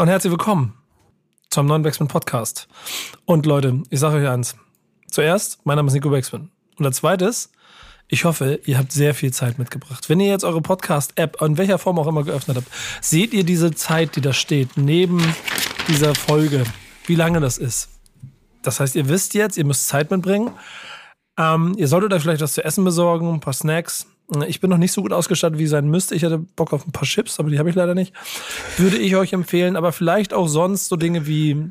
und herzlich willkommen zum neuen Backspin Podcast. Und Leute, ich sage euch eins. Zuerst, mein Name ist Nico Backspin. Und als zweites, ich hoffe, ihr habt sehr viel Zeit mitgebracht. Wenn ihr jetzt eure Podcast-App in welcher Form auch immer geöffnet habt, seht ihr diese Zeit, die da steht, neben dieser Folge, wie lange das ist. Das heißt, ihr wisst jetzt, ihr müsst Zeit mitbringen. Ähm, ihr solltet euch vielleicht was zu essen besorgen, ein paar Snacks. Ich bin noch nicht so gut ausgestattet, wie sein müsste. Ich hätte Bock auf ein paar Chips, aber die habe ich leider nicht. Würde ich euch empfehlen, aber vielleicht auch sonst so Dinge wie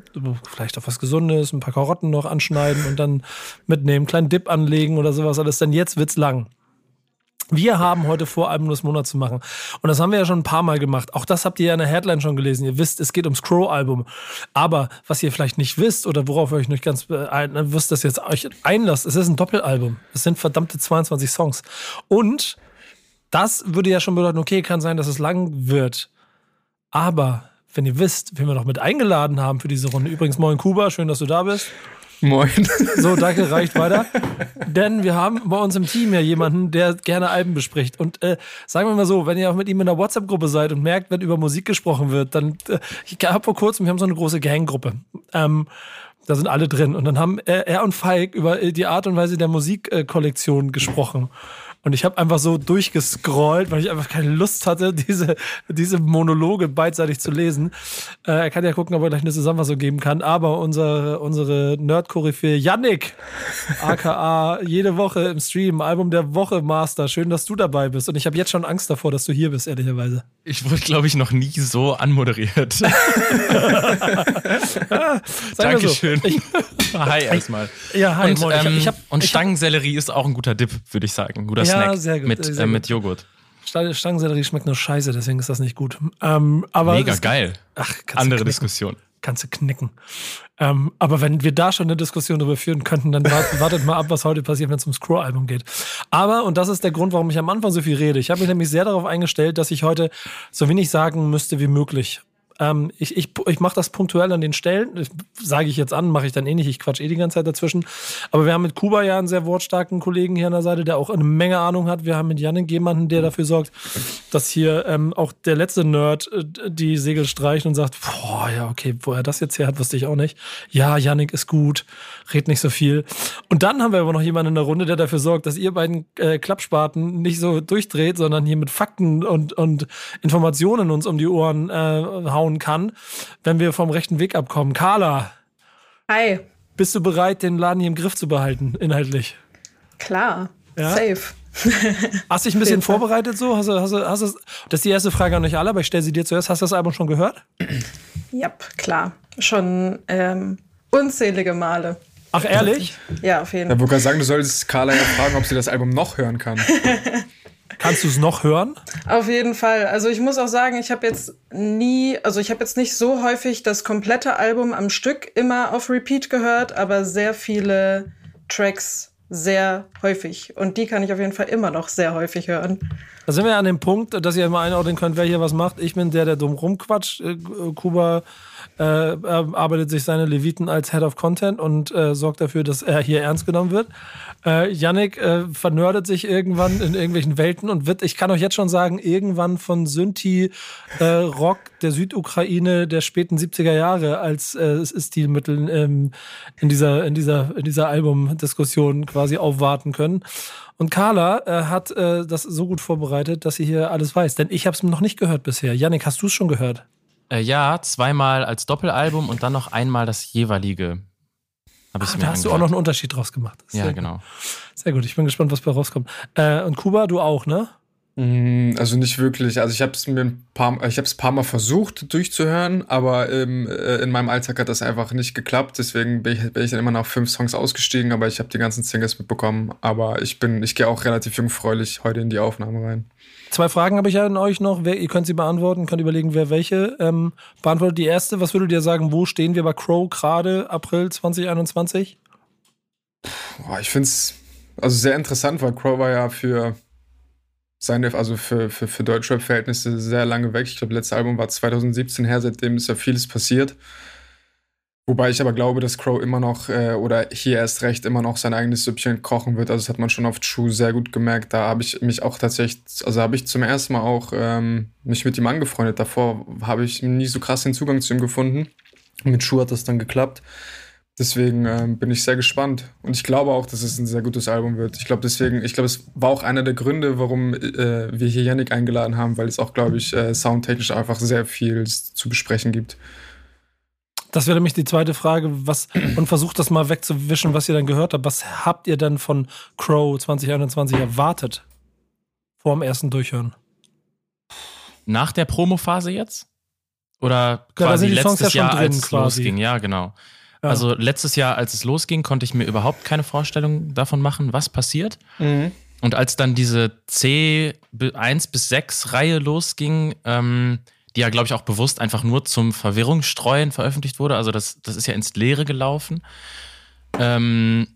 vielleicht auf was Gesundes, ein paar Karotten noch anschneiden und dann mitnehmen, kleinen Dip anlegen oder sowas alles. Denn jetzt wird's lang. Wir haben heute vor, Album des Monats zu machen. Und das haben wir ja schon ein paar Mal gemacht. Auch das habt ihr ja in der Headline schon gelesen. Ihr wisst, es geht ums Crow-Album. Aber was ihr vielleicht nicht wisst oder worauf ihr euch nicht ganz äh, wisst, dass ihr jetzt euch einlasst, es ist ein Doppelalbum. Es sind verdammte 22 Songs. Und das würde ja schon bedeuten, okay, kann sein, dass es lang wird. Aber wenn ihr wisst, wen wir noch mit eingeladen haben für diese Runde. Übrigens, moin Kuba, schön, dass du da bist. Moin. So, danke, reicht weiter. Denn wir haben bei uns im Team ja jemanden, der gerne Alben bespricht. Und äh, sagen wir mal so, wenn ihr auch mit ihm in einer WhatsApp-Gruppe seid und merkt, wenn über Musik gesprochen wird, dann, äh, ich habe vor kurzem, wir haben so eine große Ganggruppe. Ähm, da sind alle drin. Und dann haben er, er und Falk über die Art und Weise der Musikkollektion gesprochen. Und ich habe einfach so durchgescrollt, weil ich einfach keine Lust hatte, diese, diese Monologe beidseitig zu lesen. Äh, er kann ja gucken, ob er gleich eine Zusammenfassung geben kann. Aber unsere, unsere Nerd-Koryphäe Yannick, aka jede Woche im Stream, Album der Woche Master. Schön, dass du dabei bist. Und ich habe jetzt schon Angst davor, dass du hier bist, ehrlicherweise. Ich wurde, glaube ich, noch nie so anmoderiert. Dankeschön. So. hi erstmal. Ja, hi. Und, ähm, ich hab, und Stangensellerie ist auch ein guter Dip, würde ich sagen. Ein guter ja, Snack sehr gut, mit, sehr äh, mit Joghurt. Stangensellerie schmeckt nur scheiße, deswegen ist das nicht gut. Ähm, aber Mega geil. Ach, Andere Diskussion. Kannst du knicken. Ähm, aber wenn wir da schon eine Diskussion darüber führen könnten, dann wartet, wartet mal ab, was heute passiert, wenn es ums Scroll-Album geht. Aber, und das ist der Grund, warum ich am Anfang so viel rede, ich habe mich nämlich sehr darauf eingestellt, dass ich heute so wenig sagen müsste wie möglich. Ähm, ich ich, ich mache das punktuell an den Stellen, sage ich jetzt an, mache ich dann eh nicht, ich quatsch eh die ganze Zeit dazwischen. Aber wir haben mit Kuba ja einen sehr wortstarken Kollegen hier an der Seite, der auch eine Menge Ahnung hat. Wir haben mit Janik jemanden, der dafür sorgt, dass hier ähm, auch der letzte Nerd äh, die Segel streicht und sagt, boah, ja, okay, wo er das jetzt her hat, wusste ich auch nicht. Ja, Janik ist gut, red nicht so viel. Und dann haben wir aber noch jemanden in der Runde, der dafür sorgt, dass ihr beiden äh, Klappspaten nicht so durchdreht, sondern hier mit Fakten und, und Informationen uns um die Ohren äh, hauen kann, wenn wir vom rechten Weg abkommen. Carla. Hi. Bist du bereit, den Laden hier im Griff zu behalten, inhaltlich? Klar. Ja? Safe. Hast dich ein bisschen vorbereitet so? Hast du, hast du, hast du, das ist die erste Frage an euch alle, aber ich stelle sie dir zuerst. Hast du das Album schon gehört? Ja, klar. Schon ähm, unzählige Male. Ach, ehrlich? Ja, auf jeden Fall. Ich wollte sagen, du solltest Carla ja fragen, ob sie das Album noch hören kann. Kannst du es noch hören? Auf jeden Fall. Also ich muss auch sagen, ich habe jetzt nie, also ich habe jetzt nicht so häufig das komplette Album am Stück immer auf Repeat gehört, aber sehr viele Tracks sehr häufig. Und die kann ich auf jeden Fall immer noch sehr häufig hören. Da sind wir an dem Punkt, dass ihr immer einordnen könnt, wer hier was macht. Ich bin der, der dumm rumquatscht. Kuba äh, arbeitet sich seine Leviten als Head of Content und äh, sorgt dafür, dass er hier ernst genommen wird. Äh, Yannick äh, vernördet sich irgendwann in irgendwelchen Welten und wird, ich kann euch jetzt schon sagen, irgendwann von Synthi-Rock äh, der Südukraine der späten 70er Jahre als äh, Stilmittel ähm, in dieser, in dieser, in dieser Albumdiskussion quasi aufwarten können. Und Carla äh, hat äh, das so gut vorbereitet, dass sie hier alles weiß. Denn ich habe es noch nicht gehört bisher. Yannick, hast du es schon gehört? Äh, ja, zweimal als Doppelalbum und dann noch einmal das jeweilige. Hab ich Ach, mir da hast angehört. du auch noch einen Unterschied draus gemacht. Ja, sehr genau. Gut. Sehr gut, ich bin gespannt, was bei rauskommt. Äh, und Kuba, du auch, ne? Also nicht wirklich. Also ich habe es mir ein paar, ich habe es paar Mal versucht durchzuhören, aber ähm, in meinem Alltag hat das einfach nicht geklappt. Deswegen bin ich, bin ich dann immer nach fünf Songs ausgestiegen, aber ich habe die ganzen Singles mitbekommen. Aber ich bin, ich gehe auch relativ jungfräulich heute in die Aufnahme rein. Zwei Fragen habe ich an euch noch. Wer, ihr könnt sie beantworten, könnt überlegen, wer welche ähm, beantwortet. Die erste, was würdet ihr sagen, wo stehen wir bei Crow gerade April 2021? Boah, ich finde es also sehr interessant, weil Crow war ja für seine, also für, für, für Deutschrap-Verhältnisse sehr lange weg. Ich glaube, letztes Album war 2017 her, seitdem ist ja vieles passiert. Wobei ich aber glaube, dass Crow immer noch, äh, oder hier erst recht, immer noch sein eigenes Süppchen kochen wird. Also das hat man schon auf True sehr gut gemerkt. Da habe ich mich auch tatsächlich, also habe ich zum ersten Mal auch ähm, mich mit ihm angefreundet. Davor habe ich nie so krass den Zugang zu ihm gefunden. Mit True hat das dann geklappt. Deswegen ähm, bin ich sehr gespannt. Und ich glaube auch, dass es ein sehr gutes Album wird. Ich glaube deswegen, ich glaube, es war auch einer der Gründe, warum äh, wir hier Yannick eingeladen haben, weil es auch, glaube ich, äh, soundtechnisch einfach sehr viel zu besprechen gibt. Das wäre nämlich die zweite Frage, was, und versucht das mal wegzuwischen, was ihr dann gehört habt. Was habt ihr dann von Crow 2021 erwartet? Vor dem ersten Durchhören? Nach der Promophase jetzt? Oder quasi ja, letztes ja Jahr, als es quasi. losging? Ja, genau. Ja. Also letztes Jahr, als es losging, konnte ich mir überhaupt keine Vorstellung davon machen, was passiert. Mhm. Und als dann diese C1 bis 6 Reihe losging, ähm, die ja, glaube ich, auch bewusst einfach nur zum Verwirrungsstreuen veröffentlicht wurde. Also das, das ist ja ins Leere gelaufen. Ähm,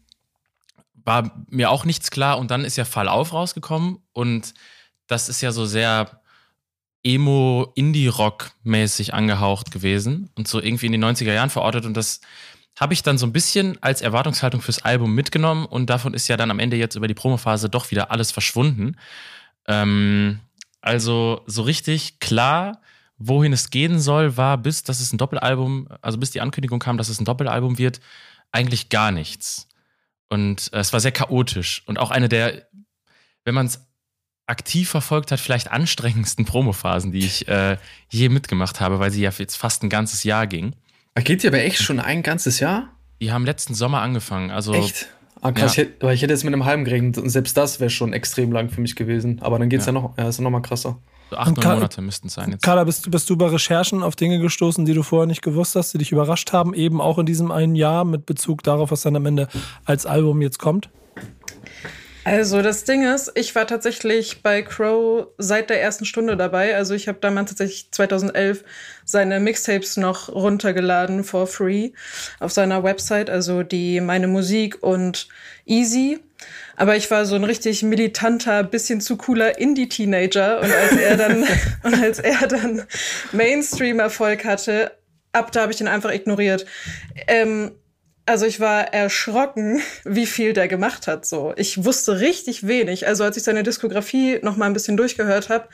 war mir auch nichts klar. Und dann ist ja Fall auf rausgekommen. Und das ist ja so sehr Emo-Indie-Rock-mäßig angehaucht gewesen und so irgendwie in den 90er Jahren verortet. Und das habe ich dann so ein bisschen als Erwartungshaltung fürs Album mitgenommen. Und davon ist ja dann am Ende jetzt über die Promophase doch wieder alles verschwunden. Ähm, also so richtig klar wohin es gehen soll, war, bis dass es ein Doppelalbum, also bis die Ankündigung kam, dass es ein Doppelalbum wird, eigentlich gar nichts. Und äh, es war sehr chaotisch und auch eine der, wenn man es aktiv verfolgt hat, vielleicht anstrengendsten Promophasen, die ich äh, je mitgemacht habe, weil sie ja jetzt fast ein ganzes Jahr ging. Geht die aber echt schon ein ganzes Jahr? Die haben letzten Sommer angefangen. Also, echt? Ah, krass, ja. ich, hätte, ich hätte jetzt mit einem halben gerechnet und selbst das wäre schon extrem lang für mich gewesen. Aber dann geht es ja. ja. noch, ja, ist noch mal krasser. So acht, neun Monate müssten es sein jetzt. Carla, bist, bist du bei Recherchen auf Dinge gestoßen, die du vorher nicht gewusst hast, die dich überrascht haben, eben auch in diesem einen Jahr mit Bezug darauf, was dann am Ende als Album jetzt kommt? Also das Ding ist, ich war tatsächlich bei Crow seit der ersten Stunde dabei. Also ich habe damals tatsächlich 2011 seine Mixtapes noch runtergeladen for free auf seiner Website, also die meine Musik und Easy. Aber ich war so ein richtig militanter, bisschen zu cooler Indie-Teenager und als er dann und als er dann Mainstream-Erfolg hatte, ab da habe ich den einfach ignoriert. Ähm, also ich war erschrocken, wie viel der gemacht hat. So, ich wusste richtig wenig. Also als ich seine Diskografie noch mal ein bisschen durchgehört habe,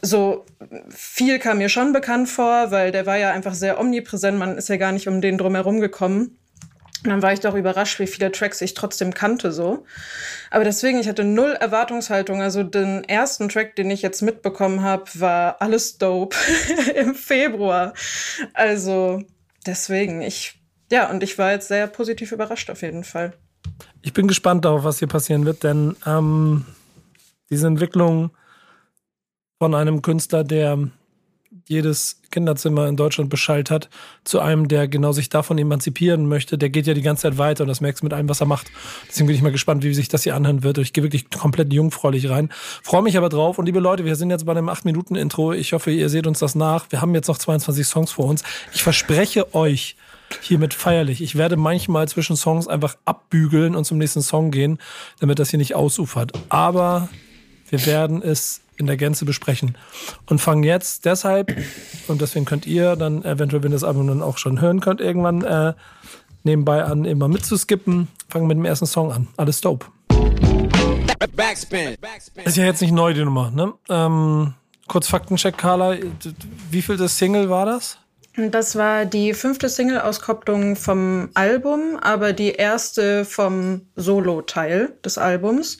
so viel kam mir schon bekannt vor, weil der war ja einfach sehr omnipräsent. Man ist ja gar nicht um den drumherum gekommen. Und dann war ich doch überrascht, wie viele Tracks ich trotzdem kannte so. Aber deswegen, ich hatte null Erwartungshaltung. Also den ersten Track, den ich jetzt mitbekommen habe, war alles dope im Februar. Also deswegen, ich ja, und ich war jetzt sehr positiv überrascht auf jeden Fall. Ich bin gespannt darauf, was hier passieren wird, denn ähm, diese Entwicklung von einem Künstler, der jedes Kinderzimmer in Deutschland beschallt hat, zu einem, der genau sich davon emanzipieren möchte, der geht ja die ganze Zeit weiter und das merkst du mit allem, was er macht. Deswegen bin ich mal gespannt, wie sich das hier anhören wird. Ich gehe wirklich komplett jungfräulich rein. Freue mich aber drauf. Und liebe Leute, wir sind jetzt bei einem 8-Minuten-Intro. Ich hoffe, ihr seht uns das nach. Wir haben jetzt noch 22 Songs vor uns. Ich verspreche euch, hiermit feierlich. Ich werde manchmal zwischen Songs einfach abbügeln und zum nächsten Song gehen, damit das hier nicht ausufert. Aber wir werden es in der Gänze besprechen und fangen jetzt deshalb, und deswegen könnt ihr dann eventuell, wenn das Album dann auch schon hören könnt, irgendwann äh, nebenbei an, immer mitzuskippen, fangen mit dem ersten Song an. Alles dope. Backspin. Ist ja jetzt nicht neu, die Nummer, ne? Ähm, kurz Faktencheck, Carla. Wie viel das Single war das? Das war die fünfte Single-Auskopplung vom Album, aber die erste vom Solo-Teil des Albums.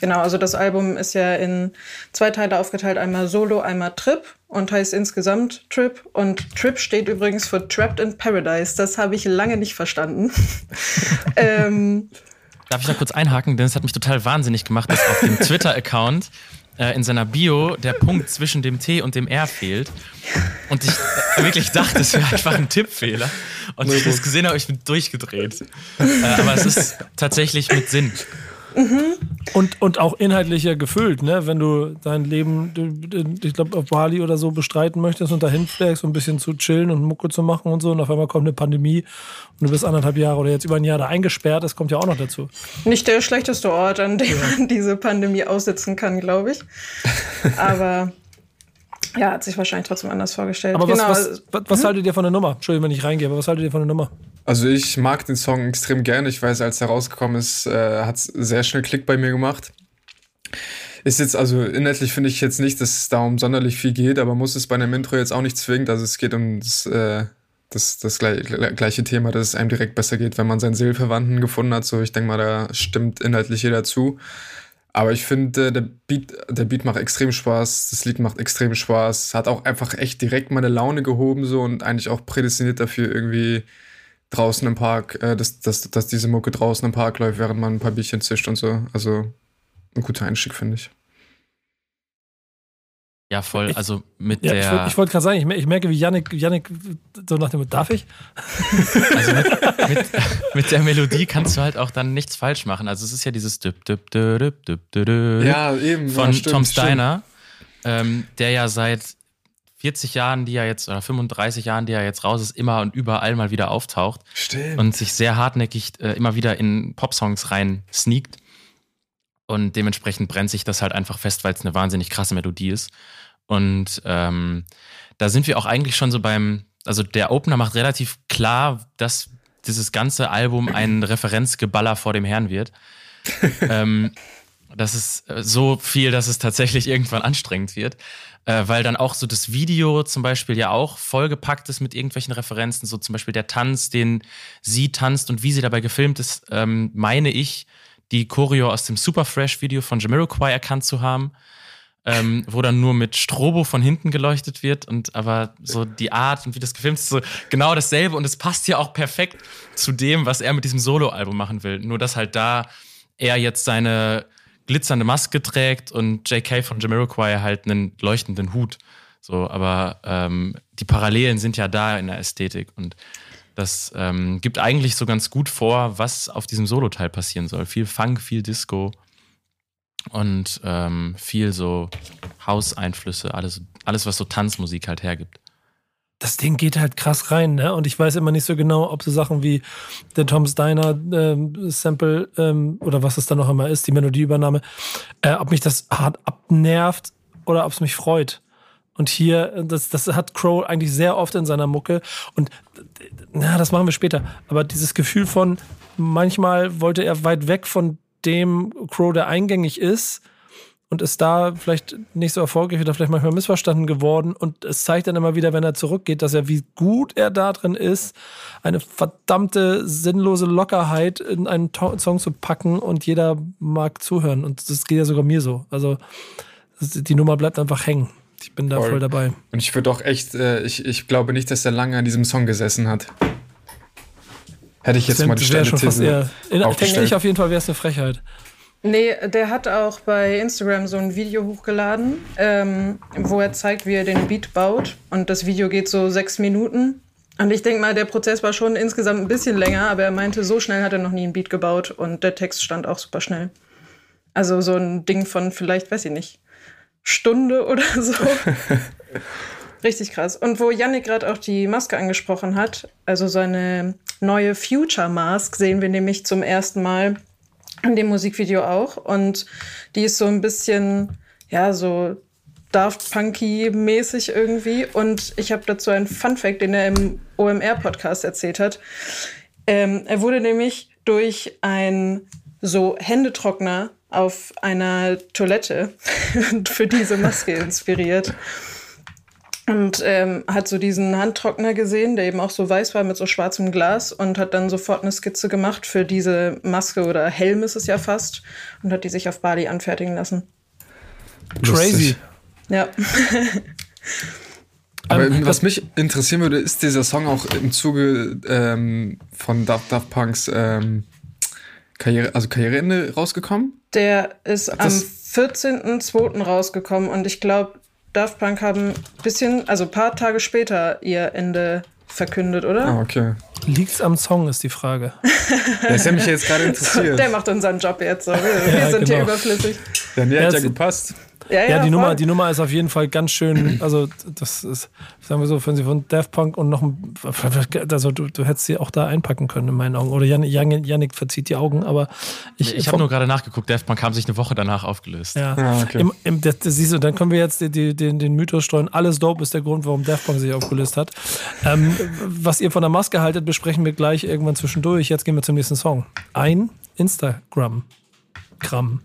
Genau, also das Album ist ja in zwei Teile aufgeteilt, einmal Solo, einmal Trip und heißt insgesamt Trip. Und Trip steht übrigens für Trapped in Paradise. Das habe ich lange nicht verstanden. ähm, Darf ich da kurz einhaken? Denn es hat mich total wahnsinnig gemacht, dass auf dem Twitter-Account äh, in seiner Bio der Punkt zwischen dem T und dem R fehlt. Und ich äh, wirklich dachte, es wäre einfach ein Tippfehler. Und als ich das gesehen habe, ich bin durchgedreht. Äh, aber es ist tatsächlich mit Sinn. Mhm. Und, und auch inhaltlicher gefüllt, ne? Wenn du dein Leben, ich glaube, auf Bali oder so bestreiten möchtest und dahin fliegst, um ein bisschen zu chillen und Mucke zu machen und so, und auf einmal kommt eine Pandemie und du bist anderthalb Jahre oder jetzt über ein Jahr da eingesperrt, das kommt ja auch noch dazu. Nicht der schlechteste Ort, an dem ja. man diese Pandemie aussitzen kann, glaube ich. Aber ja, hat sich wahrscheinlich trotzdem anders vorgestellt. Aber genau. was, was, was, hm? haltet ihr von der Nummer? Entschuldigung, wenn ich reingehe, aber was haltet ihr von der Nummer? Also ich mag den Song extrem gerne. Ich weiß, als er rausgekommen ist, äh, hat es sehr schnell Klick bei mir gemacht. Ist jetzt, also inhaltlich finde ich jetzt nicht, dass es da um sonderlich viel geht, aber muss es bei einem Intro jetzt auch nicht zwingend. Also es geht um das, äh, das, das gleiche Thema, dass es einem direkt besser geht, wenn man seinen Seelverwandten gefunden hat. So, ich denke mal, da stimmt inhaltlich jeder zu. Aber ich finde, der Beat, der Beat macht extrem Spaß, das Lied macht extrem Spaß, hat auch einfach echt direkt meine Laune gehoben so und eigentlich auch prädestiniert dafür irgendwie draußen im Park, äh, dass, dass, dass diese Mucke draußen im Park läuft, während man ein paar Bierchen zischt und so. Also ein guter Einstieg, finde ich. Ja, voll. Ich, also mit ja, der. Ich wollte wollt gerade sagen, ich, ich, merke, wie Yannick, Yannick so nach dem, darf ich? Also mit, mit, mit, der Melodie kannst du halt auch dann nichts falsch machen. Also es ist ja dieses Düp, Düp, Düp, Düp, Düp, ja, eben, von ja, stimmt, Tom Steiner, ähm, der ja seit 40 Jahren, die er jetzt, oder 35 Jahren, die er jetzt raus ist, immer und überall mal wieder auftaucht. Stimmt. Und sich sehr hartnäckig äh, immer wieder in Popsongs rein sneakt. Und dementsprechend brennt sich das halt einfach fest, weil es eine wahnsinnig krasse Melodie ist. Und ähm, da sind wir auch eigentlich schon so beim, also der Opener macht relativ klar, dass dieses ganze Album ein Referenzgeballer vor dem Herrn wird. ähm, das ist äh, so viel, dass es tatsächlich irgendwann anstrengend wird, äh, weil dann auch so das Video zum Beispiel ja auch vollgepackt ist mit irgendwelchen Referenzen, so zum Beispiel der Tanz, den sie tanzt und wie sie dabei gefilmt ist, ähm, meine ich, die Choreo aus dem Super Fresh Video von Jamiroquai erkannt zu haben. Ähm, wo dann nur mit Strobo von hinten geleuchtet wird und aber so die Art und wie das gefilmt ist, so genau dasselbe und es passt ja auch perfekt zu dem, was er mit diesem Soloalbum machen will. Nur dass halt da er jetzt seine glitzernde Maske trägt und JK von Jamiroquai halt einen leuchtenden Hut. So, aber ähm, die Parallelen sind ja da in der Ästhetik und das ähm, gibt eigentlich so ganz gut vor, was auf diesem Solo-Teil passieren soll. Viel Funk, viel Disco und ähm, viel so Hauseinflüsse, alles, alles, was so Tanzmusik halt hergibt. Das Ding geht halt krass rein, ne? Und ich weiß immer nicht so genau, ob so Sachen wie der Tom Steiner ähm, Sample ähm, oder was es dann noch immer ist, die Melodieübernahme, äh, ob mich das hart abnervt oder ob es mich freut. Und hier, das, das hat Crow eigentlich sehr oft in seiner Mucke. Und na, das machen wir später. Aber dieses Gefühl von, manchmal wollte er weit weg von dem Crow, der eingängig ist und ist da vielleicht nicht so erfolgreich oder vielleicht manchmal missverstanden geworden. Und es zeigt dann immer wieder, wenn er zurückgeht, dass er, wie gut er da drin ist, eine verdammte sinnlose Lockerheit in einen Song zu packen und jeder mag zuhören. Und das geht ja sogar mir so. Also die Nummer bleibt einfach hängen. Ich bin da voll, voll dabei. Und ich würde auch echt, äh, ich, ich glaube nicht, dass er lange an diesem Song gesessen hat. Hätte ich jetzt mal die Stelle schon fast eher, Denke ich auf jeden Fall wäre es eine Frechheit. Nee, der hat auch bei Instagram so ein Video hochgeladen, ähm, wo er zeigt, wie er den Beat baut. Und das Video geht so sechs Minuten. Und ich denke mal, der Prozess war schon insgesamt ein bisschen länger, aber er meinte, so schnell hat er noch nie einen Beat gebaut und der Text stand auch super schnell. Also so ein Ding von vielleicht, weiß ich nicht, Stunde oder so. Richtig krass. Und wo Yannick gerade auch die Maske angesprochen hat, also seine neue Future Mask sehen wir nämlich zum ersten Mal in dem Musikvideo auch. Und die ist so ein bisschen, ja, so Daft Punky-mäßig irgendwie. Und ich habe dazu einen Fun-Fact, den er im OMR-Podcast erzählt hat. Ähm, er wurde nämlich durch ein so Händetrockner auf einer Toilette für diese Maske inspiriert. Und ähm, hat so diesen Handtrockner gesehen, der eben auch so weiß war mit so schwarzem Glas und hat dann sofort eine Skizze gemacht für diese Maske oder Helm ist es ja fast und hat die sich auf Bali anfertigen lassen. Crazy. Ja. Aber ähm, was mich interessieren würde, ist dieser Song auch im Zuge ähm, von Daft, Daft Punks ähm, Karriere, also Karriereende rausgekommen? Der ist das am 14.02. rausgekommen und ich glaube, Daft Punk haben ein bisschen, also ein paar Tage später ihr Ende verkündet, oder? Ah, okay. Liegt's am Song, ist die Frage. Das hat mich jetzt gerade interessiert. Der macht unseren Job jetzt so. Wir, Ja, sind hier genau. überflüssig. Der Nähe Ja, hat ja gepasst. Ja, ja, Ja, die, voll. Nummer, die Nummer ist auf jeden Fall ganz schön, also das ist, sagen wir so, wenn sie von Daft Punk und noch ein, also du, du hättest sie auch da einpacken können in meinen Augen. Oder Jan, Jan, Janik verzieht die Augen, aber ich, Ich habe nur gerade nachgeguckt, Daft Punk haben sich eine Woche danach aufgelöst. Ja, Ah, okay. Im, im, das, das siehst du, dann können wir jetzt die, die, den, den Mythos streuen. Alles dope ist der Grund, warum Daft Punk sich aufgelöst hat. Ähm, was ihr von der Maske haltet, besprechen wir gleich irgendwann zwischendurch. Jetzt gehen wir zum nächsten Song. Ein Instagram. Gramm.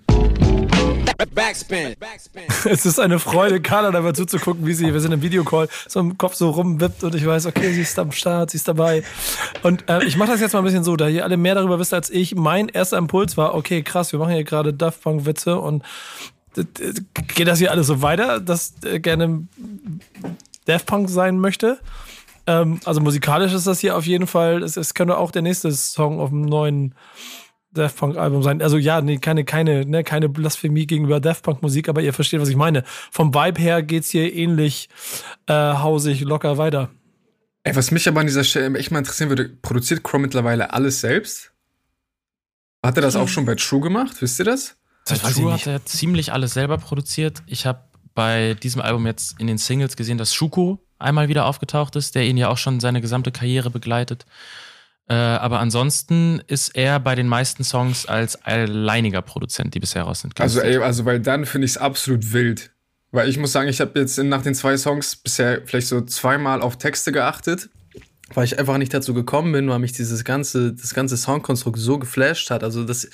Backspin. Es ist eine Freude, Carla dabei zuzugucken, wie sie, wir sind im Videocall, so im Kopf so rumwippt und ich weiß, okay, sie ist am Start, sie ist dabei. Und äh, ich mache das jetzt mal ein bisschen so, da ihr alle mehr darüber wisst als ich. Mein erster Impuls war, okay, krass, wir machen hier gerade Daft Punk Witze und geht das hier alles so weiter, dass äh, gerne Daft Punk sein möchte? Ähm, also musikalisch ist das hier auf jeden Fall, es, es könnte auch der nächste Song auf dem neuen Daft Punk Album sein. Also ja, nee, keine, keine, ne, keine Blasphemie gegenüber Daft Punk Musik, aber ihr versteht, was ich meine. Vom Vibe her geht's hier ähnlich äh, hausig, locker weiter. Ey, was mich aber an dieser Stelle echt mal interessieren würde, produziert Crow mittlerweile alles selbst? Hat er das auch schon bei True gemacht? Wisst ihr das? Bei Das True nicht. hat er ziemlich alles selber produziert. Ich habe bei diesem Album jetzt in den Singles gesehen, dass Schuko einmal wieder aufgetaucht ist, der ihn ja auch schon seine gesamte Karriere begleitet. Äh, aber ansonsten ist er bei den meisten Songs als alleiniger Produzent, die bisher raus sind. Also, ey, also, weil dann finde ich es absolut wild. Weil ich muss sagen, ich habe jetzt nach den zwei Songs bisher vielleicht so zweimal auf Texte geachtet, weil ich einfach nicht dazu gekommen bin, weil mich dieses ganze, das ganze Soundkonstrukt so geflasht hat. Also, das,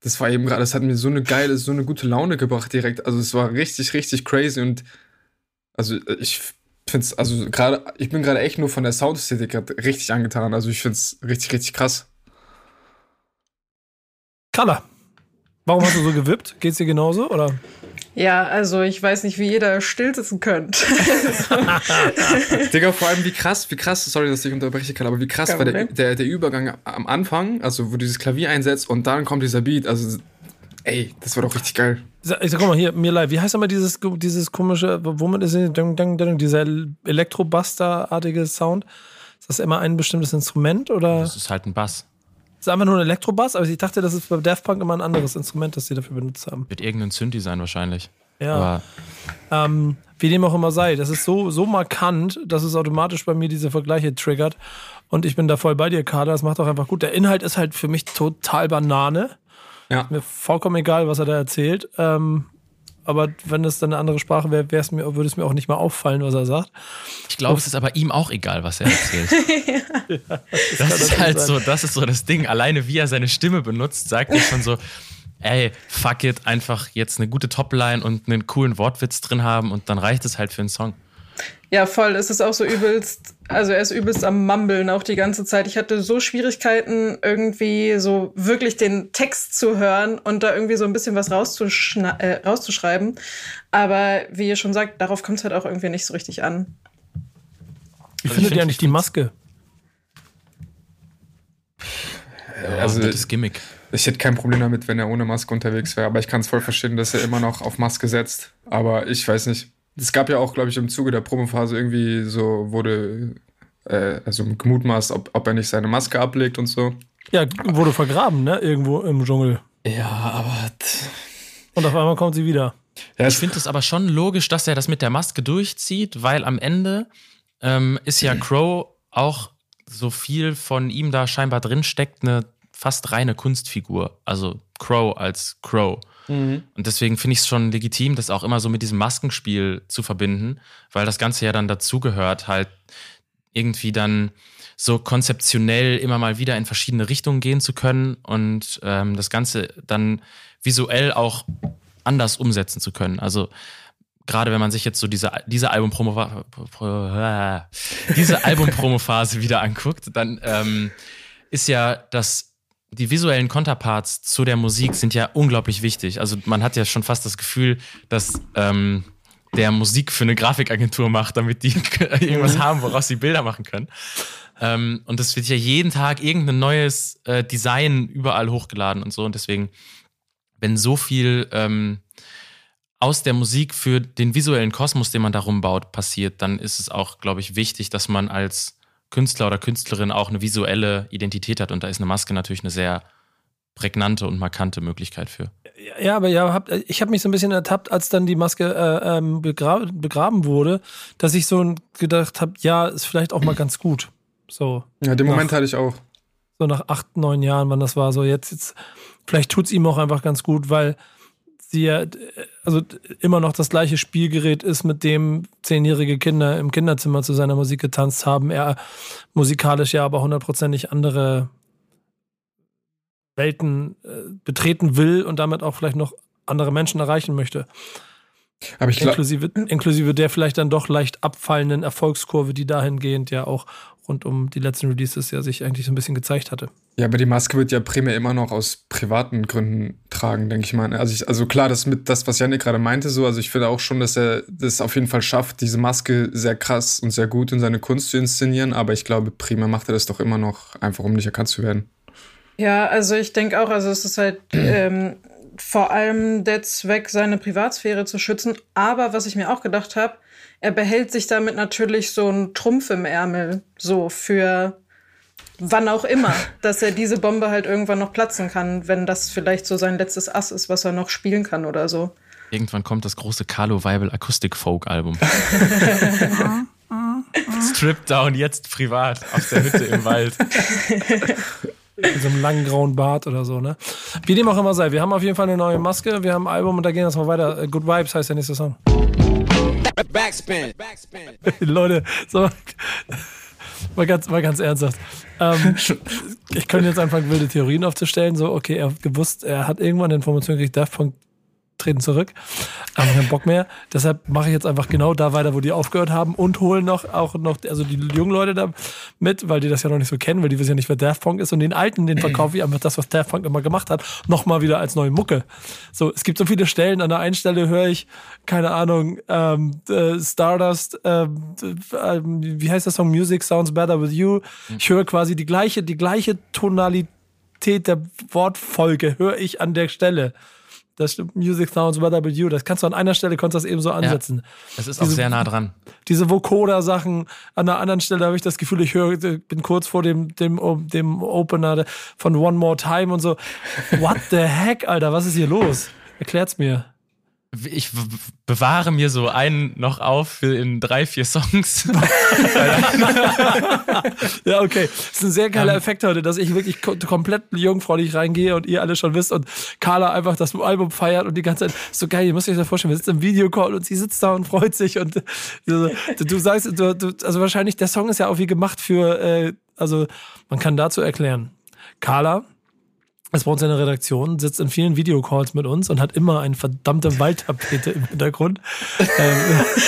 das war eben gerade, das hat mir so eine geile, so eine gute Laune gebracht direkt. Also, es war richtig, richtig crazy und also ich finde es, also gerade, ich bin gerade echt nur von der Soundästhetik richtig angetan. Also, ich finde es richtig, richtig krass. Carla, warum hast du so gewippt? Geht's dir genauso? Oder? Ja, also ich weiß nicht, wie da still sitzen könnt. Digga, vor allem wie krass, wie krass, sorry, dass ich unterbreche kann, aber wie krass Kein war der, der, der Übergang am Anfang, also wo dieses Klavier einsetzt und dann kommt dieser Beat, also ey, das war doch richtig geil. Sag- Ich sag, guck mal hier, mir leid, wie heißt nochmal dieses, dieses komische, womit ist es, ding, ding, ding, dieser Elektrobuster-artige Sound? Ist das immer ein bestimmtes Instrument oder? das ist halt ein Bass. ist einfach nur ein Elektrobass, aber ich dachte, das ist bei Daft Punk immer ein anderes Instrument, das sie dafür benutzt haben. Wird irgendein Synthi sein wahrscheinlich. Ja. Ähm, wie dem auch immer sei, das ist so, so markant, dass es automatisch bei mir diese Vergleiche triggert. Und ich bin da voll bei dir, Kader. Das macht auch einfach gut. Der Inhalt ist halt für mich total Banane. Ja. Mir vollkommen egal, was er da erzählt. Ähm, aber wenn es dann eine andere Sprache wäre, wär's mir, würde es mir auch nicht mal auffallen, was er sagt. ich glaube, es ist aber ihm auch egal, was er erzählt. das, ist natürlich halt sein. so, das ist so das Ding. Alleine wie er seine Stimme benutzt, sagt er schon so, ey, fuck it, einfach jetzt eine gute Topline und einen coolen Wortwitz drin haben und dann reicht es halt für einen Song. Ja, voll. Es ist auch so übelst, also er ist übelst am Mumbeln auch die ganze Zeit. Ich hatte so Schwierigkeiten, irgendwie so wirklich den Text zu hören und da irgendwie so ein bisschen was äh, rauszuschreiben. Aber wie ihr schon sagt, darauf kommt es halt auch irgendwie nicht so richtig an. Wie ich findet find- ihr eigentlich die Maske? also das ist Gimmick. ich hätte kein Problem damit, wenn er ohne Maske unterwegs wäre, aber ich kann es voll verstehen, dass er immer noch auf Maske setzt. Aber ich weiß nicht. Es gab ja auch, glaube ich, im Zuge der Promophase irgendwie so wurde äh, also gemutmaßt, ob, ob er nicht seine Maske ablegt und so. Ja, wurde vergraben, ne? Irgendwo im Dschungel. Ja, aber Und auf einmal kommt sie wieder. ja, Ich finde es aber schon logisch, dass er das mit der Maske durchzieht, weil am Ende ähm, ist ja Crow auch so viel von ihm da scheinbar drin steckt, eine fast reine Kunstfigur. Also Crow als Crow. Und deswegen finde ich es schon legitim, das auch immer so mit diesem Maskenspiel zu verbinden, weil das Ganze ja dann dazugehört, halt irgendwie dann so konzeptionell immer mal wieder in verschiedene Richtungen gehen zu können und ähm, das Ganze dann visuell auch anders umsetzen zu können. Also gerade wenn man sich jetzt so diese, diese Album-Promo Pro- diese Album-Promo-Phase wieder anguckt, dann ähm, ist ja das die visuellen Konterparts zu der Musik sind ja unglaublich wichtig. Also man hat ja schon fast das Gefühl, dass ähm, der Musik für eine Grafikagentur macht, damit die irgendwas haben, woraus sie Bilder machen können. Ähm, und es wird ja jeden Tag irgendein neues äh, Design überall hochgeladen und so. Und deswegen, wenn so viel ähm, aus der Musik für den visuellen Kosmos, den man darum baut, passiert, dann ist es auch, glaube ich, wichtig, dass man als Künstler oder Künstlerin auch eine visuelle Identität hat. Und da ist eine Maske natürlich eine sehr prägnante und markante Möglichkeit für. Ja, aber ja, hab, ich habe mich so ein bisschen ertappt, als dann die Maske äh, ähm, begra begraben wurde, dass ich so gedacht habe, ja, ist vielleicht auch mal ganz gut. So. Ja, den Moment hatte ich auch. So nach acht, neun Jahren, wann das war, so jetzt, jetzt vielleicht tut es ihm auch einfach ganz gut, weil sie ja also immer noch das gleiche Spielgerät ist, mit dem zehnjährige Kinder im Kinderzimmer zu seiner Musik getanzt haben. Er musikalisch ja aber hundertprozentig andere Welten äh, betreten will und damit auch vielleicht noch andere Menschen erreichen möchte. Aber ich inklusive, inklusive der vielleicht dann doch leicht abfallenden Erfolgskurve, die dahingehend ja auch rund um die letzten Releases ja sich eigentlich so ein bisschen gezeigt hatte. Ja, aber die Maske wird ja primär immer noch aus privaten Gründen tragen, denke ich mal. Also, ich, also klar, das mit das, was Janik gerade meinte, so, also ich finde auch schon, dass er das auf jeden Fall schafft, diese Maske sehr krass und sehr gut in seine Kunst zu inszenieren, aber ich glaube, primär macht er das doch immer noch, einfach um nicht erkannt zu werden. Ja, also ich denke auch, also es ist halt ähm, vor allem der Zweck, seine Privatsphäre zu schützen. Aber was ich mir auch gedacht habe, er behält sich damit natürlich so einen Trumpf im Ärmel, so für wann auch immer, dass er diese Bombe halt irgendwann noch platzen kann, wenn das vielleicht so sein letztes Ass ist, was er noch spielen kann oder so. Irgendwann kommt das große Carlo Weibel Akustik Folk Album. Strip Down jetzt privat auf der Hütte im Wald. Mit so einem langen grauen Bart oder so, ne? Wie dem auch immer sei. Wir haben auf jeden Fall eine neue Maske, wir haben ein Album und da gehen wir mal weiter. Äh, Good Vibes heißt der nächste Song. Backspin. Backspin. Leute, so. Mal ganz, mal ganz ernsthaft. Ähm, ich könnte jetzt anfangen, wilde Theorien aufzustellen. So, okay, er hat gewusst, er hat irgendwann Informationen gekriegt, Daft Punk treten zurück, haben keinen Bock mehr. Deshalb mache ich jetzt einfach genau da weiter, wo die aufgehört haben und holen noch auch noch also die jungen Leute da mit, weil die das ja noch nicht so kennen, weil die wissen ja nicht, wer Daft Punk ist und den alten, den verkaufe ich einfach das, was Daft Punk immer gemacht hat, nochmal wieder als neue Mucke. So, es gibt so viele Stellen, an der einen Stelle höre ich, keine Ahnung, ähm, äh, Stardust, ähm, äh, wie heißt der Song? Music Sounds Better With You. Ich höre quasi die gleiche, die gleiche Tonalität der Wortfolge höre ich an der Stelle. Das Music Sounds Better With You. Das kannst du an einer Stelle kannst du das eben so ansetzen. Ja, das ist diese, auch sehr nah dran. Diese Vocoder-Sachen. An der anderen Stelle habe ich das Gefühl, ich höre, bin kurz vor dem, dem, dem Opener von One More Time und so. What the heck, Alter? Was ist hier los? Erklärt's mir ich bewahre mir so einen noch auf für in drei, vier Songs. ja, okay. Das ist ein sehr geiler um, Effekt heute, dass ich wirklich komplett jungfräulich reingehe und ihr alle schon wisst und Carla einfach das Album feiert und die ganze Zeit so geil, ihr müsst euch das vorstellen, wir sitzen im Videocall und sie sitzt da und freut sich und du, du sagst, du, du, also wahrscheinlich, der Song ist ja auch wie gemacht für, äh, also man kann dazu erklären. Carla ist bei uns in der Redaktion, sitzt in vielen Videocalls mit uns und hat immer eine verdammte Waldtapete im Hintergrund. Ähm,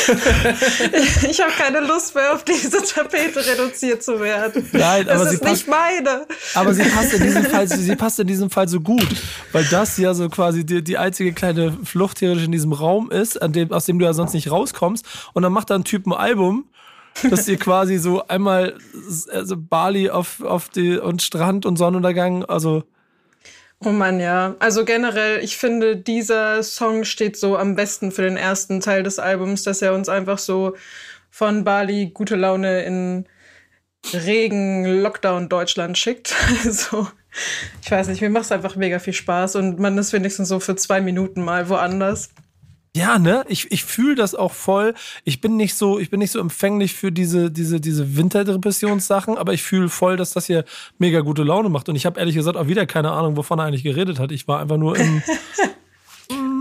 ich habe keine Lust mehr, auf diese Tapete reduziert zu werden. Nein, das aber ist sie passt, nicht meine. Aber sie passt in diesem Fall, sie passt in diesem Fall so gut, weil das ja so quasi die, die einzige kleine Flucht theoretisch in diesem Raum ist, dem, aus dem du ja sonst nicht rauskommst. Und dann macht da ein Typ ein Album dass ihr quasi so einmal also Bali auf, auf die und Strand und Sonnenuntergang, also Oh Mann, ja. Also generell, ich finde, dieser Song steht so am besten für den ersten Teil des Albums, dass er uns einfach so von Bali gute Laune in Regen, Lockdown Deutschland schickt. Also, ich weiß nicht, mir macht es einfach mega viel Spaß und man ist wenigstens so für zwei Minuten mal woanders. Ja, ne? Ich, ich fühle das auch voll. Ich bin nicht so, ich bin nicht so empfänglich für diese, diese, diese Winterdepressionssachen, aber ich fühle voll, dass das hier mega gute Laune macht. Und ich habe ehrlich gesagt auch wieder keine Ahnung, wovon er eigentlich geredet hat. Ich war einfach nur im.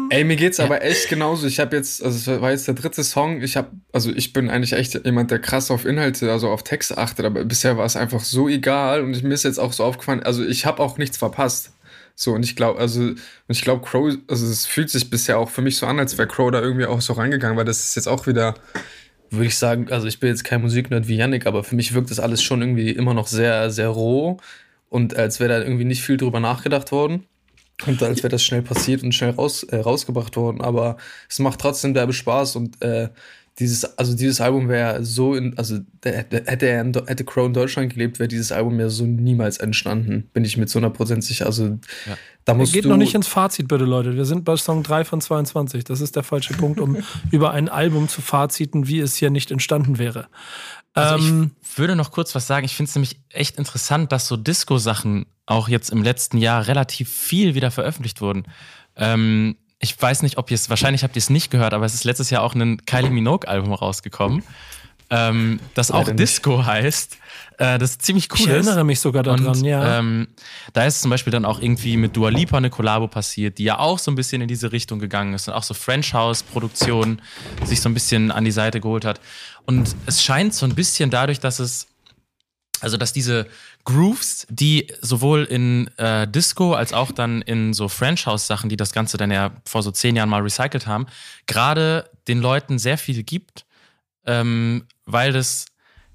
Ey, mir geht's aber echt genauso. Ich habe jetzt, also es war jetzt der dritte Song. Ich habe, also ich bin eigentlich echt jemand, der krass auf Inhalte, also auf Texte achtet, aber bisher war es einfach so egal und mir ist jetzt auch so aufgefallen, also ich habe auch nichts verpasst. So, und ich glaube, also, ich glaube, Crow, also es fühlt sich bisher auch für mich so an, als wäre Crow da irgendwie auch so reingegangen, weil das ist jetzt auch wieder. Würde ich sagen, also ich bin jetzt kein Musiknerd wie Yannick, aber für mich wirkt das alles schon irgendwie immer noch sehr, sehr roh und als wäre da irgendwie nicht viel drüber nachgedacht worden. Und als wäre das schnell passiert und schnell raus, äh, rausgebracht worden. Aber es macht trotzdem derbe Spaß und äh, dieses, also dieses Album wäre so, in, also hätte er in, hätte Crow in Deutschland gelebt, wäre dieses Album ja so niemals entstanden, bin ich mit so einer Prozent sicher. Also ja. da musst Geht du noch nicht ins Fazit, bitte, Leute. Wir sind bei Song 3 von 22. Das ist der falsche Punkt, um über ein Album zu faziten, wie es hier nicht entstanden wäre. Also ähm, ich würde noch kurz was sagen. Ich finde es nämlich echt interessant, dass so Disco-Sachen auch jetzt im letzten Jahr relativ viel wieder veröffentlicht wurden. Ähm, ich weiß nicht, ob ihr es, wahrscheinlich habt ihr es nicht gehört, aber es ist letztes Jahr auch ein Kylie Minogue-Album rausgekommen, ähm, das auch Disco heißt. Äh, das ist ziemlich cool. Ich erinnere mich sogar daran, Und, ja. Ähm, da ist zum Beispiel dann auch irgendwie mit Dua Lipa eine Kollabo passiert, die ja auch so ein bisschen in diese Richtung gegangen ist und auch so French House-Produktionen sich so ein bisschen an die Seite geholt hat. Und es scheint so ein bisschen dadurch, dass es, also dass diese Grooves, die sowohl in äh, Disco als auch dann in so French House-Sachen, die das Ganze dann ja vor so zehn Jahren mal recycelt haben, gerade den Leuten sehr viel gibt, ähm, weil das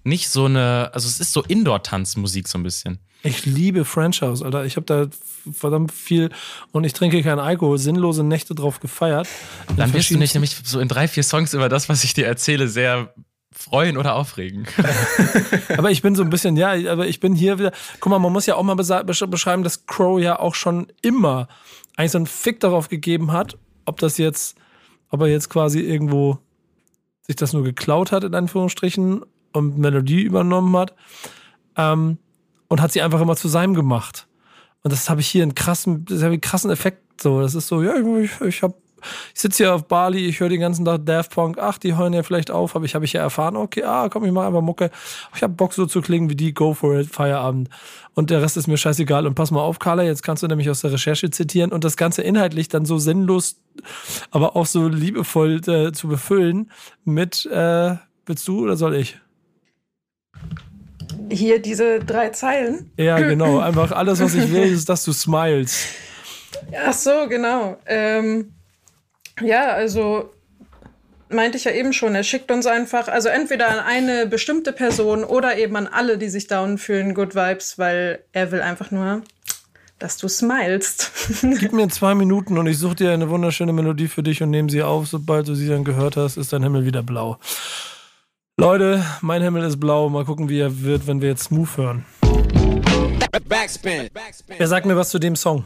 nicht so eine, also es ist so Indoor-Tanzmusik so ein bisschen. Ich liebe Franchise, Alter. Ich habe da verdammt viel und ich trinke keinen Alkohol, sinnlose Nächte drauf gefeiert. Dann wirst du nicht nämlich so in drei, vier Songs über das, was ich dir erzähle, sehr freuen oder aufregen. Aber ich bin so ein bisschen, ja, aber ich bin hier wieder. Guck mal, man muss ja auch mal beschreiben, dass Crow ja auch schon immer eigentlich so einen Fick darauf gegeben hat, ob das jetzt, ob er jetzt quasi irgendwo sich das nur geklaut hat, in Anführungsstrichen, und Melodie übernommen hat. Ähm, und hat sie einfach immer zu seinem gemacht. Und das habe ich hier einen krassen, das einen krassen Effekt. So, das ist so, ja, ich, ich habe ich sitze hier auf Bali, ich höre den ganzen Tag Daft Punk, ach, die hören ja vielleicht auf, aber ich habe ich ja erfahren, okay, ah, komm, ich mache einfach Mucke. Ich habe Bock so zu klingen wie die, go for it, Feierabend. Und der Rest ist mir scheißegal. Und pass mal auf, Carla, jetzt kannst du nämlich aus der Recherche zitieren und das Ganze inhaltlich dann so sinnlos, aber auch so liebevoll äh, zu befüllen mit, äh, willst du oder soll ich? Hier diese drei Zeilen. Ja, genau. Einfach alles, was ich will, ist, dass du smiles. Ach so, genau. Ähm, ja, also meinte ich ja eben schon, er schickt uns einfach, also entweder an eine bestimmte Person oder eben an alle, die sich down fühlen, Good Vibes, weil er will einfach nur, dass du smilest. Gib mir zwei Minuten und ich suche dir eine wunderschöne Melodie für dich und nehme sie auf. Sobald du sie dann gehört hast, ist dein Himmel wieder blau. Leute, mein Himmel ist blau. Mal gucken, wie er wird, wenn wir jetzt Smooth hören. Backspin. Wer sagt mir was zu dem Song?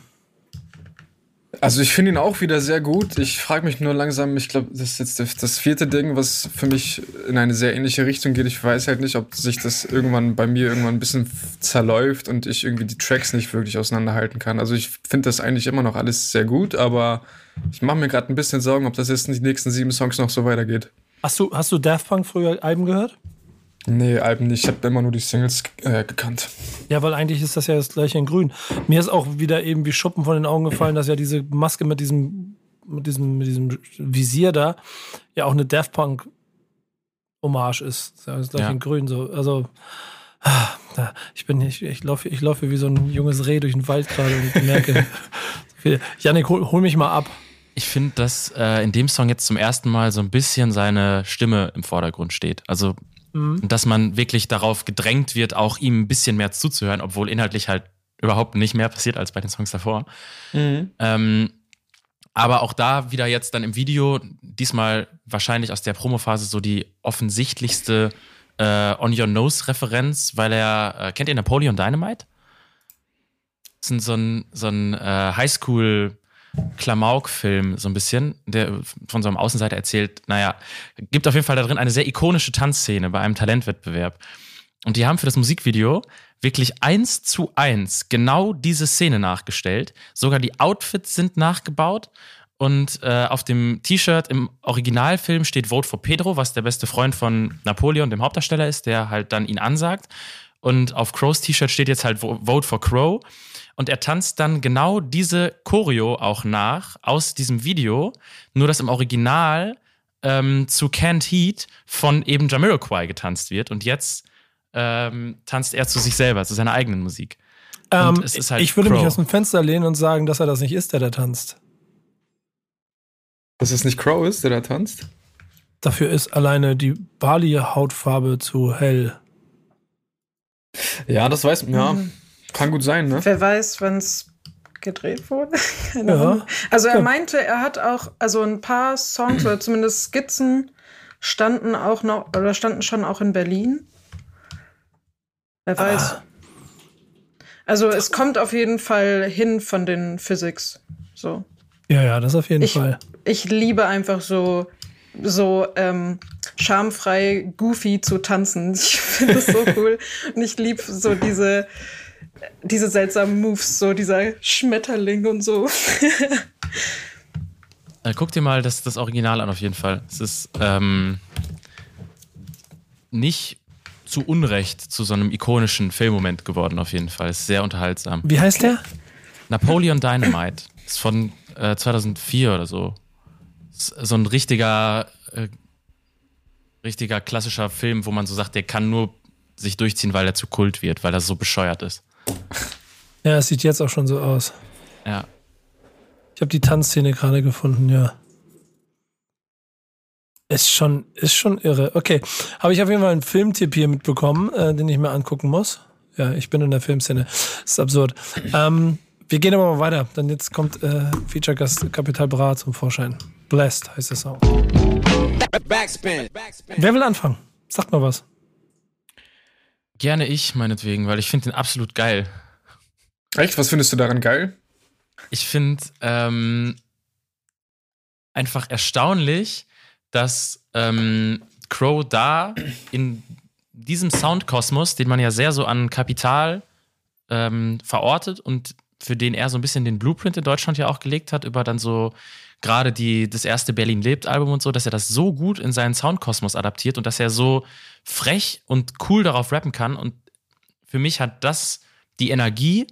Also ich finde ihn auch wieder sehr gut. Ich frage mich nur langsam, ich glaube, das ist jetzt das- vierte Ding, was für mich in eine sehr ähnliche Richtung geht. Ich weiß halt nicht, ob sich das irgendwann bei mir irgendwann ein bisschen zerläuft und ich irgendwie die Tracks nicht wirklich auseinanderhalten kann. Also ich finde das eigentlich immer noch alles sehr gut, aber ich mache mir gerade ein bisschen Sorgen, ob das jetzt in die nächsten sieben Songs noch so weitergeht. Hast du, hast du Daft Punk früher Alben gehört? Nee, Alben nicht. Ich habe immer nur die Singles äh, gekannt. Ja, weil eigentlich ist das ja das gleiche in Grün. Mir ist auch wieder eben wie Schuppen von den Augen gefallen, dass ja diese Maske mit diesem, mit diesem, mit diesem Visier da ja auch eine Daft Punk Hommage ist. Das ist ja das gleiche Ja. in Grün so. Also ah, ich bin ich, ich laufe ich laufe wie so ein junges Reh durch den Wald gerade und merke. Janik, hol, hol mich mal ab. Ich finde, dass äh, in dem Song jetzt zum ersten Mal so ein bisschen seine Stimme im Vordergrund steht. Also, dass man wirklich darauf gedrängt wird, auch ihm ein bisschen mehr zuzuhören, obwohl inhaltlich halt überhaupt nicht mehr passiert als bei den Songs davor. Ähm, aber auch da wieder jetzt dann im Video, diesmal wahrscheinlich aus der Promophase so die offensichtlichste äh, On Your Nose-Referenz, weil er, äh, kennt ihr Napoleon Dynamite? Das ist so ein, so ein äh, Highschool- Klamauk-Film, so ein bisschen, der von so einem Außenseiter erzählt, naja, gibt auf jeden Fall da drin eine sehr ikonische Tanzszene bei einem Talentwettbewerb. Und die haben für das Musikvideo wirklich eins zu eins genau diese Szene nachgestellt. Sogar die Outfits sind nachgebaut. Und äh, auf dem T-Shirt im Originalfilm steht Vote for Pedro, was der beste Freund von Napoleon, dem Hauptdarsteller, ist, der halt dann ihn ansagt. Und auf Crows T-Shirt steht jetzt halt Vo- Vote for Crow. Und er tanzt dann genau diese Choreo auch nach aus diesem Video, nur dass im Original ähm, zu Can't Heat von eben Jamiroquai getanzt wird. Und jetzt ähm, tanzt er zu sich selber, zu seiner eigenen Musik. Ähm, es ist halt ich würde mich Crow. aus dem Fenster lehnen und sagen, dass er das nicht ist, der da tanzt. Dass es nicht Crow ist, der da tanzt? Dafür ist alleine die Bali-Hautfarbe zu hell. Ja, das weiß man. Ja, kann gut sein, ne? Wer weiß, wann es gedreht wurde? Keine Ja. Ahnung. Also er Ja. meinte, er hat auch, also ein paar Songs oder zumindest Skizzen standen auch noch, oder standen schon auch in Berlin. Wer weiß. Also es kommt auf jeden Fall hin von den Physics. So. Ja, ja, das auf jeden Ich, Fall. ich liebe einfach so, so ähm, schamfrei goofy zu tanzen. Ich finde das so cool. Und ich liebe so diese, diese seltsamen Moves, so dieser Schmetterling und so. Äh, guck dir mal das, das Original an, auf jeden Fall. Es ist ähm, nicht zu Unrecht zu so einem ikonischen Filmmoment geworden, auf jeden Fall. Ist sehr unterhaltsam. Wie heißt der? Napoleon Dynamite. Ist von äh, 2004 oder so. Ist so ein richtiger, äh, richtiger klassischer Film, wo man so sagt, der kann nur sich durchziehen, weil er zu Kult wird, weil er so bescheuert ist. Ja, es sieht jetzt auch schon so aus. Ja. Ich habe die Tanzszene gerade gefunden, ja. Ist schon, ist schon irre. Okay, habe ich auf jeden Fall einen Filmtipp hier mitbekommen, äh, den ich mir angucken muss. Ja, ich bin in der Filmszene. Das ist absurd. Ähm, wir gehen aber mal weiter, denn jetzt kommt äh, Feature-Gast Kapital Bra zum Vorschein. Blessed heißt der Song. Backspin. Wer will anfangen? Sagt mal was. Gerne ich, meinetwegen, weil ich finde den absolut geil. Echt? Was findest du daran geil? Ich finde ähm, einfach erstaunlich, dass ähm, Crow da in diesem Soundkosmos, den man ja sehr so an Kapital ähm, verortet und für den er so ein bisschen den Blueprint in Deutschland ja auch gelegt hat, über dann so gerade die, das erste Berlin lebt Album und so, dass er das so gut in seinen Soundkosmos adaptiert und dass er so frech und cool darauf rappen kann. Und für mich hat das die Energie,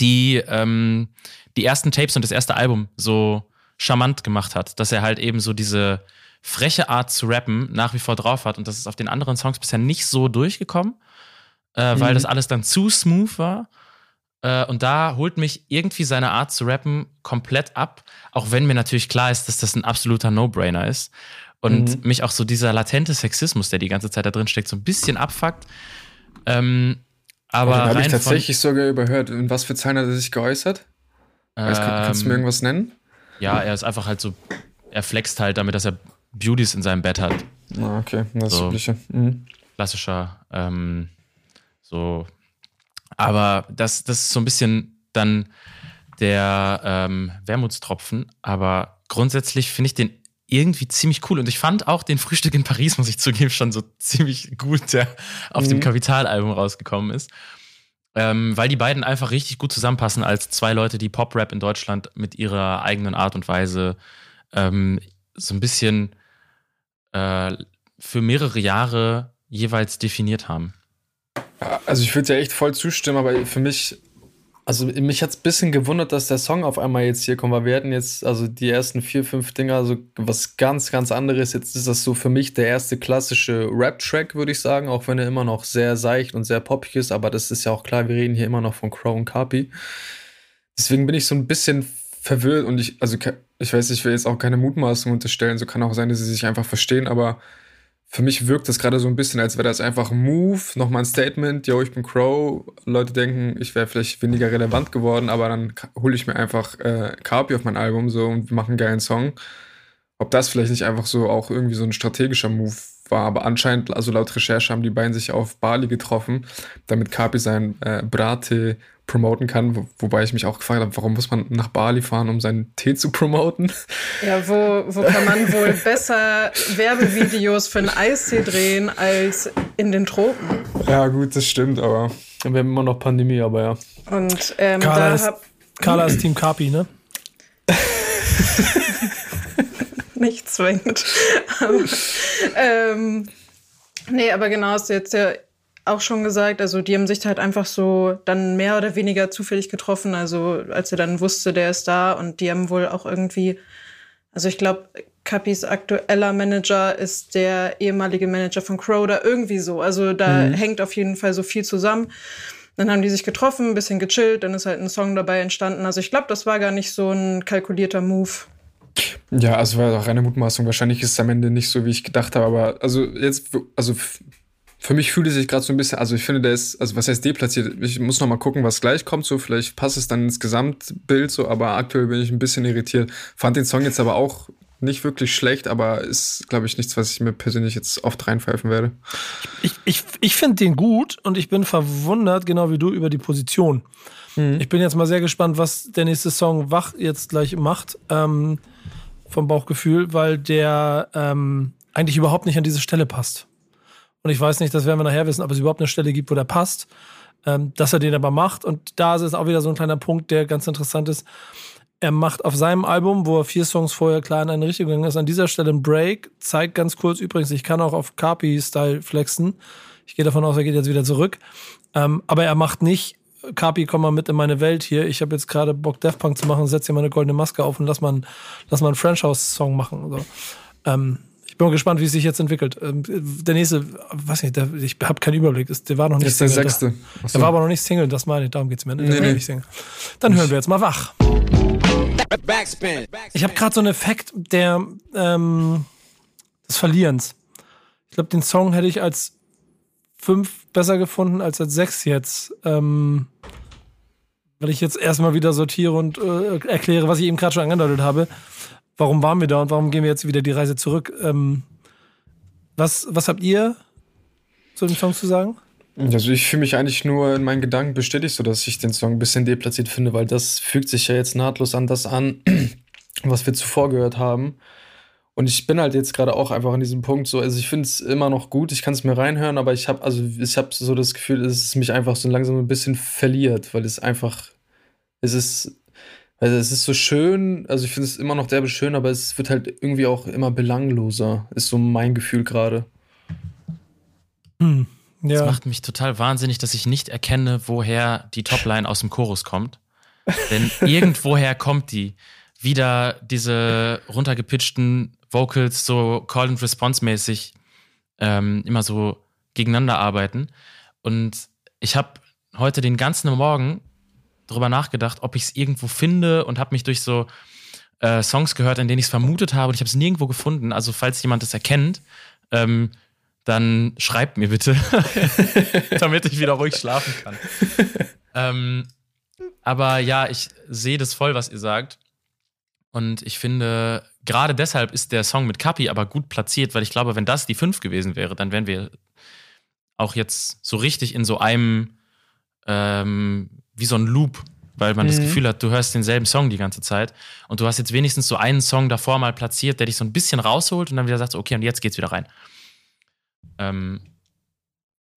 die ähm, die ersten Tapes und das erste Album so charmant gemacht hat, dass er halt eben so diese freche Art zu rappen nach wie vor drauf hat und das ist auf den anderen Songs bisher nicht so durchgekommen, äh, weil Mhm. das alles dann zu smooth war. Äh, und da holt mich irgendwie seine Art zu rappen komplett ab, auch wenn mir natürlich klar ist, dass das ein absoluter No-Brainer ist. Und mich auch so dieser latente Sexismus, der die ganze Zeit da drin steckt, so ein bisschen abfuckt. Ähm, aber Den habe ich tatsächlich sogar überhört. In was für Zahlen hat er sich geäußert? Kann, kannst du mir Ähm, irgendwas nennen? Ja, er ist einfach halt so, er flext halt damit, dass er Beauties in seinem Bett hat. Ah, okay, das so. Übliche. Mhm. Klassischer, ähm, so. Aber das, das ist so ein bisschen dann der ähm, Wermutstropfen. Aber grundsätzlich finde ich den irgendwie ziemlich cool. Und ich fand auch den Frühstück in Paris, muss ich zugeben, schon so ziemlich gut, der auf dem Mhm. Kapitalalbum rausgekommen ist. Ähm, weil die beiden einfach richtig gut zusammenpassen als zwei Leute, die Pop-Rap in Deutschland mit ihrer eigenen Art und Weise ähm, so ein bisschen äh, für mehrere Jahre jeweils definiert haben. Also ich würde ja echt voll zustimmen, aber für mich, Also mich hat es ein bisschen gewundert, dass der Song auf einmal jetzt hier kommt, weil wir hatten jetzt also die ersten vier, fünf Dinger, so was ganz, ganz anderes. Jetzt ist das so für mich der erste klassische Rap-Track, würde ich sagen, auch wenn er immer noch sehr seicht und sehr poppig ist, aber das ist ja auch klar, wir reden hier immer noch von Crow und Carpi. Deswegen bin ich so ein bisschen verwirrt und ich, also ich weiß, ich will jetzt auch keine Mutmaßung unterstellen, so kann auch sein, dass sie sich einfach verstehen, aber für mich wirkt das gerade so ein bisschen, als wäre das einfach ein Move, nochmal ein Statement, yo, ich bin Crow. Leute denken, ich wäre vielleicht weniger relevant geworden, aber dann hole ich mir einfach äh, Carpi auf mein Album so und wir machen einen geilen Song. Ob das vielleicht nicht einfach so auch irgendwie so ein strategischer Move war, aber anscheinend, also laut Recherche haben die beiden sich auf Bali getroffen, damit Carpi sein äh, Brate promoten kann, wo, wobei ich mich auch gefragt habe, warum muss man nach Bali fahren, um seinen Tee zu promoten? Ja, wo, wo kann man wohl besser Werbevideos für einen Eistee drehen als in den Tropen? Ja, gut, das stimmt, aber wir haben immer noch Pandemie, aber ja. Und ähm, Carla da ist, hab Carla ist Team Carpi, ne? nicht zwingend. Ähm, nee, aber genau, hast du jetzt ja auch schon gesagt, also die haben sich halt einfach so dann mehr oder weniger zufällig getroffen, also als er dann wusste, der ist da und die haben wohl auch irgendwie, also ich glaube, Capis aktueller Manager ist der ehemalige Manager von Crow oder irgendwie so, also da hängt auf jeden Fall so viel zusammen. Dann haben die sich getroffen, ein bisschen gechillt, dann ist halt ein Song dabei entstanden. Also ich glaube, das war gar nicht so ein kalkulierter Move. Ja, also war doch reine Mutmaßung. Wahrscheinlich ist es am Ende nicht so, wie ich gedacht habe, aber also jetzt, also für mich fühlt es sich gerade so ein bisschen, also ich finde, der ist, also was heißt deplatziert? Ich muss noch mal gucken, was gleich kommt, so vielleicht passt es dann ins Gesamtbild so, aber aktuell bin ich ein bisschen irritiert. Fand den Song jetzt aber auch nicht wirklich schlecht, aber ist, glaube ich, nichts, was ich mir persönlich jetzt oft reinpfeifen werde. Ich, ich, ich finde den gut und ich bin verwundert, genau wie du, über die Position. Ich bin jetzt mal sehr gespannt, was der nächste Song Wach jetzt gleich macht, ähm, vom Bauchgefühl, weil der ähm, eigentlich überhaupt nicht an diese Stelle passt. Und ich weiß nicht, das werden wir nachher wissen, ob es überhaupt eine Stelle gibt, wo der passt, ähm, dass er den aber macht. Und da ist auch wieder so ein kleiner Punkt, der ganz interessant ist. Er macht auf seinem Album, wo er vier Songs vorher klar in eine Richtung gegangen ist, an dieser Stelle einen Break, zeigt ganz kurz übrigens, ich kann auch auf Carpi-Style flexen. Ich gehe davon aus, er geht jetzt wieder zurück. Ähm, aber er macht nicht, Carpi, komm mal mit in meine Welt hier. Ich habe jetzt gerade Bock, Death Punk zu machen, setz hier meine goldene Maske auf und lass mal, lass mal einen French House-Song machen. So. Ähm, ich bin mal gespannt, wie es sich jetzt entwickelt. Ähm, der nächste, weiß nicht, der, ich habe keinen Überblick. Der war noch nicht Das ist der Single. sechste. Der, Achso. der war aber noch nicht Single, das meine ich, darum geht's mir. Ne? Der Nee, nee. nicht Single. Dann hören wir jetzt mal wach. Ich habe gerade so einen Effekt der ähm, des Verlierens. Ich glaube, den Song hätte ich als fünf besser gefunden als als sechs jetzt. Ähm, weil ich jetzt erstmal wieder sortiere und äh, erkläre, was ich eben gerade schon angedeutet habe. Warum waren wir da und warum gehen wir jetzt wieder die Reise zurück? Ähm, was, was habt ihr zu dem Song zu sagen? Also ich fühle mich eigentlich nur in meinen Gedanken bestätigt, so dass ich den Song ein bisschen deplatziert finde, weil das fügt sich ja jetzt nahtlos an das an, was wir zuvor gehört haben. Und ich bin halt jetzt gerade auch einfach an diesem Punkt so, also ich finde es immer noch gut, ich kann es mir reinhören, aber ich habe also ich habe so das Gefühl, dass es mich einfach so langsam ein bisschen verliert, weil es einfach es ist also es ist so schön, also ich finde es immer noch derbe schön, aber es wird halt irgendwie auch immer belangloser, ist so mein Gefühl gerade. Hm. Das Ja. macht mich total wahnsinnig, dass ich nicht erkenne, woher die Topline aus dem Chorus kommt. Denn irgendwoher kommt die. Wieder diese runtergepitchten Vocals, so Call and Response mäßig, ähm, immer so gegeneinander arbeiten. Und ich habe heute den ganzen Morgen drüber nachgedacht, ob ich es irgendwo finde und habe mich durch so äh, Songs gehört, in denen ich es vermutet habe und ich habe es nirgendwo gefunden. Also falls jemand es erkennt, ähm, dann schreibt mir bitte, damit ich wieder ruhig schlafen kann. ähm, aber ja, ich sehe das voll, was ihr sagt. Und ich finde, gerade deshalb ist der Song mit Kapi aber gut platziert, weil ich glaube, wenn das die 5 gewesen wäre, dann wären wir auch jetzt so richtig in so einem, ähm, wie so ein Loop, weil man das Mhm. Gefühl hat, du hörst denselben Song die ganze Zeit. Und du hast jetzt wenigstens so einen Song davor mal platziert, der dich so ein bisschen rausholt und dann wieder sagst, okay, und jetzt geht's wieder rein. Ähm,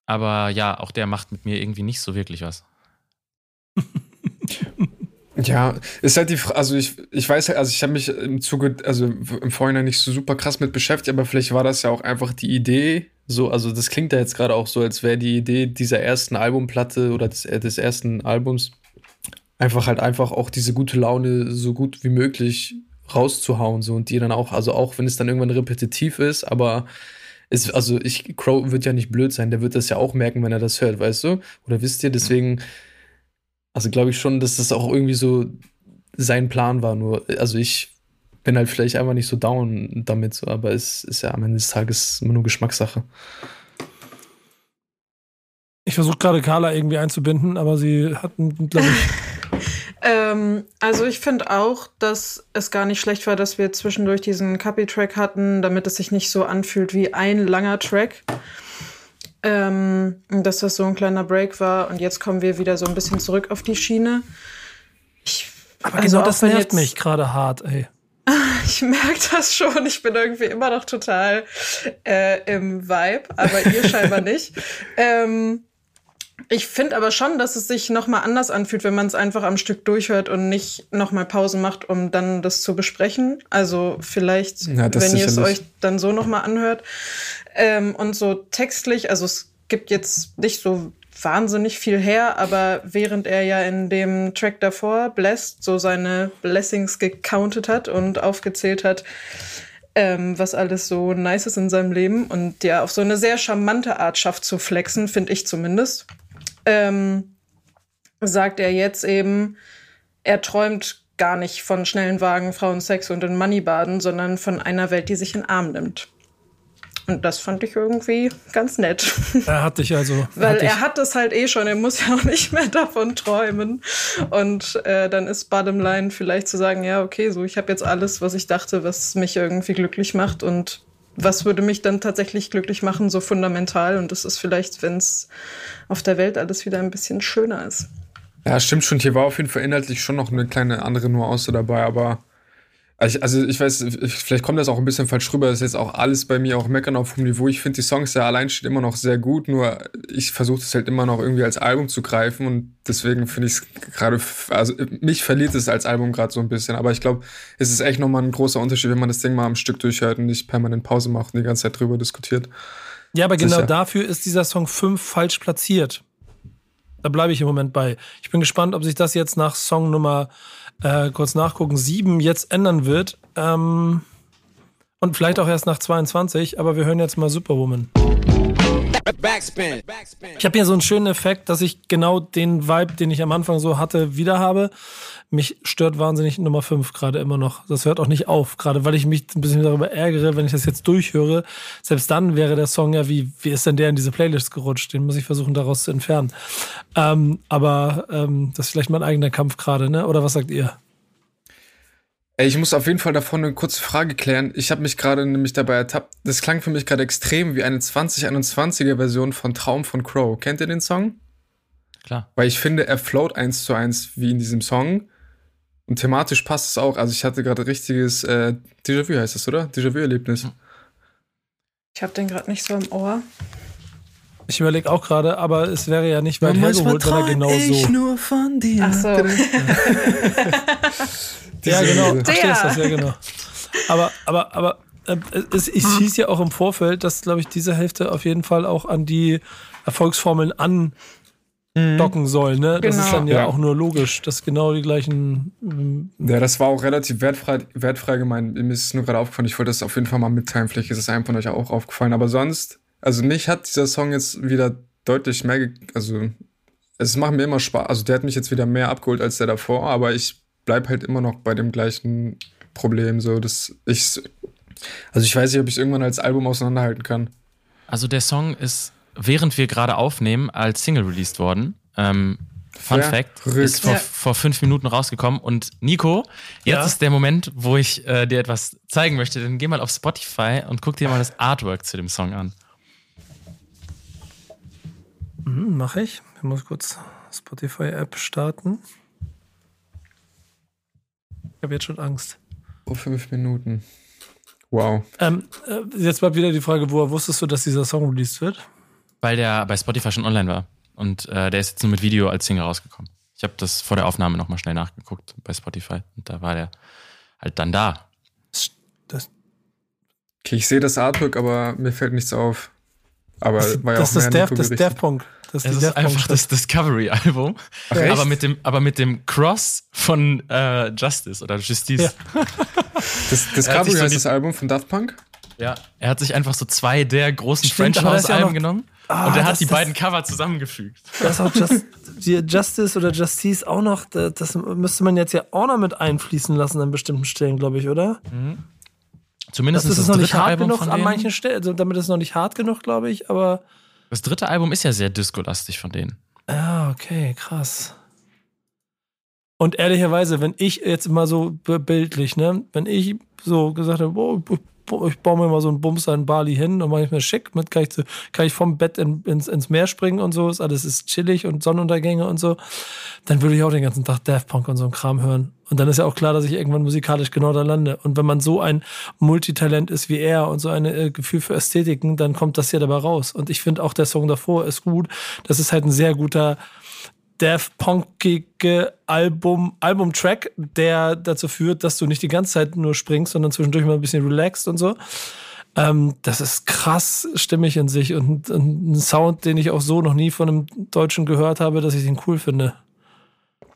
aber ja, auch der macht mit mir irgendwie nicht so wirklich was. Ja, ist halt die Frage, also ich, ich weiß halt, also ich habe mich im Zuge, also im Vorhinein nicht so super krass mit beschäftigt, aber vielleicht war das ja auch einfach die Idee, so, also das klingt ja jetzt gerade auch so, als wäre die Idee dieser ersten Albumplatte oder des, äh, des ersten Albums einfach halt einfach auch diese gute Laune so gut wie möglich rauszuhauen, so und die dann auch, also auch wenn es dann irgendwann repetitiv ist, aber es, also ich, Crow wird ja nicht blöd sein, der wird das ja auch merken, wenn er das hört, weißt du? Oder wisst ihr, deswegen, also glaube ich schon, dass das auch irgendwie so sein Plan war. Nur, also ich bin halt vielleicht einfach nicht so down damit, so, aber es ist ja am Ende des Tages immer nur Geschmackssache. Ich versuche gerade Carla irgendwie einzubinden, aber sie hat, glaube ich, Ähm, also ich finde auch, dass es gar nicht schlecht war, dass wir zwischendurch diesen Copy-Track hatten, damit es sich nicht so anfühlt wie ein langer Track. Ähm, dass das so ein kleiner Break war und jetzt kommen wir wieder so ein bisschen zurück auf die Schiene. Ich, aber also genau das nervt jetzt- mich gerade hart, ey. Ich merke das schon. Ich bin irgendwie immer noch total äh, im Vibe, aber ihr scheinbar nicht. Ähm, ich finde aber schon, dass es sich noch mal anders anfühlt, wenn man es einfach am Stück durchhört und nicht noch mal Pausen macht, um dann das zu besprechen. Also vielleicht, Ja, wenn ihr es euch dann so noch mal anhört. Ähm, und so textlich, also es gibt jetzt nicht so wahnsinnig viel her, aber während er ja in dem Track davor, Blessed, so seine Blessings gecountet hat und aufgezählt hat, ähm, was alles so nice ist in seinem Leben und ja auf so eine sehr charmante Art schafft zu flexen, finde ich zumindest, ähm, sagt er jetzt eben, er träumt gar nicht von schnellen Wagen, Frauen, Sex und in Moneybaden, sondern von einer Welt, die sich in Arm nimmt. Und das fand ich irgendwie ganz nett. Er hat dich also. Weil hat dich, er hat es halt eh schon, er muss ja auch nicht mehr davon träumen. Und äh, dann ist Bottom Line vielleicht zu sagen, ja, okay, so ich habe jetzt alles, was ich dachte, was mich irgendwie glücklich macht und was würde mich dann tatsächlich glücklich machen, so fundamental. Und das ist vielleicht, wenn es auf der Welt alles wieder ein bisschen schöner ist. Ja, stimmt schon. Hier war auf jeden Fall inhaltlich schon noch eine kleine andere Nuance dabei, aber Ich, also ich weiß, vielleicht kommt das auch ein bisschen falsch rüber. Das ist jetzt auch alles bei mir auch meckern auf hohem Niveau. Ich finde die Songs ja allein steht immer noch sehr gut, nur ich versuche es halt immer noch irgendwie als Album zu greifen und deswegen finde ich es gerade, also mich verliert es als Album gerade so ein bisschen. Aber ich glaube, es ist echt nochmal ein großer Unterschied, wenn man das Ding mal am Stück durchhört und nicht permanent Pause macht und die ganze Zeit drüber diskutiert. Ja, aber genau dafür ist dieser Song 5 falsch platziert. Da bleibe ich im Moment bei. Ich bin gespannt, ob sich das jetzt nach Song Nummer äh, kurz nachgucken, 7 jetzt ändern wird. Ähm, und vielleicht auch erst nach 22, aber wir hören jetzt mal Superwoman. Backspin. Ich habe hier so einen schönen Effekt, dass ich genau den Vibe, den ich am Anfang so hatte, wieder habe. Mich stört wahnsinnig Nummer 5 gerade immer noch. Das hört auch nicht auf, gerade weil ich mich ein bisschen darüber ärgere, wenn ich das jetzt durchhöre. Selbst dann wäre der Song ja, wie, wie ist denn der in diese Playlist gerutscht? Den muss ich versuchen, daraus zu entfernen. Ähm, aber ähm, das ist vielleicht mein eigener Kampf gerade, ne? Oder was sagt ihr? Ey, ich muss auf jeden Fall davon eine kurze Frage klären. Ich habe mich gerade nämlich dabei ertappt. Das klang für mich gerade extrem wie eine 2021er Version von Traum von Crow. Kennt ihr den Song? Klar. Weil ich finde, er float eins zu eins wie in diesem Song. Und thematisch passt es auch. Also ich hatte gerade richtiges äh, Déjà-vu heißt das, oder? Déjà-vu-Erlebnis. Ich habe den gerade nicht so im Ohr. Ich überlege auch gerade, aber es wäre ja nicht weit hergeholt, wenn er genau so. nur von dir. Ach so. ja, genau. Der. Ach, das, ja, genau. Aber, aber, aber äh, es, es hieß ja auch im Vorfeld, dass, glaube ich, diese Hälfte auf jeden Fall auch an die Erfolgsformeln andocken soll. Ne? Das Genau. ist dann ja, Ja. auch nur logisch, dass genau die gleichen. ähm, Ja, das war auch relativ wertfrei, wertfrei gemeint. Mir ist es nur gerade aufgefallen. Ich wollte das auf jeden Fall mal mitteilen. Vielleicht ist es einem von euch auch aufgefallen. Aber sonst, also mich hat dieser Song jetzt wieder deutlich mehr, ge also es macht mir immer Spaß. Also der hat mich jetzt wieder mehr abgeholt als der davor. Aber ich bleib halt immer noch bei dem gleichen Problem. So, dass ich, also ich weiß nicht, ob ich es irgendwann als Album auseinanderhalten kann. Also der Song ist, während wir gerade aufnehmen, als Single released worden. Ähm, Fun Fact, Verrückt. ist vor, Ja. vor fünf Minuten rausgekommen. Und Nico, jetzt Ja? ist der Moment, wo ich äh, dir etwas zeigen möchte. Dann geh mal auf Spotify und guck dir mal das Artwork zu dem Song an. Hm, mach ich. Ich muss kurz Spotify-App starten. Ich habe jetzt schon Angst. Vor fünf Minuten. Wow. Ähm, äh, jetzt bleibt wieder die Frage, woher wusstest du, dass dieser Song released wird? Weil der bei Spotify schon online war. Und äh, der ist jetzt nur mit Video als Single rausgekommen. Ich habe das vor der Aufnahme nochmal schnell nachgeguckt bei Spotify. Und da war der halt dann da. Das, Okay, ich sehe das Artwork, aber mir fällt nichts auf. Aber das, war ja das auch ist das. Daft Punk. Das ist Daft einfach das Discovery-Album. Aber mit, dem, aber mit dem Cross von äh, Justice oder Justice. Ja. Das, Er Discovery so heißt das Album von Daft Punk? Ja, er hat sich einfach so zwei der großen Stimmt, French House ist ja Alben noch- genommen Ah, und er das- hat die das- beiden Cover zusammengefügt. Das ist auch Just, die Justice oder Justice auch noch, das, das müsste man jetzt ja auch noch mit einfließen lassen an bestimmten Stellen, glaube ich, oder? Zumindest Das ist das, noch nicht hart Album genug an manchen Stellen, also damit ist es noch nicht hart genug, glaube ich, aber Das dritte Album ist ja sehr disco-lastig von denen. ja, okay, krass. Und ehrlicherweise, wenn ich jetzt mal so bildlich, ne, wenn ich so gesagt habe, boah, ich- baue mir mal so einen Bumser in Bali hin, dann mache ich mir schick, mit kann ich, kann ich vom Bett in, ins, ins Meer springen und so, ist alles ist chillig und Sonnenuntergänge und so, dann würde ich auch den ganzen Tag Daft Punk und so einen Kram hören. Und dann ist ja auch klar, dass ich irgendwann musikalisch genau da lande. Und wenn man so ein Multitalent ist wie er und so ein äh, Gefühl für Ästhetiken, dann kommt das ja dabei raus. Und ich finde auch der Song davor ist gut. Das ist halt ein sehr guter Daft Punkige Album, Album-Track, der dazu führt, dass du nicht die ganze Zeit nur springst, sondern zwischendurch mal ein bisschen relaxed und so. Ähm, das ist krass stimmig in sich und, und ein Sound, den ich auch so noch nie von einem Deutschen gehört habe, dass ich den cool finde.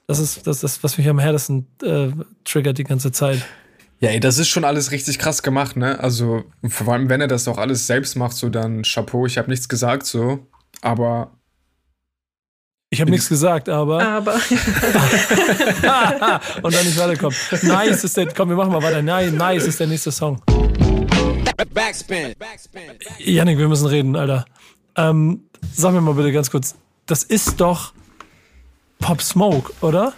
Das ist das, ist, was mich am härtesten äh, triggert die ganze Zeit. Ja, ey, das ist schon alles richtig krass gemacht, ne? Also, vor allem, wenn er das auch alles selbst macht, so dann Chapeau, ich habe nichts gesagt, so. Aber Ich habe nichts gesagt, aber. Aber und dann nicht weiterkommen. Nice ist der. Komm, wir machen mal weiter. Nice, nice ist der nächste Song. Janik, wir müssen reden, Alter. Ähm, sag mir mal bitte ganz kurz. Das ist doch Pop Smoke, oder?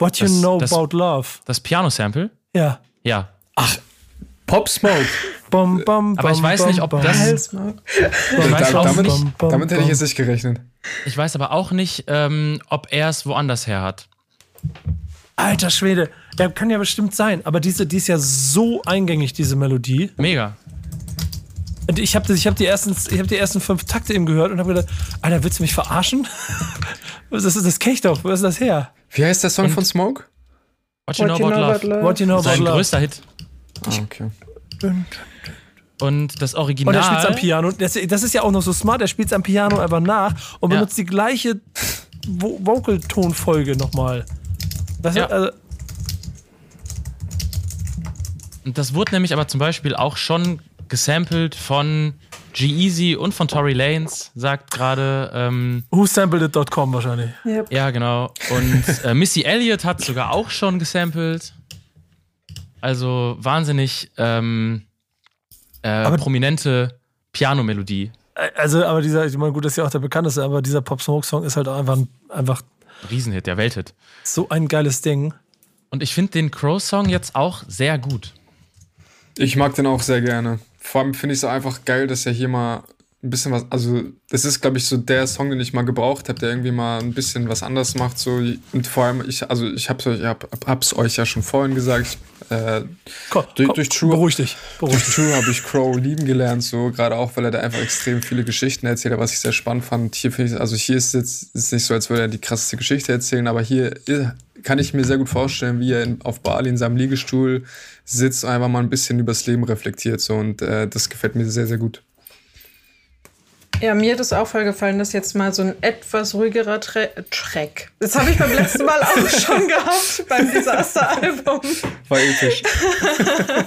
What you Das- know das- about love. Das Piano-Sample? Ja. Ja. Pop Smoke. Bum, bum, Aber ich weiß nicht, ob das- weiß, Da, auch damit, nicht, bum, damit hätte ich jetzt nicht gerechnet. Ich weiß aber auch nicht, ähm, ob er es woanders her hat. Alter Schwede, der kann ja bestimmt sein, aber diese, die ist ja so eingängig, diese Melodie. Mega. Und ich habe ich hab die, ersten, ich hab die ersten fünf Takte eben gehört und habe gedacht, Alter, willst du mich verarschen? Das, ist, das kenn ich doch, wo ist das her? Wie heißt der Song von Smoke? What You Know About Love. What you know about Sein love. größter Hit. Ah, okay. Und das Und Original. er spielt am Piano. Das, das ist ja auch noch so smart. Er spielt am Piano einfach nach und Ja. benutzt die gleiche Vo Vocal-Tonfolge nochmal. Das Ja. ist, also, Und das wurde nämlich aber zum Beispiel auch schon gesampelt von G-Eazy und von Tory Lanez, sagt gerade. Ähm, whosampled.com wahrscheinlich. ja, genau. Und äh, Missy Elliott hat sogar auch schon gesampelt. Also wahnsinnig ähm, äh, prominente Pianomelodie. Also, aber dieser, ich meine, gut, das ist ja auch der bekannteste, aber dieser Pop Smoke Song ist halt auch einfach, einfach Riesenhit, der Welthit. so ein geiles Ding. Und ich finde den Crow-Song jetzt auch sehr gut. Ich mag den auch sehr gerne. Vor allem finde ich es einfach geil, dass er hier mal ein bisschen was, also das ist, glaube ich, so der Song, den ich mal gebraucht habe, der irgendwie mal ein bisschen was anders macht. So und vor allem, ich, also ich hab's euch, hab, hab's euch ja schon vorhin gesagt. Äh, Komm, durch, komm, durch True, beruhig dich. Beruhig durch. True habe ich Crow lieben gelernt, so gerade auch, weil er da einfach extrem viele Geschichten erzählt, was ich sehr spannend fand. Hier finde ich, also hier ist jetzt ist nicht so, als würde er die krasseste Geschichte erzählen, aber hier kann ich mir sehr gut vorstellen, wie er in, auf Bali in seinem Liegestuhl sitzt und einfach mal ein bisschen übers Leben reflektiert. So und äh, das gefällt mir sehr, sehr gut. Ja, mir hat es auch voll gefallen, dass jetzt mal so ein etwas ruhigerer Tra Track. Das habe ich beim letzten Mal auch schon gehabt beim Disaster-Album. War episch.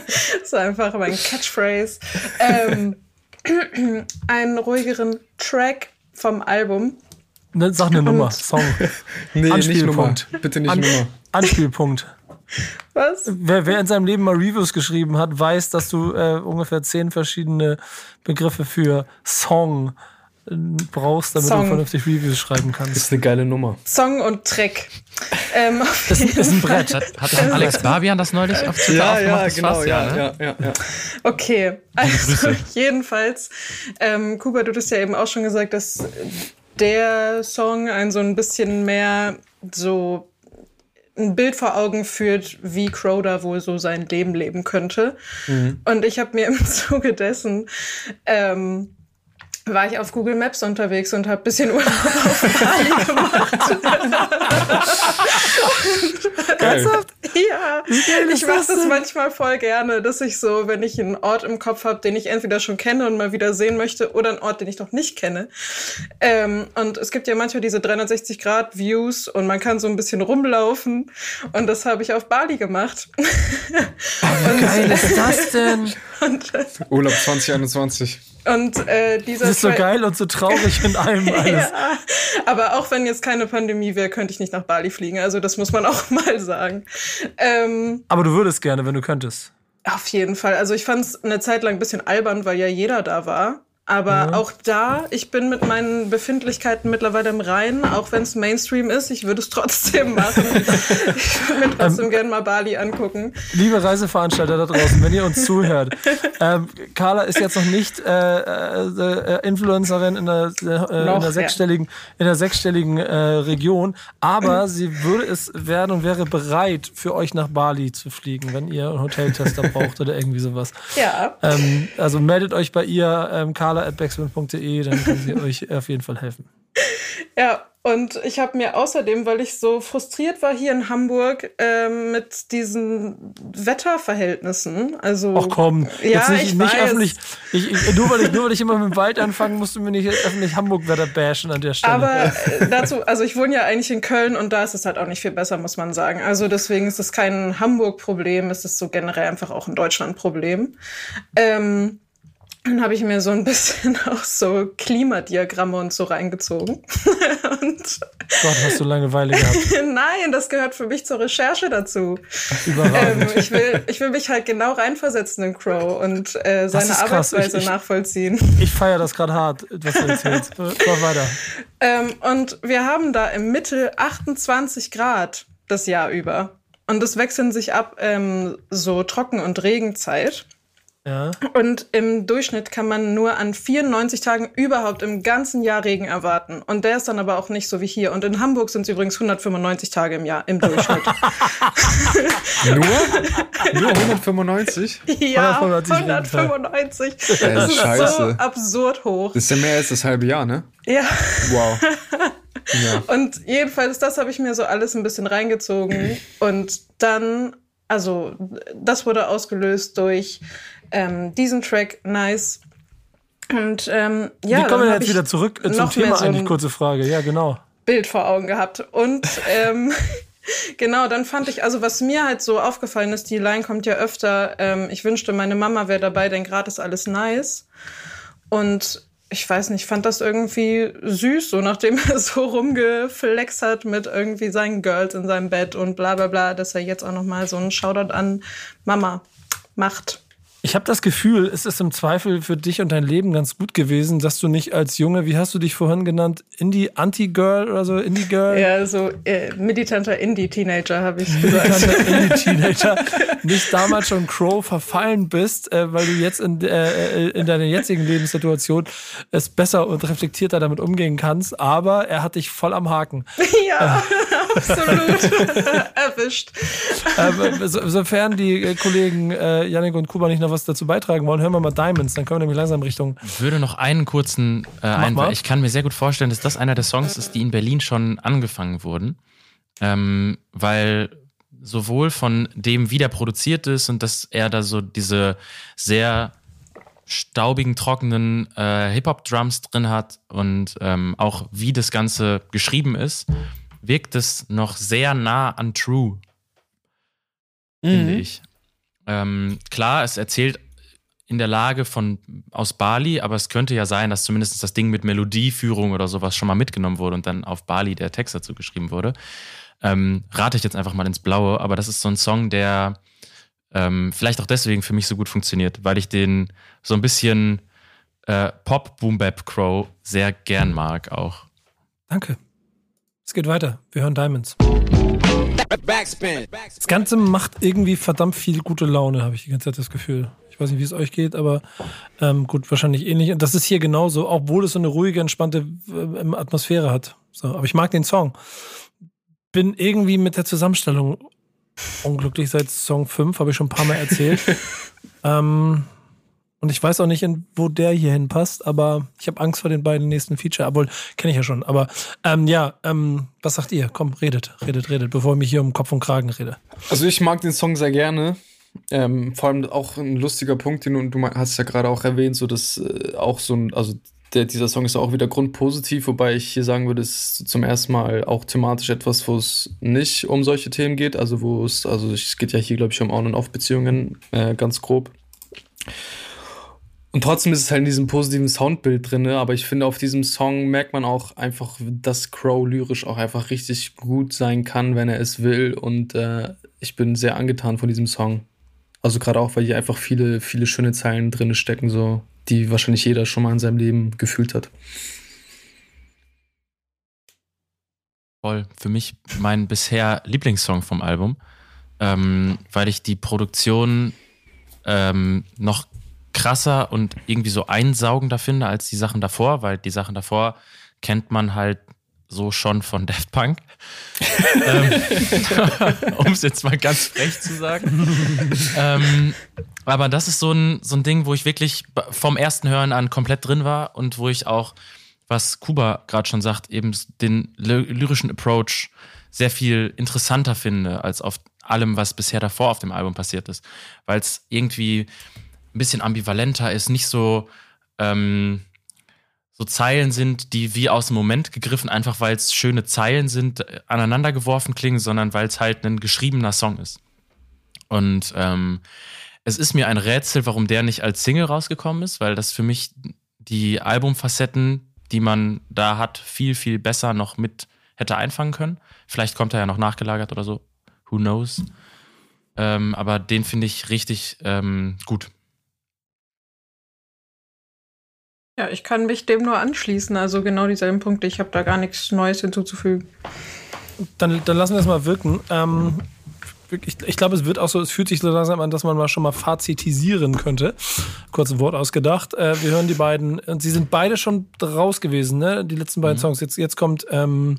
Das ist einfach mein Catchphrase. Ähm, einen ruhigeren Track vom Album. Ne, Sag eine Nummer, Song. Nee, nicht Nummer. Anspielpunkt. Bitte nicht An- Nummer. Anspielpunkt. Was? Wer, wer in seinem Leben mal Reviews geschrieben hat, weiß, dass du äh, ungefähr zehn verschiedene Begriffe für Song äh, brauchst, damit Song. du vernünftig Reviews schreiben kannst. Ist eine geile Nummer. Song und Track. Ähm, Das ist ein Brett. Hat, hat Alex Barbian das neulich auf Twitter aufgemacht? Das war's ja, ne? ja, ja, ja. Okay, also jedenfalls, ähm, Kuba, du hast ja eben auch schon gesagt, dass der Song ein so ein bisschen mehr so ein Bild vor Augen führt, wie Crow da wohl so sein Leben leben könnte. Und ich habe mir im Zuge dessen ähm, war ich auf Google Maps unterwegs und habe ein bisschen Urlaub auf Bali gemacht. Geil. Ja, ich mache das manchmal voll gerne, dass ich so, wenn ich einen Ort im Kopf habe, den ich entweder schon kenne und mal wieder sehen möchte, oder einen Ort, den ich noch nicht kenne. Ähm, und es gibt ja manchmal diese 360-Grad-Views und man kann so ein bisschen rumlaufen. Und das habe ich auf Bali gemacht. Wie geil ist das denn? Und, äh, Urlaub 2021. und äh, dieser Das ist so geil und so traurig in einem alles. Ja, aber auch wenn jetzt keine Pandemie wäre, könnte ich nicht nach Bali fliegen. Also das muss man auch mal sagen. Ähm, Aber du würdest gerne, wenn du könntest. Auf jeden Fall. Also ich fand es eine Zeit lang ein bisschen albern, weil ja jeder da war. Aber auch da, ich bin mit meinen Befindlichkeiten mittlerweile im Reinen, auch wenn es Mainstream ist, ich würde es trotzdem machen. ich würde mir trotzdem gerne mal Bali angucken. Liebe Reiseveranstalter da draußen, wenn ihr uns zuhört, ähm, Carla ist jetzt noch nicht äh, äh, äh, Influencerin in der, äh, Noch, in der sechsstelligen, in der sechsstelligen äh, Region, aber sie würde es werden und wäre bereit, für euch nach Bali zu fliegen, wenn ihr einen Hoteltester braucht oder irgendwie sowas. Ja. Ähm, also meldet euch bei ihr, ähm, carla.backspin.de, dann kann sie euch auf jeden Fall helfen. Ja, und ich habe mir außerdem, weil ich so frustriert war hier in Hamburg ähm, mit diesen Wetterverhältnissen, also Ach komm, Ja, jetzt nicht, ich nicht weiß. öffentlich. Ich, ich, nur, weil ich, nur weil ich immer mit dem Wald anfangen musst du mir nicht öffentlich Hamburg-Wetter bashen an der Stelle. Aber äh, dazu, also ich wohne ja eigentlich in Köln und da ist es halt auch nicht viel besser, muss man sagen. Also deswegen ist es kein Hamburg-Problem, es ist so generell einfach auch ein Deutschland-Problem. Ähm, dann habe ich mir so ein bisschen auch so Klimadiagramme und so reingezogen. und Gott, hast du Langeweile gehabt. nein, das gehört für mich zur Recherche dazu. Ähm, Überragend. ich, will, ich will mich halt genau reinversetzen in Crow und äh, seine. Arbeitsweise Ich- ich- nachvollziehen. Ich feiere das gerade hart, was du erzählst. Mach weiter. Ähm, und wir haben da im Mittel 28 Grad das Jahr über. Und es wechseln sich ab ähm, so Trocken- und Regenzeit. Ja. Und im Durchschnitt kann man nur an 94 Tagen überhaupt im ganzen Jahr Regen erwarten. Und der ist dann aber auch nicht so wie hier. Und in Hamburg sind es übrigens 195 Tage im Jahr im Durchschnitt. Nur? Nur 195? ja, 195 195. Das Das ist ist so scheiße. absurd hoch. Das ist ja mehr als das halbe Jahr, ne? Ja. Wow. Ja. Und jedenfalls, das habe ich mir so alles ein bisschen reingezogen. Und dann, also, das wurde ausgelöst durch ähm, diesen Track, Nice. Und ähm, ja, Wie kommen wir jetzt wieder zurück äh, zum Thema so eigentlich? Kurze Frage. Ja, genau. Bild vor Augen gehabt. Und ähm, genau, dann fand ich, also was mir halt so aufgefallen ist, die Line kommt ja öfter, ähm, ich wünschte, meine Mama wäre dabei, denn gerade ist alles nice. Und ich weiß nicht, fand das irgendwie süß, so nachdem er so rumgeflext hat mit irgendwie seinen Girls in seinem Bett und bla bla bla, dass er jetzt auch noch mal so einen Shoutout an Mama macht. Ich habe das Gefühl, es ist im Zweifel für dich und dein Leben ganz gut gewesen, dass du nicht als Junge, wie hast du dich vorhin genannt, Indie Anti-Girl oder so, Indie-Girl? Ja, so äh, militanter Indie-Teenager, habe ich gesagt. Militanter Indie-Teenager nicht damals schon Crow verfallen bist, äh, weil du jetzt in, äh, in deiner jetzigen Lebenssituation es besser und reflektierter damit umgehen kannst, aber er hat dich voll am Haken. ja, absolut erwischt. Ähm, so, sofern die äh, Kollegen äh, Yannick und Kuba nicht noch was dazu beitragen wollen, hören wir mal Diamonds, dann können wir nämlich langsam Richtung. Ich würde noch einen kurzen äh. Einwand. Ich kann mir sehr gut vorstellen, dass das einer der Songs ist, die in Berlin schon angefangen wurden. Ähm, weil sowohl von dem, wie der produziert ist und dass er da so diese sehr staubigen, trockenen äh, Hip-Hop-Drums drin hat und ähm, auch wie das Ganze geschrieben ist, wirkt es noch sehr nah an True, finde ich. Ähm, klar, es erzählt in der Lage von aus Bali, aber es könnte ja sein, dass zumindest das Ding mit Melodieführung oder sowas schon mal mitgenommen wurde und dann auf Bali der Text dazu geschrieben wurde. Ähm, rate ich jetzt einfach mal ins Blaue, aber das ist so ein Song, der ähm, vielleicht auch deswegen für mich so gut funktioniert, weil ich den so ein bisschen äh, Pop Boom Bap Crow sehr gern mag auch. Danke. Es geht weiter. Wir hören Diamonds. Das Ganze macht irgendwie verdammt viel gute Laune, habe ich die ganze Zeit das Gefühl. Ich weiß nicht, wie es euch geht, aber ähm, gut, wahrscheinlich ähnlich. Und das ist hier genauso, obwohl es so eine ruhige, entspannte äh, Atmosphäre hat. So, aber ich mag den Song. Bin irgendwie mit der Zusammenstellung unglücklich seit Song 5, habe ich schon ein paar Mal erzählt. ähm, und ich weiß auch nicht, wo der hier hinpasst, aber ich habe Angst vor den beiden nächsten Feature. Obwohl, kenne ich ja schon. Aber ähm, ja, ähm, was sagt ihr? Komm, redet, redet, redet, bevor ich mich hier um Kopf und Kragen rede. Also ich mag den Song sehr gerne. Ähm, vor allem auch ein lustiger Punkt, den du, du hast ja gerade auch erwähnt, so dass äh, auch so ein, also der, dieser Song ist auch wieder grundpositiv, wobei ich hier sagen würde, es ist zum ersten Mal auch thematisch etwas, wo es nicht um solche Themen geht, also wo es, also es geht ja hier, glaube ich, um On- und Off-Beziehungen, äh, ganz grob. Und trotzdem ist es halt in diesem positiven Soundbild drin, aber ich finde, auf diesem Song merkt man auch einfach, dass Crow lyrisch auch einfach richtig gut sein kann, wenn er es will. Und äh, ich bin sehr angetan von diesem Song. Also gerade auch, weil hier einfach viele, viele schöne Zeilen drin stecken, so, die wahrscheinlich jeder schon mal in seinem Leben gefühlt hat. Voll. Für mich mein bisher Lieblingssong vom Album, ähm, weil ich die Produktion ähm, noch krasser und irgendwie so einsaugender finde als die Sachen davor, weil die Sachen davor kennt man halt so schon von Daft Punk. ähm, um es jetzt mal ganz frech zu sagen. ähm, aber das ist so ein, so ein Ding, wo ich wirklich vom ersten Hören an komplett drin war und wo ich auch, was Kuba gerade schon sagt, eben den lyrischen Approach sehr viel interessanter finde als auf allem, was bisher davor auf dem Album passiert ist. Weil es irgendwie ein bisschen ambivalenter ist, nicht so, ähm, so Zeilen sind, die wie aus dem Moment gegriffen, einfach weil es schöne Zeilen sind, aneinander geworfen klingen, sondern weil es halt ein geschriebener Song ist. Und ähm, es ist mir ein Rätsel, warum der nicht als Single rausgekommen ist, weil das für mich die Albumfacetten, die man da hat, viel, viel besser noch mit hätte einfangen können. Vielleicht kommt er ja noch nachgelagert oder so. Who knows? Ähm, aber den finde ich richtig ähm, gut. Ja, ich kann mich dem nur anschließen. Also genau dieselben Punkte. Ich habe da gar nichts Neues hinzuzufügen. Dann, dann lassen wir es mal wirken. Ähm, ich, ich glaube, es wird auch so, es fühlt sich so langsam an, dass man mal schon mal fazitisieren könnte. Kurz ein Wort ausgedacht. Äh, wir hören die beiden, und sie sind beide schon raus gewesen, ne? Die letzten beiden mhm. Songs. Jetzt, jetzt kommt, ähm,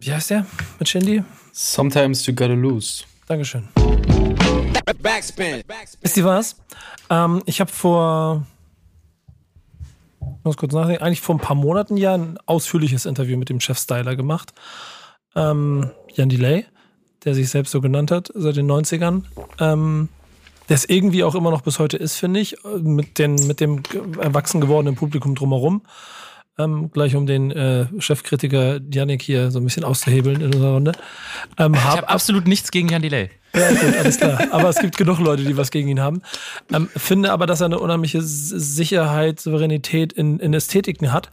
wie heißt der mit Shindy? Sometimes you gotta lose. Dankeschön. Backspin. Wisst ihr was? Ähm, ich habe vor muss kurz nachdenken, eigentlich vor ein paar Monaten ja ein ausführliches Interview mit dem Chef-Styler gemacht. Ähm, Jan Delay, der sich selbst so genannt hat seit den 90ern. Ähm, der es irgendwie auch immer noch bis heute ist, finde ich, mit, den, mit dem erwachsen gewordenen Publikum drumherum. Ähm, gleich um den äh, Chefkritiker Janik hier so ein bisschen auszuhebeln in unserer Runde. Ähm, ich habe absolut nichts gegen Jan Delay. Ja, gut, alles klar. Aber es gibt genug Leute, die was gegen ihn haben. Ähm, finde aber, dass er eine unheimliche Sicherheit, Souveränität in, in Ästhetiken hat.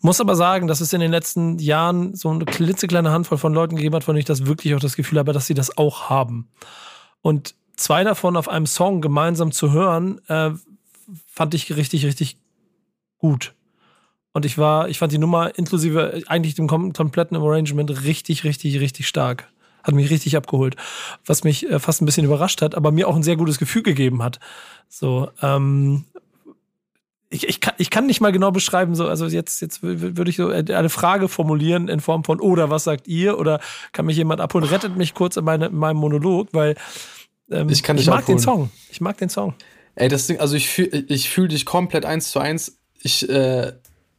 Muss aber sagen, dass es in den letzten Jahren so eine klitzekleine Handvoll von Leuten gegeben hat, von denen ich das wirklich auch das Gefühl habe, dass sie das auch haben. Und zwei davon auf einem Song gemeinsam zu hören, äh, fand ich richtig, richtig gut. Und ich war, ich fand die Nummer inklusive eigentlich dem kompletten Arrangement richtig, richtig, richtig stark. Hat mich richtig abgeholt. Was mich äh, fast ein bisschen überrascht hat, aber mir auch ein sehr gutes Gefühl gegeben hat. So, ähm, ich, ich, kann, ich kann nicht mal genau beschreiben, so, also jetzt, jetzt würde ich so eine Frage formulieren in Form von, oder was sagt ihr? Oder kann mich jemand abholen? Rettet mich kurz in, meine, in meinem Monolog, weil ähm, ich, kann ich mag abholen. den Song. Ich mag den Song. Ey, das Ding, also ich fühle ich fühl dich komplett eins zu eins. Ich äh,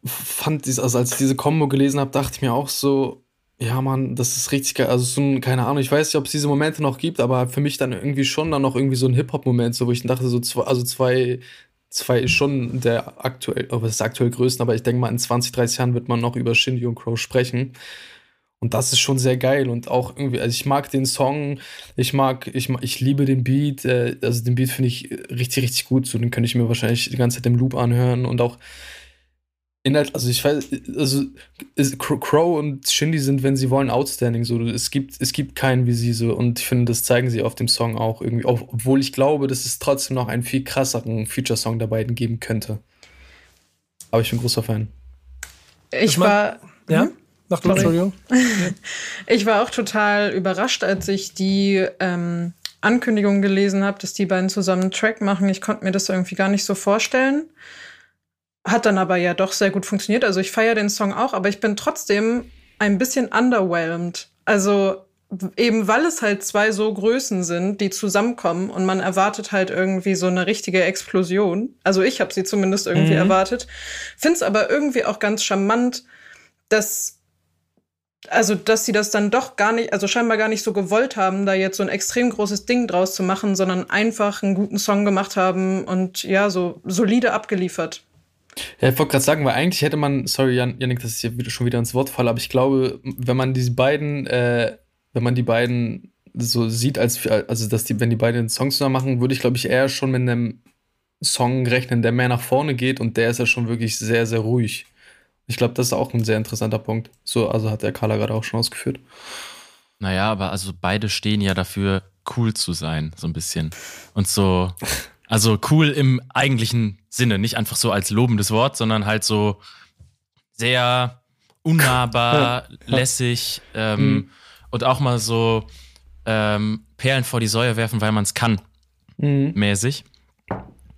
fand dies, also als ich diese Combo gelesen habe, dachte ich mir auch so, ja, Mann, das ist richtig geil. Also so ein, keine Ahnung, ich weiß nicht, ob es diese Momente noch gibt, aber für mich dann irgendwie schon dann noch irgendwie so ein Hip-Hop-Moment, so wo ich dachte, so zwei, also zwei, zwei ist schon der aktuell, oh, was ist aktuell größten, aber ich denke mal, in 20, 30 Jahren wird man noch über Shindy und Crow sprechen. Und das ist schon sehr geil und auch irgendwie, also ich mag den Song, ich mag, ich, ich liebe den Beat, äh, also den Beat finde ich richtig, richtig gut, so den könnte ich mir wahrscheinlich die ganze Zeit im Loop anhören und auch Inhalt, also ich weiß, also Crow und Shindy sind, wenn sie wollen, outstanding. So, es gibt, es gibt keinen wie sie so und ich finde, das zeigen sie auf dem Song auch irgendwie. Obwohl ich glaube, dass es trotzdem noch einen viel krasseren Future-Song der beiden geben könnte. Aber ich bin großer Fan. Ich war. Ja? Hm? Mach du, Entschuldigung. ich war auch total überrascht, als ich die ähm, Ankündigung gelesen habe, dass die beiden zusammen einen Track machen. Ich konnte mir das irgendwie gar nicht so vorstellen. Hat dann aber ja doch sehr gut funktioniert. Also ich feiere den Song auch, aber ich bin trotzdem ein bisschen underwhelmed. Also eben weil es halt zwei so Größen sind, die zusammenkommen und man erwartet halt irgendwie so eine richtige Explosion. Also ich habe sie zumindest irgendwie mhm. erwartet. Find's aber irgendwie auch ganz charmant, dass also dass sie das dann doch gar nicht, also scheinbar gar nicht so gewollt haben, da jetzt so ein extrem großes Ding draus zu machen, sondern einfach einen guten Song gemacht haben und ja, so solide abgeliefert. Ja, ich wollte gerade sagen, weil eigentlich hätte man, sorry Jan, Janik, dass ich hier schon wieder ins Wort falle, aber ich glaube, wenn man diese beiden, äh, wenn man die beiden so sieht, als also dass die, wenn die beiden Songs zusammen machen, würde ich, glaube ich, eher schon mit einem Song rechnen, der mehr nach vorne geht und der ist ja schon wirklich sehr, sehr ruhig. Ich glaube, das ist auch ein sehr interessanter Punkt. So, also hat der Carla gerade auch schon ausgeführt. Naja, aber also beide stehen ja dafür, cool zu sein, so ein bisschen. Und so Also cool im eigentlichen Sinne, nicht einfach so als lobendes Wort, sondern halt so sehr unnahbar, lässig ähm, mhm. und auch mal so ähm, Perlen vor die Säue werfen, weil man es kann, mhm. mäßig.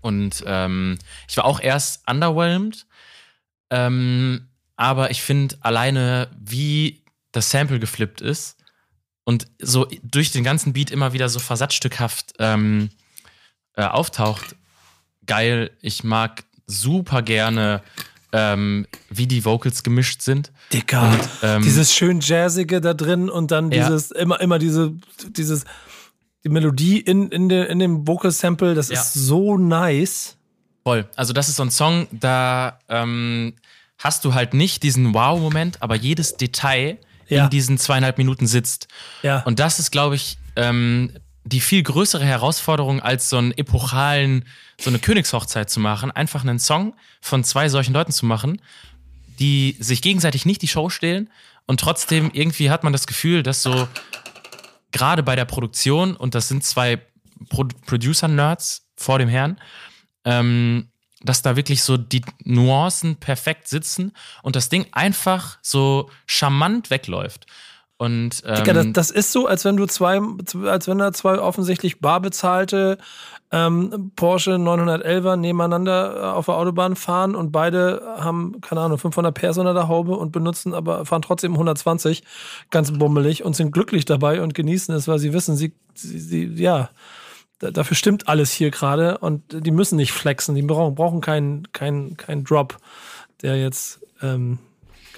Und ähm, ich war auch erst underwhelmed, ähm, aber ich finde alleine, wie das Sample geflippt ist und so durch den ganzen Beat immer wieder so versatzstückhaft ähm, äh, auftaucht, geil. Ich mag super gerne, ähm, wie die Vocals gemischt sind. Dicker. Und, ähm, dieses schön Jazzige da drin und dann dieses, ja. immer, immer diese, dieses, die Melodie in, in, de, in dem Vocal-Sample, das ja. ist so nice. Voll. Also, das ist so ein Song, da ähm, hast du halt nicht diesen Wow-Moment, aber jedes Detail ja. in diesen zweieinhalb Minuten sitzt. Ja. Und das ist, glaube ich, ähm, die viel größere Herausforderung als so einen epochalen, so eine Königshochzeit zu machen, einfach einen Song von zwei solchen Leuten zu machen, die sich gegenseitig nicht die Show stehlen und trotzdem irgendwie hat man das Gefühl, dass so gerade bei der Produktion, und das sind zwei Pro Producer-Nerds vor dem Herrn, ähm, dass da wirklich so die Nuancen perfekt sitzen und das Ding einfach so charmant wegläuft. Und ähm, Digga, das, das ist so, als wenn du zwei, als wenn da zwei offensichtlich bar bezahlte ähm, Porsche 911er nebeneinander äh, auf der Autobahn fahren und beide haben, keine Ahnung, 500 PS unter der Haube und benutzen aber, fahren trotzdem 120 ganz bummelig und sind glücklich dabei und genießen es, weil sie wissen, sie, sie, sie ja, da- dafür stimmt alles hier gerade und die müssen nicht flexen, die brauchen, brauchen keinen keinen keinen Drop, der jetzt, ähm,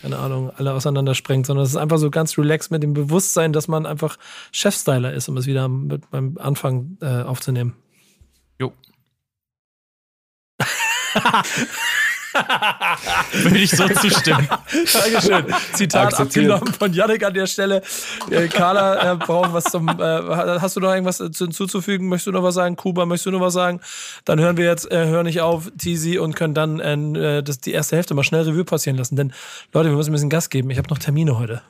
keine Ahnung, alle auseinander sprengt, sondern es ist einfach so ganz relaxed mit dem Bewusstsein, dass man einfach Chefstyler ist, um es wieder mit beim Anfang äh, aufzunehmen. Jo. Würde ich so zustimmen. Dankeschön. Zitat abgenommen von Yannick an der Stelle. Äh, Carla äh, braucht was zum. Äh, hast du noch irgendwas zu- hinzuzufügen? Möchtest du noch was sagen? Kuba, möchtest du noch was sagen? Dann hören wir jetzt, äh, hören nicht auf, Teasy, und können dann äh, das, die erste Hälfte mal schnell Revue passieren lassen. Denn, Leute, wir müssen ein bisschen Gas geben. Ich habe noch Termine heute.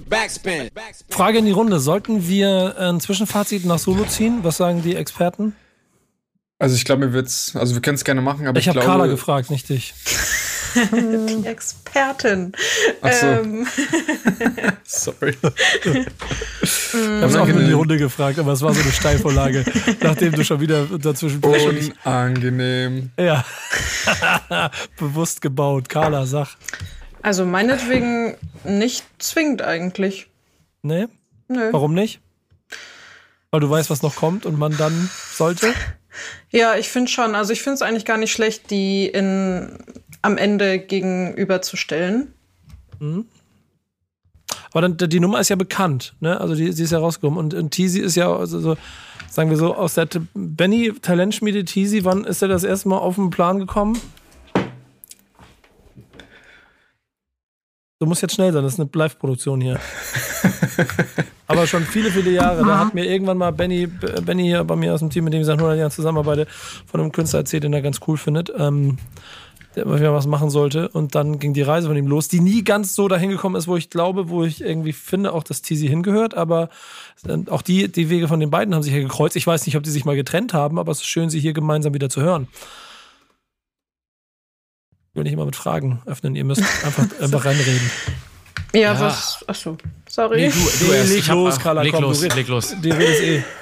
Backspin. Frage in die Runde. Sollten wir ein Zwischenfazit nach Solo ziehen? Was sagen die Experten? Also ich glaube, mir wird's, also wir können es gerne machen, aber ich, Ich habe glaube. Carla gefragt, nicht dich. Die Expertin. Ach so. Ähm, Sorry. Ich habe es auch nur in die Runde gefragt, aber es war so eine Steilvorlage, nachdem du schon wieder dazwischen Unangenehm. Ja. Bewusst gebaut. Carla, sag. Also meinetwegen nicht zwingend eigentlich. Nee? Nö. Warum nicht? Weil du weißt, was noch kommt und man dann sollte? Ja, ich finde schon. Also ich finde es eigentlich gar nicht schlecht, die in, am Ende gegenüberzustellen. Aber dann, die Nummer ist ja bekannt, ne? Also die, sie ist ja rausgekommen. Und, und Teasy ist ja, also so, sagen wir so, aus der T- Benny Talentschmiede Teasy, wann ist er das erste Mal auf den Plan gekommen? Du musst jetzt schnell sein, das ist eine Live-Produktion hier. Aber schon viele, viele Jahre. Da hat mir irgendwann mal Benny, Benny hier bei mir aus dem Team, mit dem ich seit 100 Jahren zusammenarbeite, von einem Künstler erzählt, den er ganz cool findet. Ähm, der immer wieder was machen sollte. Und dann ging die Reise von ihm los, die nie ganz so dahin gekommen ist, wo ich glaube, wo ich irgendwie finde, auch dass Teasy hingehört. Aber äh, auch die, die Wege von den beiden haben sich ja gekreuzt. Ich weiß nicht, ob die sich mal getrennt haben, aber es ist schön, sie hier gemeinsam wieder zu hören. Will nicht immer mit Fragen öffnen. Ihr müsst einfach, einfach reinreden. Ja, Ja. was. Achso, sorry. Nee, du, du erst. leg Ich hab los, auch- Carla, leg komm, los, red- leg los. Die redest eh.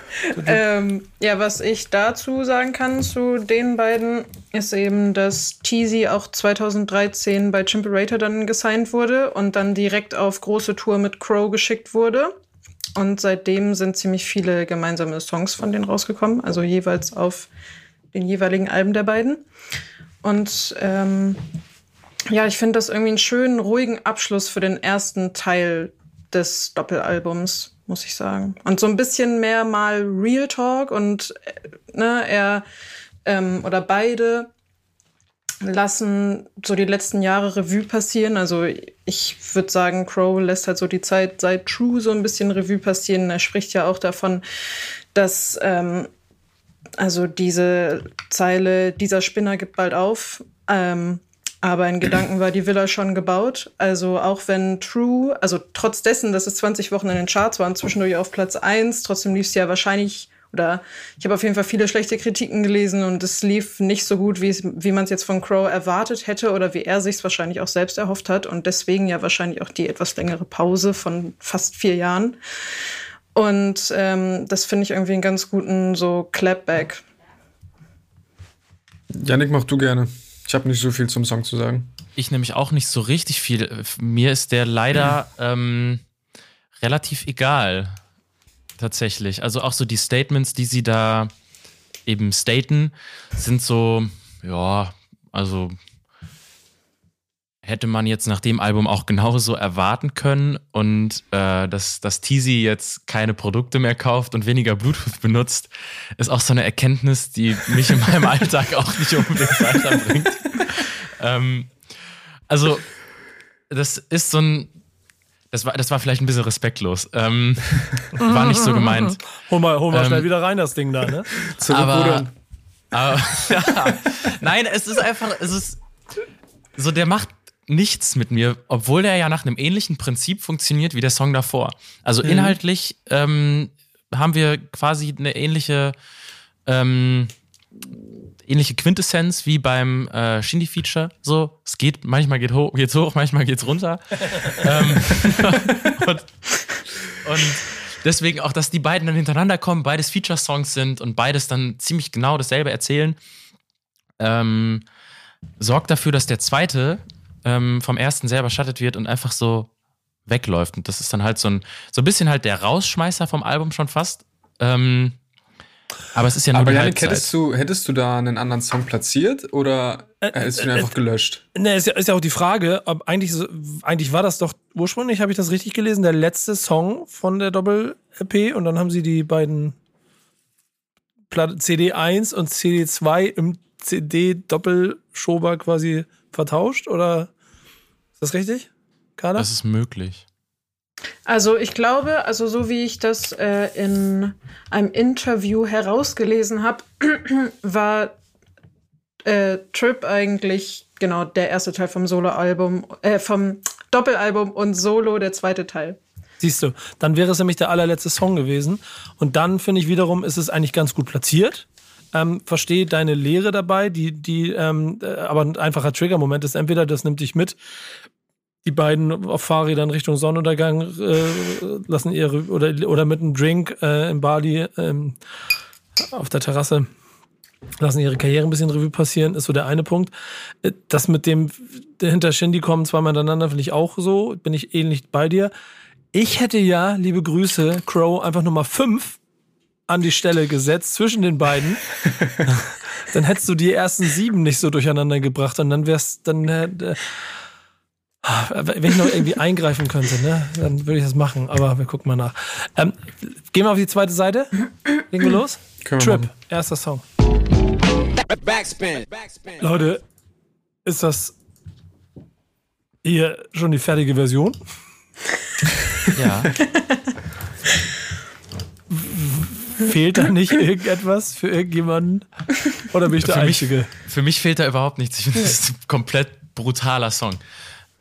Ähm, ja, was ich dazu sagen kann zu den beiden, ist eben, dass Teasy auch 2013 bei Chimperator dann gesigned wurde und dann direkt auf große Tour mit Crow geschickt wurde. Und seitdem sind ziemlich viele gemeinsame Songs von denen rausgekommen, also jeweils auf den jeweiligen Alben der beiden. Und ähm, ja, ich finde das irgendwie einen schönen, ruhigen Abschluss für den ersten Teil des Doppelalbums, muss ich sagen. Und so ein bisschen mehr mal Real Talk und äh, ne, er ähm, oder beide lassen so die letzten Jahre Revue passieren. Also ich würde sagen, Crow lässt halt so die Zeit seit True so ein bisschen Revue passieren. Er spricht ja auch davon, dass ähm, also diese Zeile, dieser Spinner gibt bald auf. Ähm, aber in Gedanken war die Villa schon gebaut. Also auch wenn True, also trotz dessen, dass es 20 Wochen in den Charts waren, zwischendurch auf Platz 1, trotzdem lief es ja wahrscheinlich, oder ich habe auf jeden Fall viele schlechte Kritiken gelesen und es lief nicht so gut, wie, wie man es jetzt von Crow erwartet hätte oder wie er sich es wahrscheinlich auch selbst erhofft hat. Und deswegen ja wahrscheinlich auch die etwas längere Pause von fast vier Jahren. Und ähm, das finde ich irgendwie einen ganz guten so Clapback. Yannick, mach du gerne. Ich habe nicht so viel zum Song zu sagen. Ich nämlich auch nicht so richtig viel. Mir ist der leider ähm, relativ egal. Tatsächlich. Also auch so die Statements, die sie da eben staten, sind so, ja, also hätte man jetzt nach dem Album auch genauso erwarten können und äh, dass, dass Teasy jetzt keine Produkte mehr kauft und weniger Bluetooth benutzt, ist auch so eine Erkenntnis, die mich in meinem Alltag auch nicht unbedingt weiterbringt. ähm, also, das ist so ein. Das war, das war vielleicht ein bisschen respektlos. Ähm, war nicht so gemeint. Hol mal, hol mal Ähm, schnell wieder rein, das Ding da, ne? Aber, aber ja, nein, es ist einfach, es ist so, der macht nichts mit mir, obwohl der ja nach einem ähnlichen Prinzip funktioniert wie der Song davor. Also inhaltlich ähm, haben wir quasi eine ähnliche, ähm, ähnliche Quintessenz wie beim äh, Shindy-Feature. So, es geht, manchmal geht hoch, geht's hoch, manchmal geht's runter. ähm, und, und deswegen auch, dass die beiden dann hintereinander kommen, beides Feature-Songs sind und beides dann ziemlich genau dasselbe erzählen, ähm, sorgt dafür, dass der zweite ähm, vom ersten sehr überschattet wird und einfach so wegläuft. Und das ist dann halt so ein, so ein bisschen halt der Rausschmeißer vom Album schon fast. Ähm, aber es ist ja nur Aber die Janik, Halbzeit. hättest du, hättest du da einen anderen Song platziert oder hättest du ihn einfach gelöscht? Ne, ist ja, ist ja auch die Frage, ob eigentlich, so- eigentlich war das doch ursprünglich, habe ich das richtig gelesen, der letzte Song von der Doppel-EP und dann haben sie die beiden Platte CD1 und CD2 im CD-Doppelschober quasi vertauscht oder ist das richtig? Kader? Das ist möglich. Also ich glaube, also so wie ich das äh, in einem Interview herausgelesen habe, war äh, Trip eigentlich genau der erste Teil vom Soloalbum, äh, vom Doppelalbum und Solo der zweite Teil. Siehst du, dann wäre es nämlich der allerletzte Song gewesen. Und dann finde ich wiederum, ist es eigentlich ganz gut platziert. Ähm, Verstehe deine Lehre dabei, die, die, ähm, äh, aber ein einfacher Trigger-Moment ist entweder, das nimmt dich mit, die beiden auf Fahrrädern Richtung Sonnenuntergang äh, lassen ihre, oder, oder mit einem Drink äh, in Bali ähm, auf der Terrasse lassen ihre Karriere ein bisschen Revue passieren, ist so der eine Punkt. Äh, Das mit dem hinter Shindy kommen zweimal hintereinander finde ich auch so, bin ich ähnlich bei dir. Ich hätte ja, liebe Grüße, Crow, einfach Nummer 5 an die Stelle gesetzt zwischen den beiden. dann hättest du die ersten sieben nicht so durcheinander gebracht und dann wär's, dann, äh, wenn ich noch irgendwie eingreifen könnte, ne, dann würde ich das machen, aber wir gucken mal nach. Ähm, gehen wir auf die zweite Seite. Legen wir los? Können wir Trip, machen. erster Song. Backspin. Backspin. Leute, ist das hier schon die fertige Version? Ja. Fehlt da nicht irgendetwas für irgendjemanden? Oder bin ich der Für mich- Einzige? Für mich fehlt da überhaupt nichts. Ich finde, das ist ein komplett brutaler Song.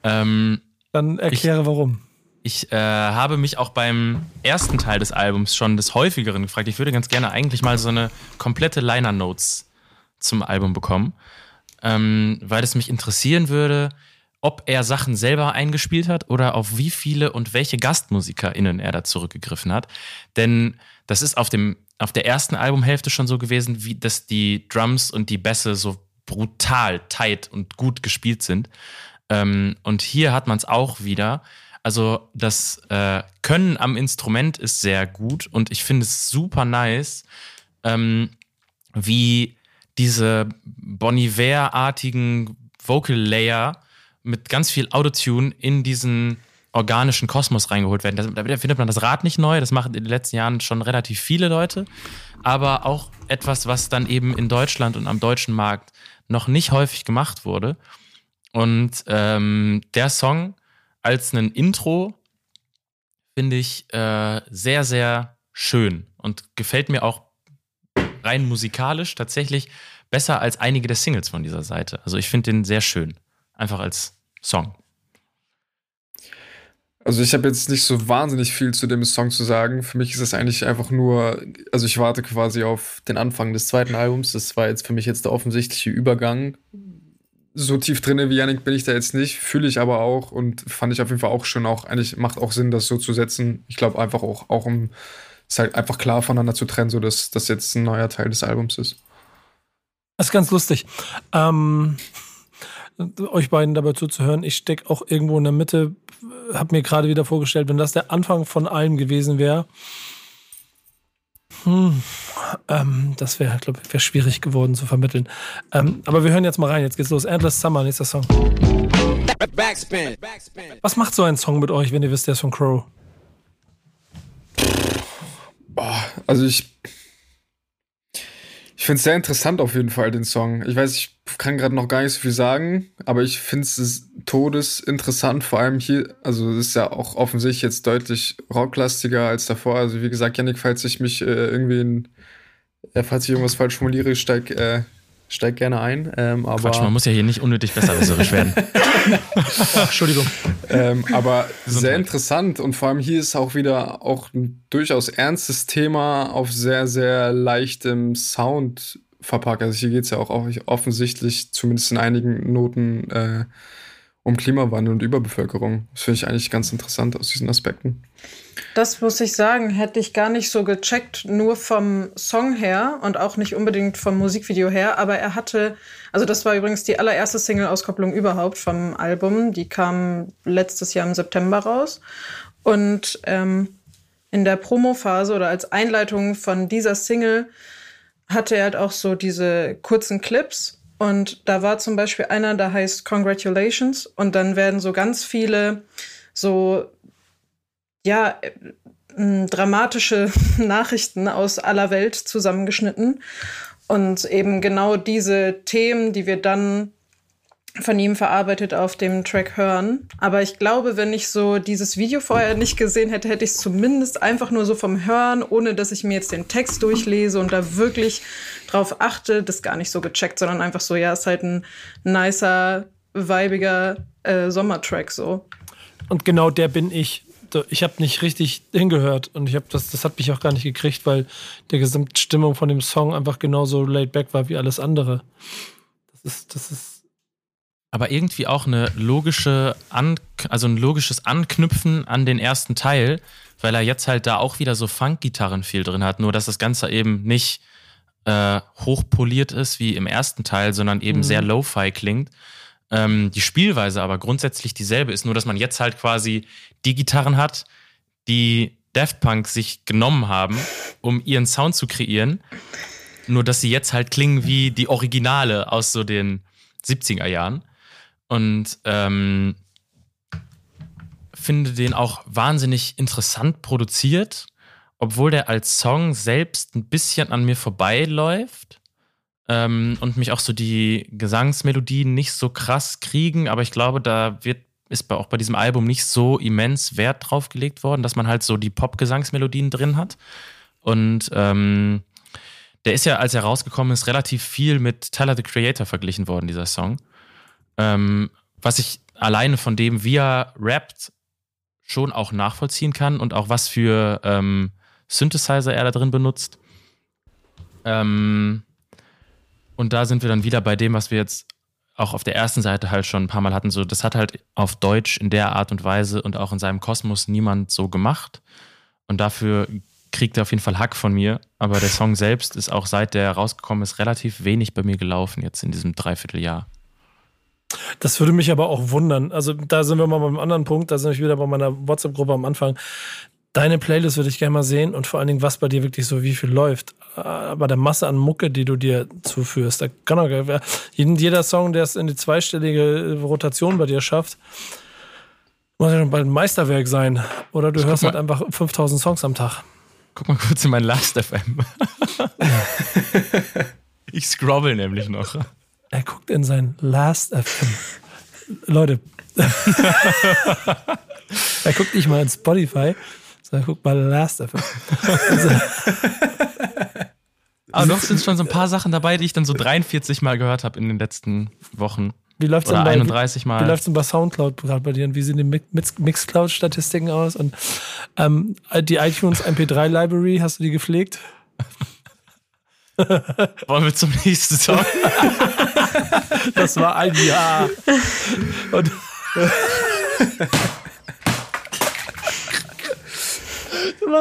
Ähm, Dann erkläre warum. Ich äh, habe mich auch beim ersten Teil des Albums schon des häufigeren gefragt. Ich würde ganz gerne eigentlich mal so eine komplette Liner Notes zum Album bekommen, ähm, weil es mich interessieren würde, ob er Sachen selber eingespielt hat oder auf wie viele und welche GastmusikerInnen er da zurückgegriffen hat. Denn das ist auf, dem, auf der ersten Albumhälfte schon so gewesen, wie dass die Drums und die Bässe so brutal tight und gut gespielt sind. Ähm, und hier hat man es auch wieder. Also das äh, Können am Instrument ist sehr gut und ich finde es super nice, ähm, wie diese Boniver-artigen Vocal Layer mit ganz viel Autotune in diesen organischen Kosmos reingeholt werden. Da, findet man das Rad nicht neu, das machen in den letzten Jahren schon relativ viele Leute, aber auch etwas, was dann eben in Deutschland und am deutschen Markt noch nicht häufig gemacht wurde. Und ähm, der Song als ein Intro finde ich äh, sehr, sehr schön und gefällt mir auch rein musikalisch tatsächlich besser als einige der Singles von dieser Seite. Also ich finde den sehr schön. Einfach als Song. Also ich habe jetzt nicht so wahnsinnig viel zu dem Song zu sagen. Für mich ist es eigentlich einfach nur, also ich warte quasi auf den Anfang des zweiten Albums. Das war jetzt für mich jetzt der offensichtliche Übergang. So tief drinne wie Yannick bin ich da jetzt nicht, fühle ich aber auch und fand ich auf jeden Fall auch schon auch, eigentlich macht auch Sinn, das so zu setzen. Ich glaube einfach auch, auch um es halt einfach klar voneinander zu trennen, so dass das jetzt ein neuer Teil des Albums ist. Das ist ganz lustig. Ähm, euch beiden dabei zuzuhören. Ich stecke auch irgendwo in der Mitte, habe mir gerade wieder vorgestellt, wenn das der Anfang von allem gewesen wäre, hm, ähm, das wäre, glaube ich, wär schwierig geworden zu vermitteln. Ähm, aber wir hören jetzt mal rein. Jetzt geht's los. Endless Summer, nächster Song. Backspin. Backspin. Was macht so ein Song mit euch, wenn ihr wisst, der ist von Crow? Also ich. Ich finde es sehr interessant auf jeden Fall, den Song. Ich weiß, ich kann gerade noch gar nicht so viel sagen, aber ich finde es todesinteressant, vor allem hier, also es ist ja auch offensichtlich jetzt deutlich rocklastiger als davor. Also wie gesagt, Yannick, falls ich mich äh, irgendwie in, äh, falls ich irgendwas falsch formuliere, steig, äh, steig gerne ein. Ähm, aber Quatsch, man muss ja hier nicht unnötig besserwisserisch werden. Entschuldigung. Ähm, aber Gesundheit. sehr interessant und vor allem hier ist auch wieder auch ein durchaus ernstes Thema auf sehr, sehr leichtem Sound verpackt. Also hier geht es ja auch offensichtlich, zumindest in einigen Noten, äh, um Klimawandel und Überbevölkerung. Das finde ich eigentlich ganz interessant aus diesen Aspekten. Das muss ich sagen, hätte ich gar nicht so gecheckt, nur vom Song her und auch nicht unbedingt vom Musikvideo her. Aber er hatte, also das war übrigens die allererste Single-Auskopplung überhaupt vom Album. Die kam letztes Jahr im September raus. Und ähm, in der Promo-Phase oder als Einleitung von dieser Single hatte er halt auch so diese kurzen Clips und da war zum Beispiel einer, der heißt Congratulations. Und dann werden so ganz viele so, ja, äh, dramatische Nachrichten aus aller Welt zusammengeschnitten. Und eben genau diese Themen, die wir dann von ihm verarbeitet auf dem Track hören. Aber ich glaube, wenn ich so dieses Video vorher nicht gesehen hätte, hätte ich es zumindest einfach nur so vom Hören, ohne dass ich mir jetzt den Text durchlese und da wirklich drauf achte, das gar nicht so gecheckt, sondern einfach so, ja, ist halt ein nicer, weibiger äh, Sommertrack so. Und genau der bin ich. Ich habe nicht richtig hingehört und ich habe das, das hat mich auch gar nicht gekriegt, weil der Gesamtstimmung von dem Song einfach genauso laid back war wie alles andere. Das ist, das ist aber irgendwie auch eine logische An also ein logisches Anknüpfen an den ersten Teil, weil er jetzt halt da auch wieder so Funk-Gitarren viel drin hat, nur dass das Ganze eben nicht äh, hochpoliert ist wie im ersten Teil, sondern eben mhm. sehr lo-fi klingt. Ähm, die Spielweise aber grundsätzlich dieselbe ist, nur dass man jetzt halt quasi die Gitarren hat, die Daft Punk sich genommen haben, um ihren Sound zu kreieren. Nur dass sie jetzt halt klingen wie die Originale aus so den 70er Jahren. Und ähm, finde den auch wahnsinnig interessant produziert, obwohl der als Song selbst ein bisschen an mir vorbeiläuft ähm, und mich auch so die Gesangsmelodien nicht so krass kriegen. Aber ich glaube, da wird ist auch bei diesem Album nicht so immens Wert drauf gelegt worden, dass man halt so die Pop-Gesangsmelodien drin hat. Und ähm, der ist ja, als er rausgekommen ist, relativ viel mit Tyler the Creator verglichen worden, dieser Song. Ähm, was ich alleine von dem, wie er rappt, schon auch nachvollziehen kann und auch was für ähm, Synthesizer er da drin benutzt. Ähm, und da sind wir dann wieder bei dem, was wir jetzt auch auf der ersten Seite halt schon ein paar Mal hatten. So, das hat halt auf Deutsch in der Art und Weise und auch in seinem Kosmos niemand so gemacht. Und dafür kriegt er auf jeden Fall Hack von mir. Aber der Song selbst ist auch seit der rausgekommen ist relativ wenig bei mir gelaufen jetzt in diesem Dreivierteljahr. Das würde mich aber auch wundern. Also da sind wir mal beim anderen Punkt, da sind wir wieder bei meiner WhatsApp-Gruppe am Anfang. Deine Playlist würde ich gerne mal sehen und vor allen Dingen, was bei dir wirklich so wie viel läuft. Aber der Masse an Mucke, die du dir zuführst, da kann auch jeder Song, der es in die zweistellige Rotation bei dir schafft, muss ja schon bald ein Meisterwerk sein. Oder du ich hörst halt einfach 5000 Songs am Tag. Guck mal kurz in mein Last FM. ich scrobble nämlich noch. Er guckt in sein Last FM. Leute. er guckt nicht mal in Spotify, er guckt mal Last FM. Also, Aber noch sind schon so ein paar Sachen dabei, die ich dann so 43 Mal gehört habe in den letzten Wochen. Wie läuft es bei, 31 Mal. Wie, läuft es denn bei Soundcloud gerade bei dir und wie sehen die Mixcloud-Statistiken aus? Und ähm, die iTunes MP3 Library, hast du die gepflegt? Wollen wir zum nächsten Song? das war ein Jahr. Und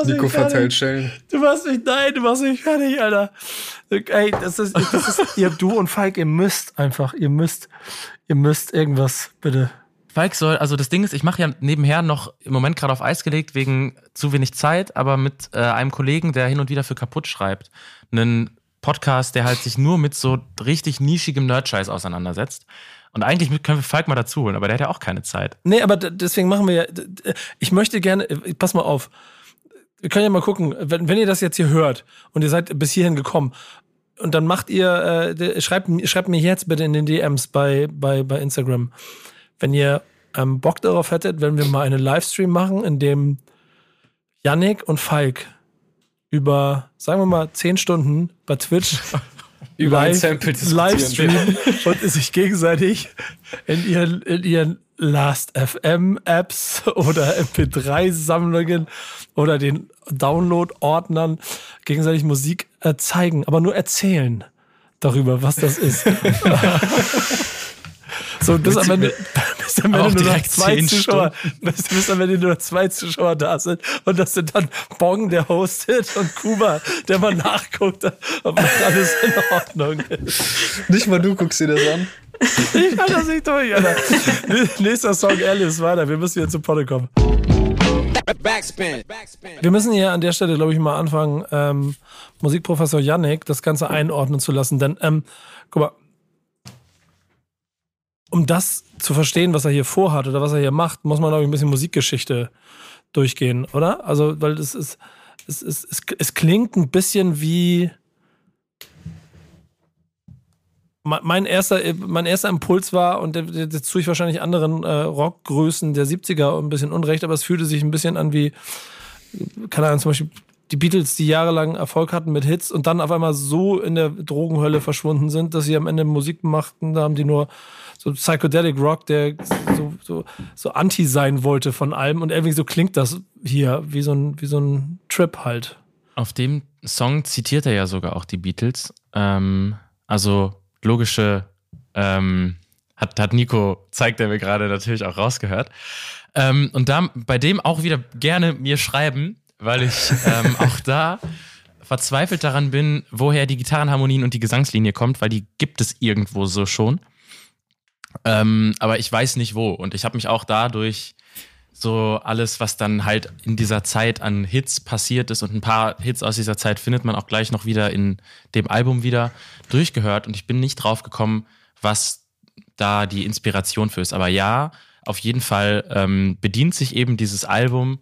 Nico verteilt Schellen. Du machst mich, nein, du machst mich fertig, Alter. Ey, das ist, das ist, ihr, du und Falk, ihr müsst einfach, ihr müsst, ihr müsst irgendwas, bitte. Falk soll, also das Ding ist, ich mache ja nebenher noch im Moment gerade auf Eis gelegt wegen zu wenig Zeit, aber mit äh, einem Kollegen, der hin und wieder für kaputt schreibt, einen Podcast, der halt sich nur mit so richtig nischigem Nerdscheiß auseinandersetzt. Und eigentlich können wir Falk mal dazu holen, aber der hat ja auch keine Zeit. Nee, aber deswegen machen wir ja. Ich möchte gerne, pass mal auf. Wir können ja mal gucken, wenn, wenn ihr das jetzt hier hört und ihr seid bis hierhin gekommen und dann macht ihr, äh, schreibt, schreibt mir jetzt bitte in den DMs bei, bei, bei Instagram, wenn ihr ähm, Bock darauf hättet, wenn wir mal einen Livestream machen, in dem Yannick und Falk über, sagen wir mal, zehn Stunden bei Twitch über live, ein Sample Livestream und sich gegenseitig in ihren, in ihren Last FM Apps oder MP3 Sammlungen oder den Download Ordnern gegenseitig Musik äh, zeigen, aber nur erzählen. darüber, was das ist. so, bis am Ende, bis am Ende nur noch zwei Zuschauer, bis, bis am Ende nur noch zwei Zuschauer da sind. Und das sind dann Bong, der hostet, und Kuba, der mal nachguckt, ob alles in Ordnung ist. Nicht mal du guckst dir das an. Ich kann das nicht durch, Alter. Nächster Song, Alice, weiter. Wir müssen wieder zum Potte kommen. Wir müssen hier an der Stelle, glaube ich, mal anfangen, ähm, Musikprofessor Yannick das Ganze einordnen zu lassen. Denn, ähm, guck mal, um das zu verstehen, was er hier vorhat oder was er hier macht, muss man, glaube ich, ein bisschen Musikgeschichte durchgehen, oder? Also, weil es ist, es, es, es, es klingt ein bisschen wie mein erster, mein erster Impuls war, und jetzt tue ich wahrscheinlich anderen äh, Rockgrößen der 70er ein bisschen unrecht, aber es fühlte sich ein bisschen an wie, keine Ahnung, zum Beispiel die Beatles, die jahrelang Erfolg hatten mit Hits und dann auf einmal so in der Drogenhölle verschwunden sind, dass sie am Ende Musik machten, da haben die nur so Psychedelic Rock, der so, so, so anti sein wollte von allem und irgendwie so klingt das hier, wie so ein, wie so ein Trip halt. Auf dem Song zitiert er ja sogar auch die Beatles. Ähm, also logische, ähm, hat, hat Nico, zeigt er mir gerade natürlich auch rausgehört. Ähm, und da bei dem auch wieder gerne mir schreiben, weil ich ähm, auch da verzweifelt daran bin, woher die Gitarrenharmonien und die Gesangslinie kommt, weil die gibt es irgendwo so schon. Ähm, aber ich weiß nicht wo. Und ich habe mich auch dadurch so alles, was dann halt in dieser Zeit an Hits passiert ist und ein paar Hits aus dieser Zeit findet man auch gleich noch wieder in dem Album wieder durchgehört und ich bin nicht drauf gekommen, was da die Inspiration für ist. Aber ja, auf jeden Fall ähm, bedient sich eben dieses Album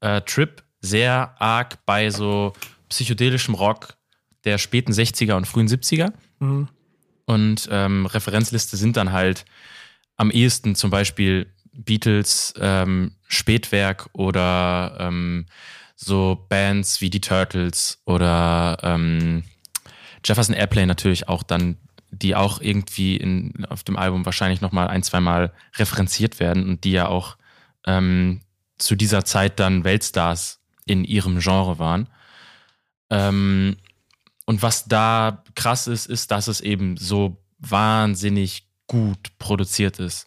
äh, Trip sehr arg bei so psychedelischem Rock der späten 60er und frühen 70er. Mhm. Und ähm, Referenzliste sind dann halt am ehesten zum Beispiel Beatles, ähm, Spätwerk oder ähm, so Bands wie die Turtles oder ähm, Jefferson Airplane natürlich auch dann, die auch irgendwie in, auf dem Album wahrscheinlich nochmal ein, zwei Mal referenziert werden und die ja auch ähm, zu dieser Zeit dann Weltstars in ihrem Genre waren. Ähm, und was da krass ist, ist, dass es eben so wahnsinnig gut produziert ist.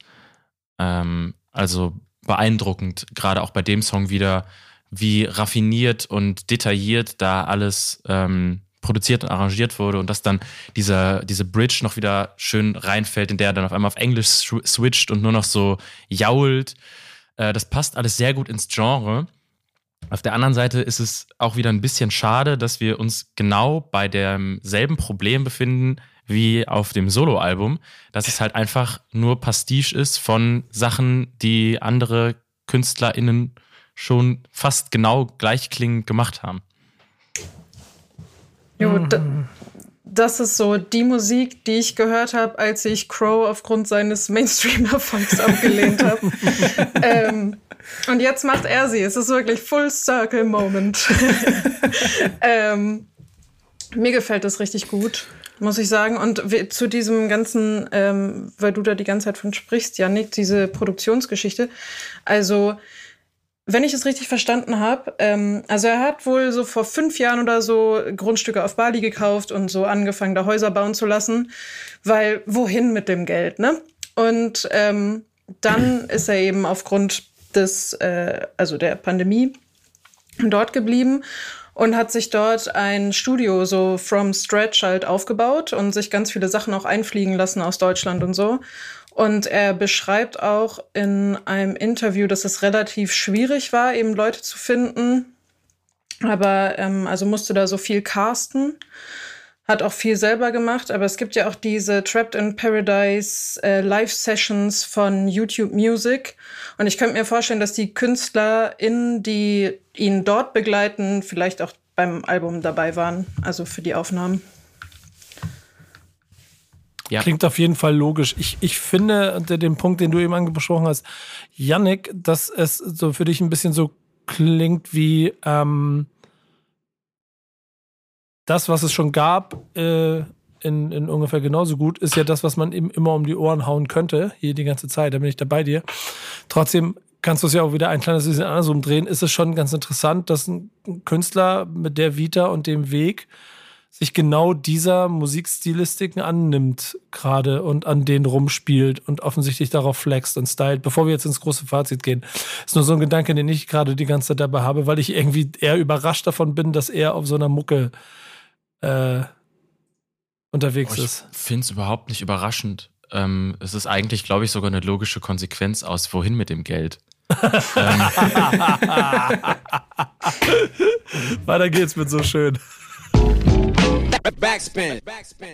Ähm, also beeindruckend, gerade auch bei dem Song wieder, wie raffiniert und detailliert da alles ähm, produziert und arrangiert wurde und dass dann dieser, diese Bridge noch wieder schön reinfällt, in der er dann auf einmal auf Englisch switcht und nur noch so jault. Äh, das passt alles sehr gut ins Genre. Auf der anderen Seite ist es auch wieder ein bisschen schade, dass wir uns genau bei demselben Problem befinden wie auf dem Soloalbum, dass es halt einfach nur Pastiche ist von Sachen, die andere KünstlerInnen schon fast genau gleichklingend gemacht haben. Jo, das ist so die Musik, die ich gehört habe, als ich Crow aufgrund seines Mainstream-Erfolgs abgelehnt habe. ähm, und jetzt macht er sie. Es ist wirklich Full Circle Moment. ähm, mir gefällt das richtig gut muss ich sagen. Und zu diesem ganzen, ähm, weil du da die ganze Zeit von sprichst, Janik, diese Produktionsgeschichte. Also, wenn ich es richtig verstanden habe, ähm, also er hat wohl so vor fünf Jahren oder so Grundstücke auf Bali gekauft und so angefangen, da Häuser bauen zu lassen, weil wohin mit dem Geld, ne? Und ähm, dann ist er eben aufgrund des, äh, also der Pandemie dort geblieben und hat sich dort ein Studio so from stretch halt aufgebaut und sich ganz viele Sachen auch einfliegen lassen aus Deutschland und so. Und er beschreibt auch in einem Interview, dass es relativ schwierig war, eben Leute zu finden. Aber ähm, also musste da so viel casten hat auch viel selber gemacht, aber es gibt ja auch diese Trapped in Paradise äh, Live-Sessions von YouTube Music. Und ich könnte mir vorstellen, dass die KünstlerInnen, die ihn dort begleiten, vielleicht auch beim Album dabei waren, also für die Aufnahmen. Ja. Klingt auf jeden Fall logisch. Ich, ich finde, unter dem Punkt, den du eben angesprochen hast, Yannick, dass es so für dich ein bisschen so klingt wie, ähm, das, was es schon gab, äh, in, in ungefähr genauso gut, ist ja das, was man eben immer um die Ohren hauen könnte, hier die ganze Zeit, da bin ich da bei dir. Trotzdem kannst du es ja auch wieder ein kleines bisschen andersrum drehen, ist es schon ganz interessant, dass ein Künstler mit der Vita und dem Weg sich genau dieser Musikstilistiken annimmt gerade und an denen rumspielt und offensichtlich darauf flext und stylt. Bevor wir jetzt ins große Fazit gehen, ist nur so ein Gedanke, den ich gerade die ganze Zeit dabei habe, weil ich irgendwie eher überrascht davon bin, dass er auf so einer Mucke äh, unterwegs Oh, ich ist. finde es überhaupt nicht überraschend. Ähm, es ist eigentlich, glaube ich, sogar eine logische Konsequenz aus, wohin mit dem Geld. ähm, Weiter geht's mit so schön. Backspin.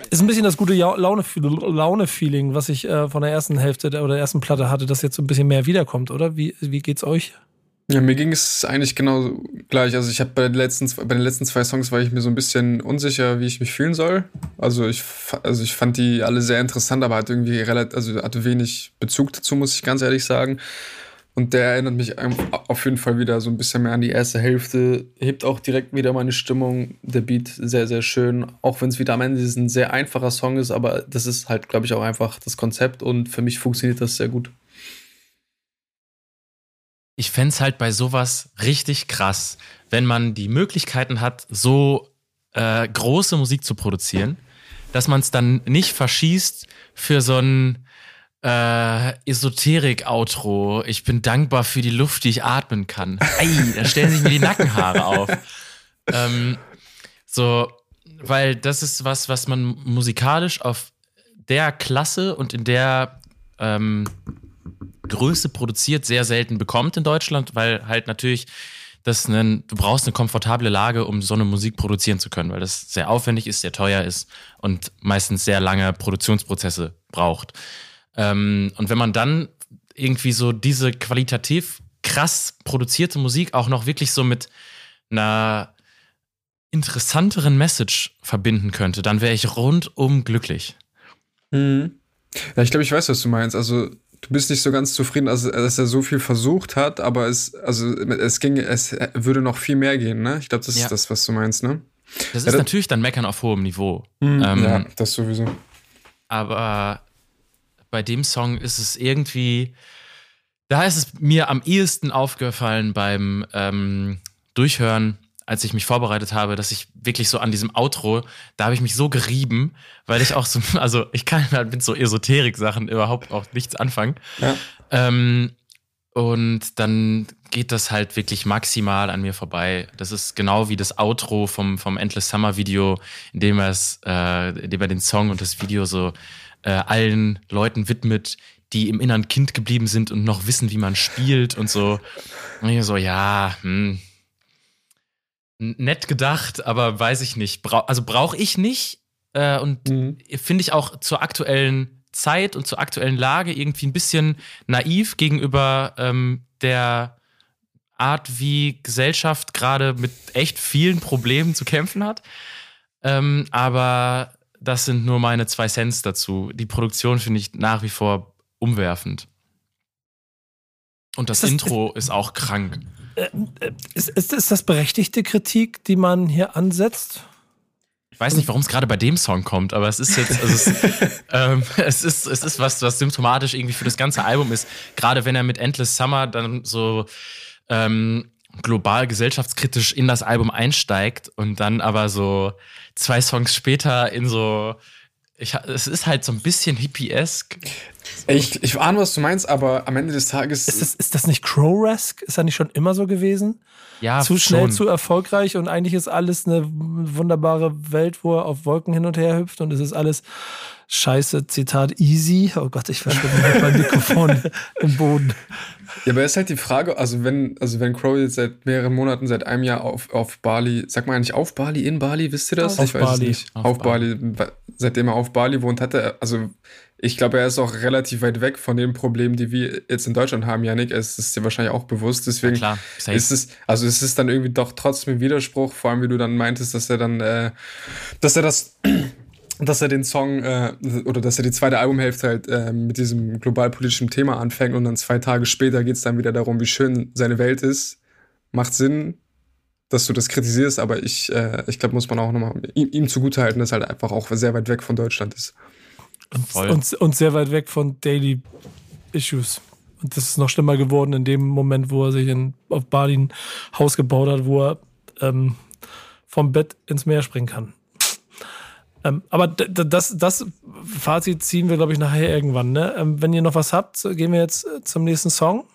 Ist ein bisschen das gute Laune-Feeling, was ich äh, von der ersten Hälfte der, oder der ersten Platte hatte, das jetzt so ein bisschen mehr wiederkommt, oder? Wie, wie geht's euch? Ja, mir ging es eigentlich genau gleich. Also ich habe bei den letzten bei den letzten zwei Songs war ich mir so ein bisschen unsicher, wie ich mich fühlen soll. Also ich also ich fand die alle sehr interessant, aber hat irgendwie relativ also hatte wenig Bezug dazu, muss ich ganz ehrlich sagen. Und der erinnert mich auf jeden Fall wieder so ein bisschen mehr an die erste Hälfte. Hebt auch direkt wieder meine Stimmung. Der Beat sehr, sehr schön. Auch wenn es wieder am Ende ein sehr einfacher Song ist, aber das ist halt, glaube ich, auch einfach das Konzept und für mich funktioniert das sehr gut. Ich fände es halt bei sowas richtig krass, wenn man die Möglichkeiten hat, so äh, große Musik zu produzieren, dass man es dann nicht verschießt für so ein äh, Esoterik-Outro. Ich bin dankbar für die Luft, die ich atmen kann. Ei, da stellen sich mir die Nackenhaare auf. Ähm, so, weil das ist was, was man musikalisch auf der Klasse und in der ähm, Größe produziert sehr selten bekommt in Deutschland, weil halt natürlich das einen, du brauchst eine komfortable Lage, um so eine Musik produzieren zu können, weil das sehr aufwendig ist, sehr teuer ist und meistens sehr lange Produktionsprozesse braucht. Ähm, und wenn man dann irgendwie so diese qualitativ krass produzierte Musik auch noch wirklich so mit einer interessanteren Message verbinden könnte, dann wäre ich rundum glücklich. Ja, ich glaube, ich weiß, was du meinst. Also, du bist nicht so ganz zufrieden, also, dass er so viel versucht hat, aber es, also, es ging, es würde noch viel mehr gehen, ne? Ich glaube, das Ja. ist das, was du meinst, ne? Das Ja, ist das- natürlich dann Meckern auf hohem Niveau. Ähm, ja, das sowieso. Aber bei dem Song ist es irgendwie, da ist es mir am ehesten aufgefallen beim ähm, Durchhören, als ich mich vorbereitet habe, dass ich wirklich so an diesem Outro, da habe ich mich so gerieben, weil ich auch so, also ich kann halt mit so Esoterik-Sachen überhaupt auch nichts anfangen. Ja. Ähm, und dann geht das halt wirklich maximal an mir vorbei. Das ist genau wie das Outro vom, vom Endless Summer Video, in dem er es, äh, in dem er den Song und das Video so äh, allen Leuten widmet, die im inneren Kind geblieben sind und noch wissen, wie man spielt und so. Und ich so, ja, hm, nett gedacht, aber weiß ich nicht. Brau also brauche ich nicht. Äh, und Mhm. finde ich auch zur aktuellen Zeit und zur aktuellen Lage irgendwie ein bisschen naiv gegenüber ähm, der Art, wie Gesellschaft gerade mit echt vielen Problemen zu kämpfen hat. Ähm, aber das sind nur meine zwei Cents dazu. Die Produktion finde ich nach wie vor umwerfend. Und das, Ist das- Intro ist auch krank. Ist, ist, ist das berechtigte Kritik, die man hier ansetzt? Ich weiß nicht, warum es gerade bei dem Song kommt, aber es ist jetzt, also es, ist, ähm, es ist, es ist was, was symptomatisch irgendwie für das ganze Album ist. Gerade wenn er mit Endless Summer dann so ähm, global gesellschaftskritisch in das Album einsteigt und dann aber so zwei Songs später in so, ich, es ist halt so ein bisschen hippiesk. Ich, ich ahne, was du meinst, aber am Ende des Tages. Ist das, ist das nicht Crow-esque? Ist das nicht schon immer so gewesen? Ja, zu schnell, schon. zu erfolgreich und eigentlich ist alles eine wunderbare Welt, wo er auf Wolken hin und her hüpft und es ist alles scheiße, Zitat, easy. Oh Gott, ich verschwinde mit meinem Mikrofon im Boden. Ja, aber es ist halt die Frage, also wenn, also wenn Crow jetzt seit mehreren Monaten, seit einem Jahr auf, auf Bali, sagt man eigentlich auf Bali, in Bali, wisst ihr das? Auf ich weiß es Bali. nicht. Auf Auf, Bali. seitdem er auf Bali wohnt, hat er, also ich glaube, er ist auch relativ weit weg von den Problemen, die wir jetzt in Deutschland haben, Janik. Es ist dir wahrscheinlich auch bewusst, deswegen klar, ist es, also es ist dann irgendwie doch trotzdem ein Widerspruch, vor allem wie du dann meintest, dass er dann, äh, dass er das dass er den Song äh, oder dass er die zweite Albumhälfte halt äh, mit diesem globalpolitischen Thema anfängt und dann zwei Tage später geht es dann wieder darum, wie schön seine Welt ist. Macht Sinn, dass du das kritisierst, aber ich, äh, ich glaube, muss man auch nochmal ihm, ihm zugutehalten, dass er halt einfach auch sehr weit weg von Deutschland ist. Voll. Und, und sehr weit weg von Daily Issues. Und das ist noch schlimmer geworden in dem Moment, wo er sich in, auf Bali ein Haus gebaut hat, wo er ähm, vom Bett ins Meer springen kann. Ähm, aber das, das Fazit ziehen wir, glaube ich, nachher irgendwann. Ne? Ähm, wenn ihr noch was habt, gehen wir jetzt äh, zum nächsten Song.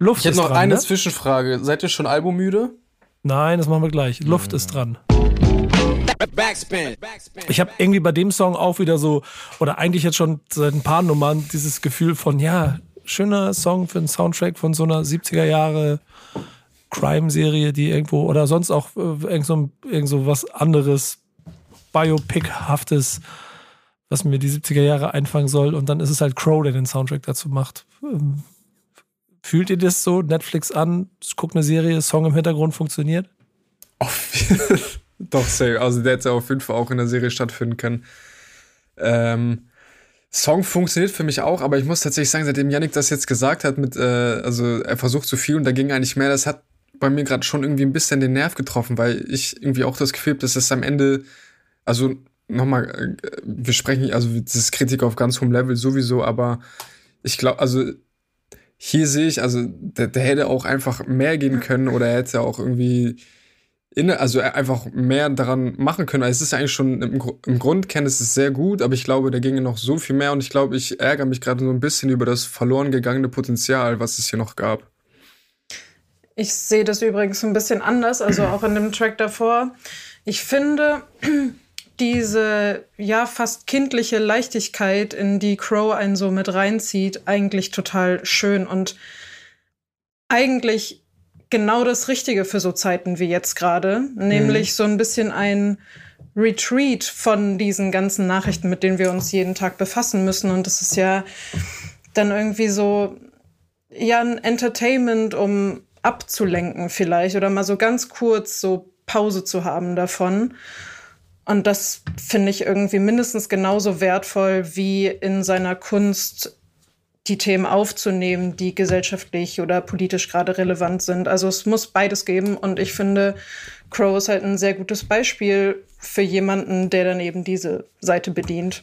Luft ich hätte noch dran, eine ne? Zwischenfrage. Seid ihr schon albummüde? Nein, das machen wir gleich. Luft ist dran. Backspin. Ich habe irgendwie bei dem Song auch wieder so, oder eigentlich jetzt schon seit ein paar Nummern, dieses Gefühl von, ja, schöner Song für einen Soundtrack von so einer 70er Jahre Crime-Serie, die irgendwo, oder sonst auch äh, irgend, so, irgend so was anderes, Biopic-haftes, was mir die 70er Jahre einfangen soll. Und dann ist es halt Crow, der den Soundtrack dazu macht. Ähm, fühlt ihr das so? Netflix an, guckt eine Serie, Song im Hintergrund funktioniert? Doch, safe. Also der hätte auf jeden Fall auch in der Serie stattfinden können. Ähm, Song funktioniert für mich auch, aber ich muss tatsächlich sagen, seitdem Yannick das jetzt gesagt hat, mit, äh, also er versucht zu viel und da ging eigentlich mehr, das hat bei mir gerade schon irgendwie ein bisschen den Nerv getroffen, weil ich irgendwie auch das Gefühl habe, dass es am Ende, also nochmal, äh, wir sprechen, also das ist Kritik auf ganz hohem Level sowieso, aber ich glaube, also hier sehe ich, also der, der hätte auch einfach mehr gehen können oder er hätte auch irgendwie inne, also einfach mehr daran machen können. Also es ist eigentlich schon im, im Grundkern ist es sehr gut, aber ich glaube, da ginge noch so viel mehr und ich glaube, ich ärgere mich gerade so ein bisschen über das verloren gegangene Potenzial, was es hier noch gab. Ich sehe das übrigens ein bisschen anders, also auch in dem Track davor. Ich finde diese ja fast kindliche Leichtigkeit, in die Crow einen so mit reinzieht, eigentlich total schön und eigentlich genau das Richtige für so Zeiten wie jetzt gerade, nämlich mhm. so ein bisschen ein Retreat von diesen ganzen Nachrichten, mit denen wir uns jeden Tag befassen müssen. Und das ist ja dann irgendwie so, ja, ein Entertainment, um abzulenken vielleicht oder mal so ganz kurz so Pause zu haben davon. Und das finde ich irgendwie mindestens genauso wertvoll wie in seiner Kunst die Themen aufzunehmen, die gesellschaftlich oder politisch gerade relevant sind. Also es muss beides geben und ich finde, Crow ist halt ein sehr gutes Beispiel für jemanden, der dann eben diese Seite bedient.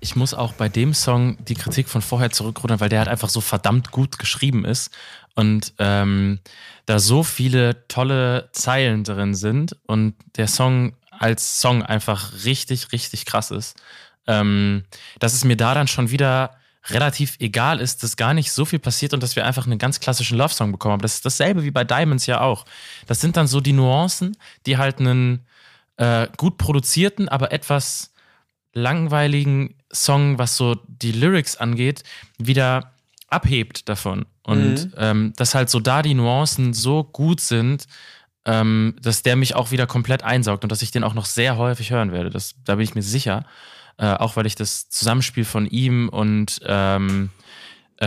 Ich muss auch bei dem Song die Kritik von vorher zurückrudern, weil der halt einfach so verdammt gut geschrieben ist und ähm, da so viele tolle Zeilen drin sind und der Song als Song einfach richtig, richtig krass ist, ähm, dass es mir da dann schon wieder relativ egal ist, dass gar nicht so viel passiert und dass wir einfach einen ganz klassischen Love-Song bekommen haben. Das ist dasselbe wie bei Diamonds ja auch. Das sind dann so die Nuancen, die halt einen äh, gut produzierten, aber etwas langweiligen Song, was so die Lyrics angeht, wieder abhebt davon. Und mhm. ähm, dass halt so da die Nuancen so gut sind, ähm, dass der mich auch wieder komplett einsaugt und dass ich den auch noch sehr häufig hören werde. Das, da bin ich mir sicher. Äh, auch weil ich das Zusammenspiel von ihm und ähm, äh,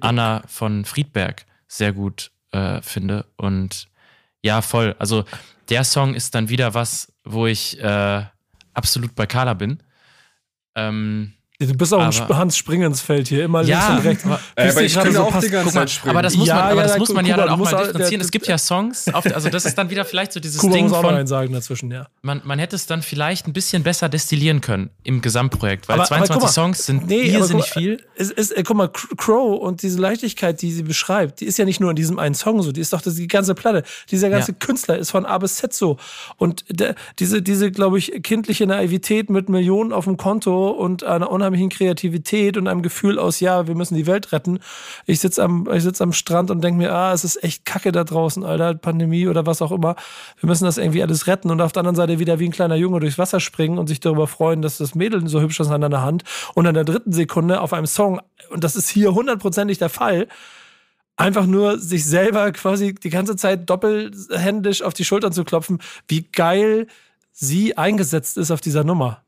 Anna von Friedberg sehr gut äh, finde. Und ja, voll. Also der Song ist dann wieder was, wo ich äh, absolut bei Carla bin. Ähm, Du bist auch aber, Hans Springensfeld hier, immer ja, links und rechts. Aber, äh, aber ich kann so auch die ganze Zeit springen. Aber das muss ja, man, aber das ja, muss man ja dann auch mal differenzieren. es gibt ja Songs, auf, also das ist dann wieder vielleicht so dieses Kuba Ding muss auch von... Noch einen sagen dazwischen, ja. Man, man hätte es dann vielleicht ein bisschen besser destillieren können im Gesamtprojekt, weil aber, 22 aber mal, Songs sind nee, irrsinnig guck, viel. Es ist, guck mal, Crow und diese Leichtigkeit, die sie beschreibt, die ist ja nicht nur in diesem einen Song so, die ist doch die ganze Platte. Dieser ganze ja. Künstler ist von A bis Z so. Und der, diese, diese glaube ich, kindliche Naivität mit Millionen auf dem Konto und einer unheimlichen Kreativität Naivität und einem Gefühl aus, ja, wir müssen die Welt retten. Ich sitze am, sitz am Strand und denke mir, ah, es ist echt kacke da draußen, Alter, Pandemie oder was auch immer. Wir müssen das irgendwie alles retten und auf der anderen Seite wieder wie ein kleiner Junge durchs Wasser springen und sich darüber freuen, dass das Mädel so hübsch ist an deiner Hand und in der dritten Sekunde auf einem Song, und das ist hier hundertprozentig der Fall, einfach nur sich selber quasi die ganze Zeit doppelhändisch auf die Schultern zu klopfen, wie geil sie eingesetzt ist auf dieser Nummer.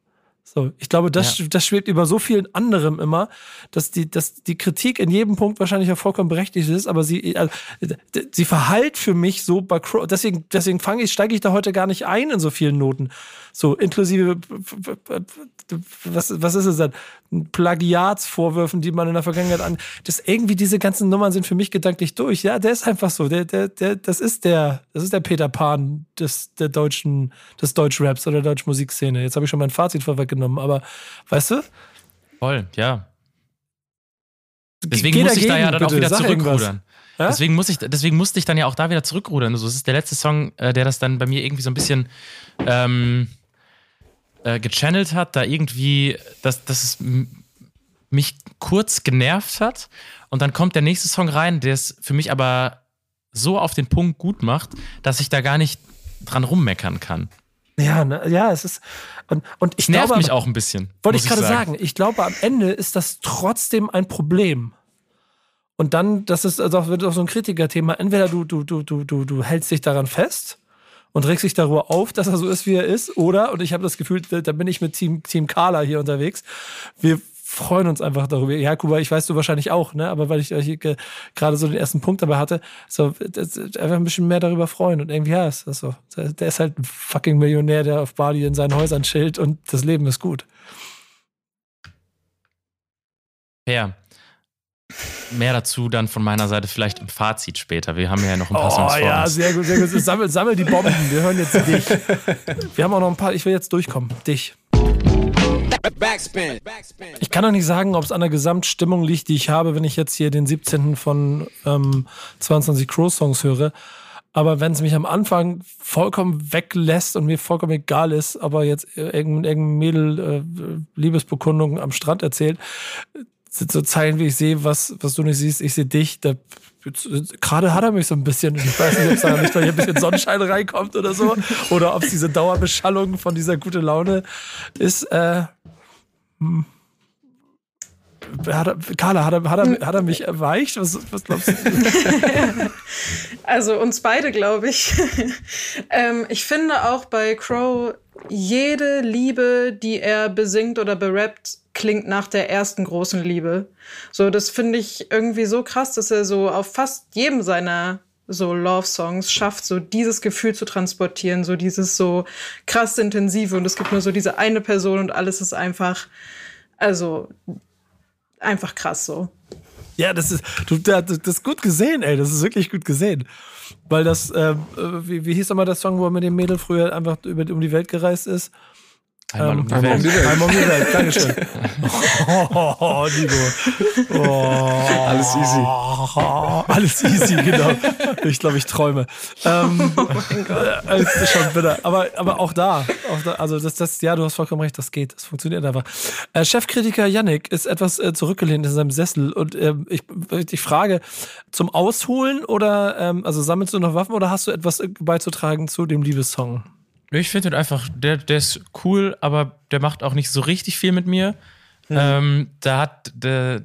So, ich glaube, das, ja. das schwebt über so vielen anderem immer, dass die, dass die Kritik in jedem Punkt wahrscheinlich ja vollkommen berechtigt ist, aber sie, also, sie verhallt für mich so bei Crow, deswegen, deswegen fange ich, steige ich da heute gar nicht ein in so vielen Noten. So, inklusive, was, was ist es denn? Plagiatsvorwürfen, die man in der Vergangenheit an, das irgendwie diese ganzen Nummern sind für mich gedanklich durch. Ja, der ist einfach so, der, der, der, das ist der, das ist der Peter Pan des, der deutschen, des Deutschraps oder der deutschen Musikszene. Jetzt habe ich schon mein Fazit vorweggenommen genommen, aber weißt du? Voll, ja. Deswegen muss ich da ja dann bitte, auch wieder zurückrudern. Ja? Deswegen, muss ich, deswegen musste ich dann ja auch da wieder zurückrudern. Also, das ist der letzte Song, äh, der das dann bei mir irgendwie so ein bisschen ähm, äh, gechannelt hat, da irgendwie, dass, dass es mich kurz genervt hat. Und dann kommt der nächste Song rein, der es für mich aber so auf den Punkt gut macht, dass ich da gar nicht dran rummeckern kann. Ja, ne, ja, es ist. Und, und ich Nervt glaube, mich auch ein bisschen. Wollte ich gerade sagen. sagen. Ich glaube, am Ende ist das trotzdem ein Problem. Und dann, das ist also wird auch so ein Kritikerthema. Entweder du, du, du, du, du, du hältst dich daran fest und regst dich darüber auf, dass er so ist, wie er ist, oder, und ich habe das Gefühl, da, da bin ich mit Team, Team Carla hier unterwegs. Wir freuen uns einfach darüber. Ja, Kuba, ich weiß du wahrscheinlich auch, ne? Aber weil ich äh, hier ge- gerade so den ersten Punkt dabei hatte, so einfach ein bisschen mehr darüber freuen. Und irgendwie, ja, ist das so. Der ist halt ein fucking Millionär, der auf Bali in seinen Häusern chillt und das Leben ist gut. Ja. Mehr dazu dann von meiner Seite vielleicht im Fazit später. Wir haben ja noch ein paar Songs Oh vor ja, uns. sehr gut, sehr gut. Sammel, sammel die Bomben. Wir hören jetzt dich. Wir haben auch noch ein paar. Ich will jetzt durchkommen. Dich. Ich kann doch nicht sagen, ob es an der Gesamtstimmung liegt, die ich habe, wenn ich jetzt hier den 17. von ähm, 22 Crow-Songs höre. Aber wenn es mich am Anfang vollkommen weglässt und mir vollkommen egal ist, aber jetzt irgendein, irgendein Mädel äh, Liebesbekundung am Strand erzählt, sind so Zeilen, wie ich sehe, was, was du nicht siehst, ich sehe dich. Da, gerade hat er mich so ein bisschen. Ich weiß nicht, ob es da nicht ein bisschen Sonnenschein reinkommt oder so. Oder ob es diese Dauerbeschallung von dieser gute Laune ist. Äh. Hat er, Carla, hat er, hat, er, hat er mich erweicht? Was, was glaubst du? Also uns beide, glaube ich. ähm, ich finde auch bei Crow, jede Liebe, die er besingt oder berappt, klingt nach der ersten großen Liebe. So, das finde ich irgendwie so krass, dass er so auf fast jedem seiner so Love-Songs schafft, so dieses Gefühl zu transportieren, so dieses so krass intensive und es gibt nur so diese eine Person und alles ist einfach, also einfach krass so. Ja, das ist, du, das ist gut gesehen, ey. Das ist wirklich gut gesehen. Weil das, ähm, wie, wie hieß nochmal der Song, wo er mit dem Mädel früher einfach über, um die Welt gereist ist? Einmal um die Einmal um Welt. die Welt. Einmal um die Welt, Dankeschön. Oh, oh, Nico. Oh, Alles easy. Alles easy, genau. Ich glaube, ich träume. Ähm, äh, es ist schon bitter. Aber, aber auch da, auch da, also das, das, ja, du hast vollkommen recht, das geht. Das funktioniert einfach. Äh, Chefkritiker Yannick ist etwas äh, zurückgelehnt in seinem Sessel und ähm, ich, ich frage, zum Ausholen oder, ähm, also sammelst du noch Waffen oder hast du etwas äh, beizutragen zu dem Liebessong? Ich finde einfach, der, der ist cool, aber der macht auch nicht so richtig viel mit mir. Ähm, da hat der,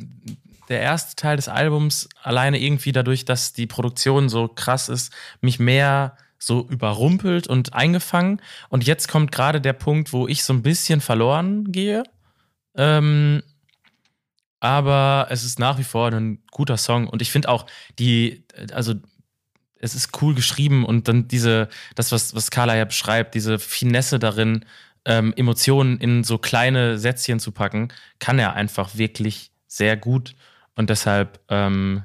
der erste Teil des Albums alleine irgendwie dadurch, dass die Produktion so krass ist, mich mehr so überrumpelt und eingefangen. Und jetzt kommt gerade der Punkt, wo ich so ein bisschen verloren gehe. Ähm, aber es ist nach wie vor ein guter Song. Und ich finde auch die, also es ist cool geschrieben und dann diese, das, was, was Carla ja beschreibt, diese Finesse darin, ähm, Emotionen in so kleine Sätzchen zu packen, kann er einfach wirklich sehr gut. Und deshalb, ähm,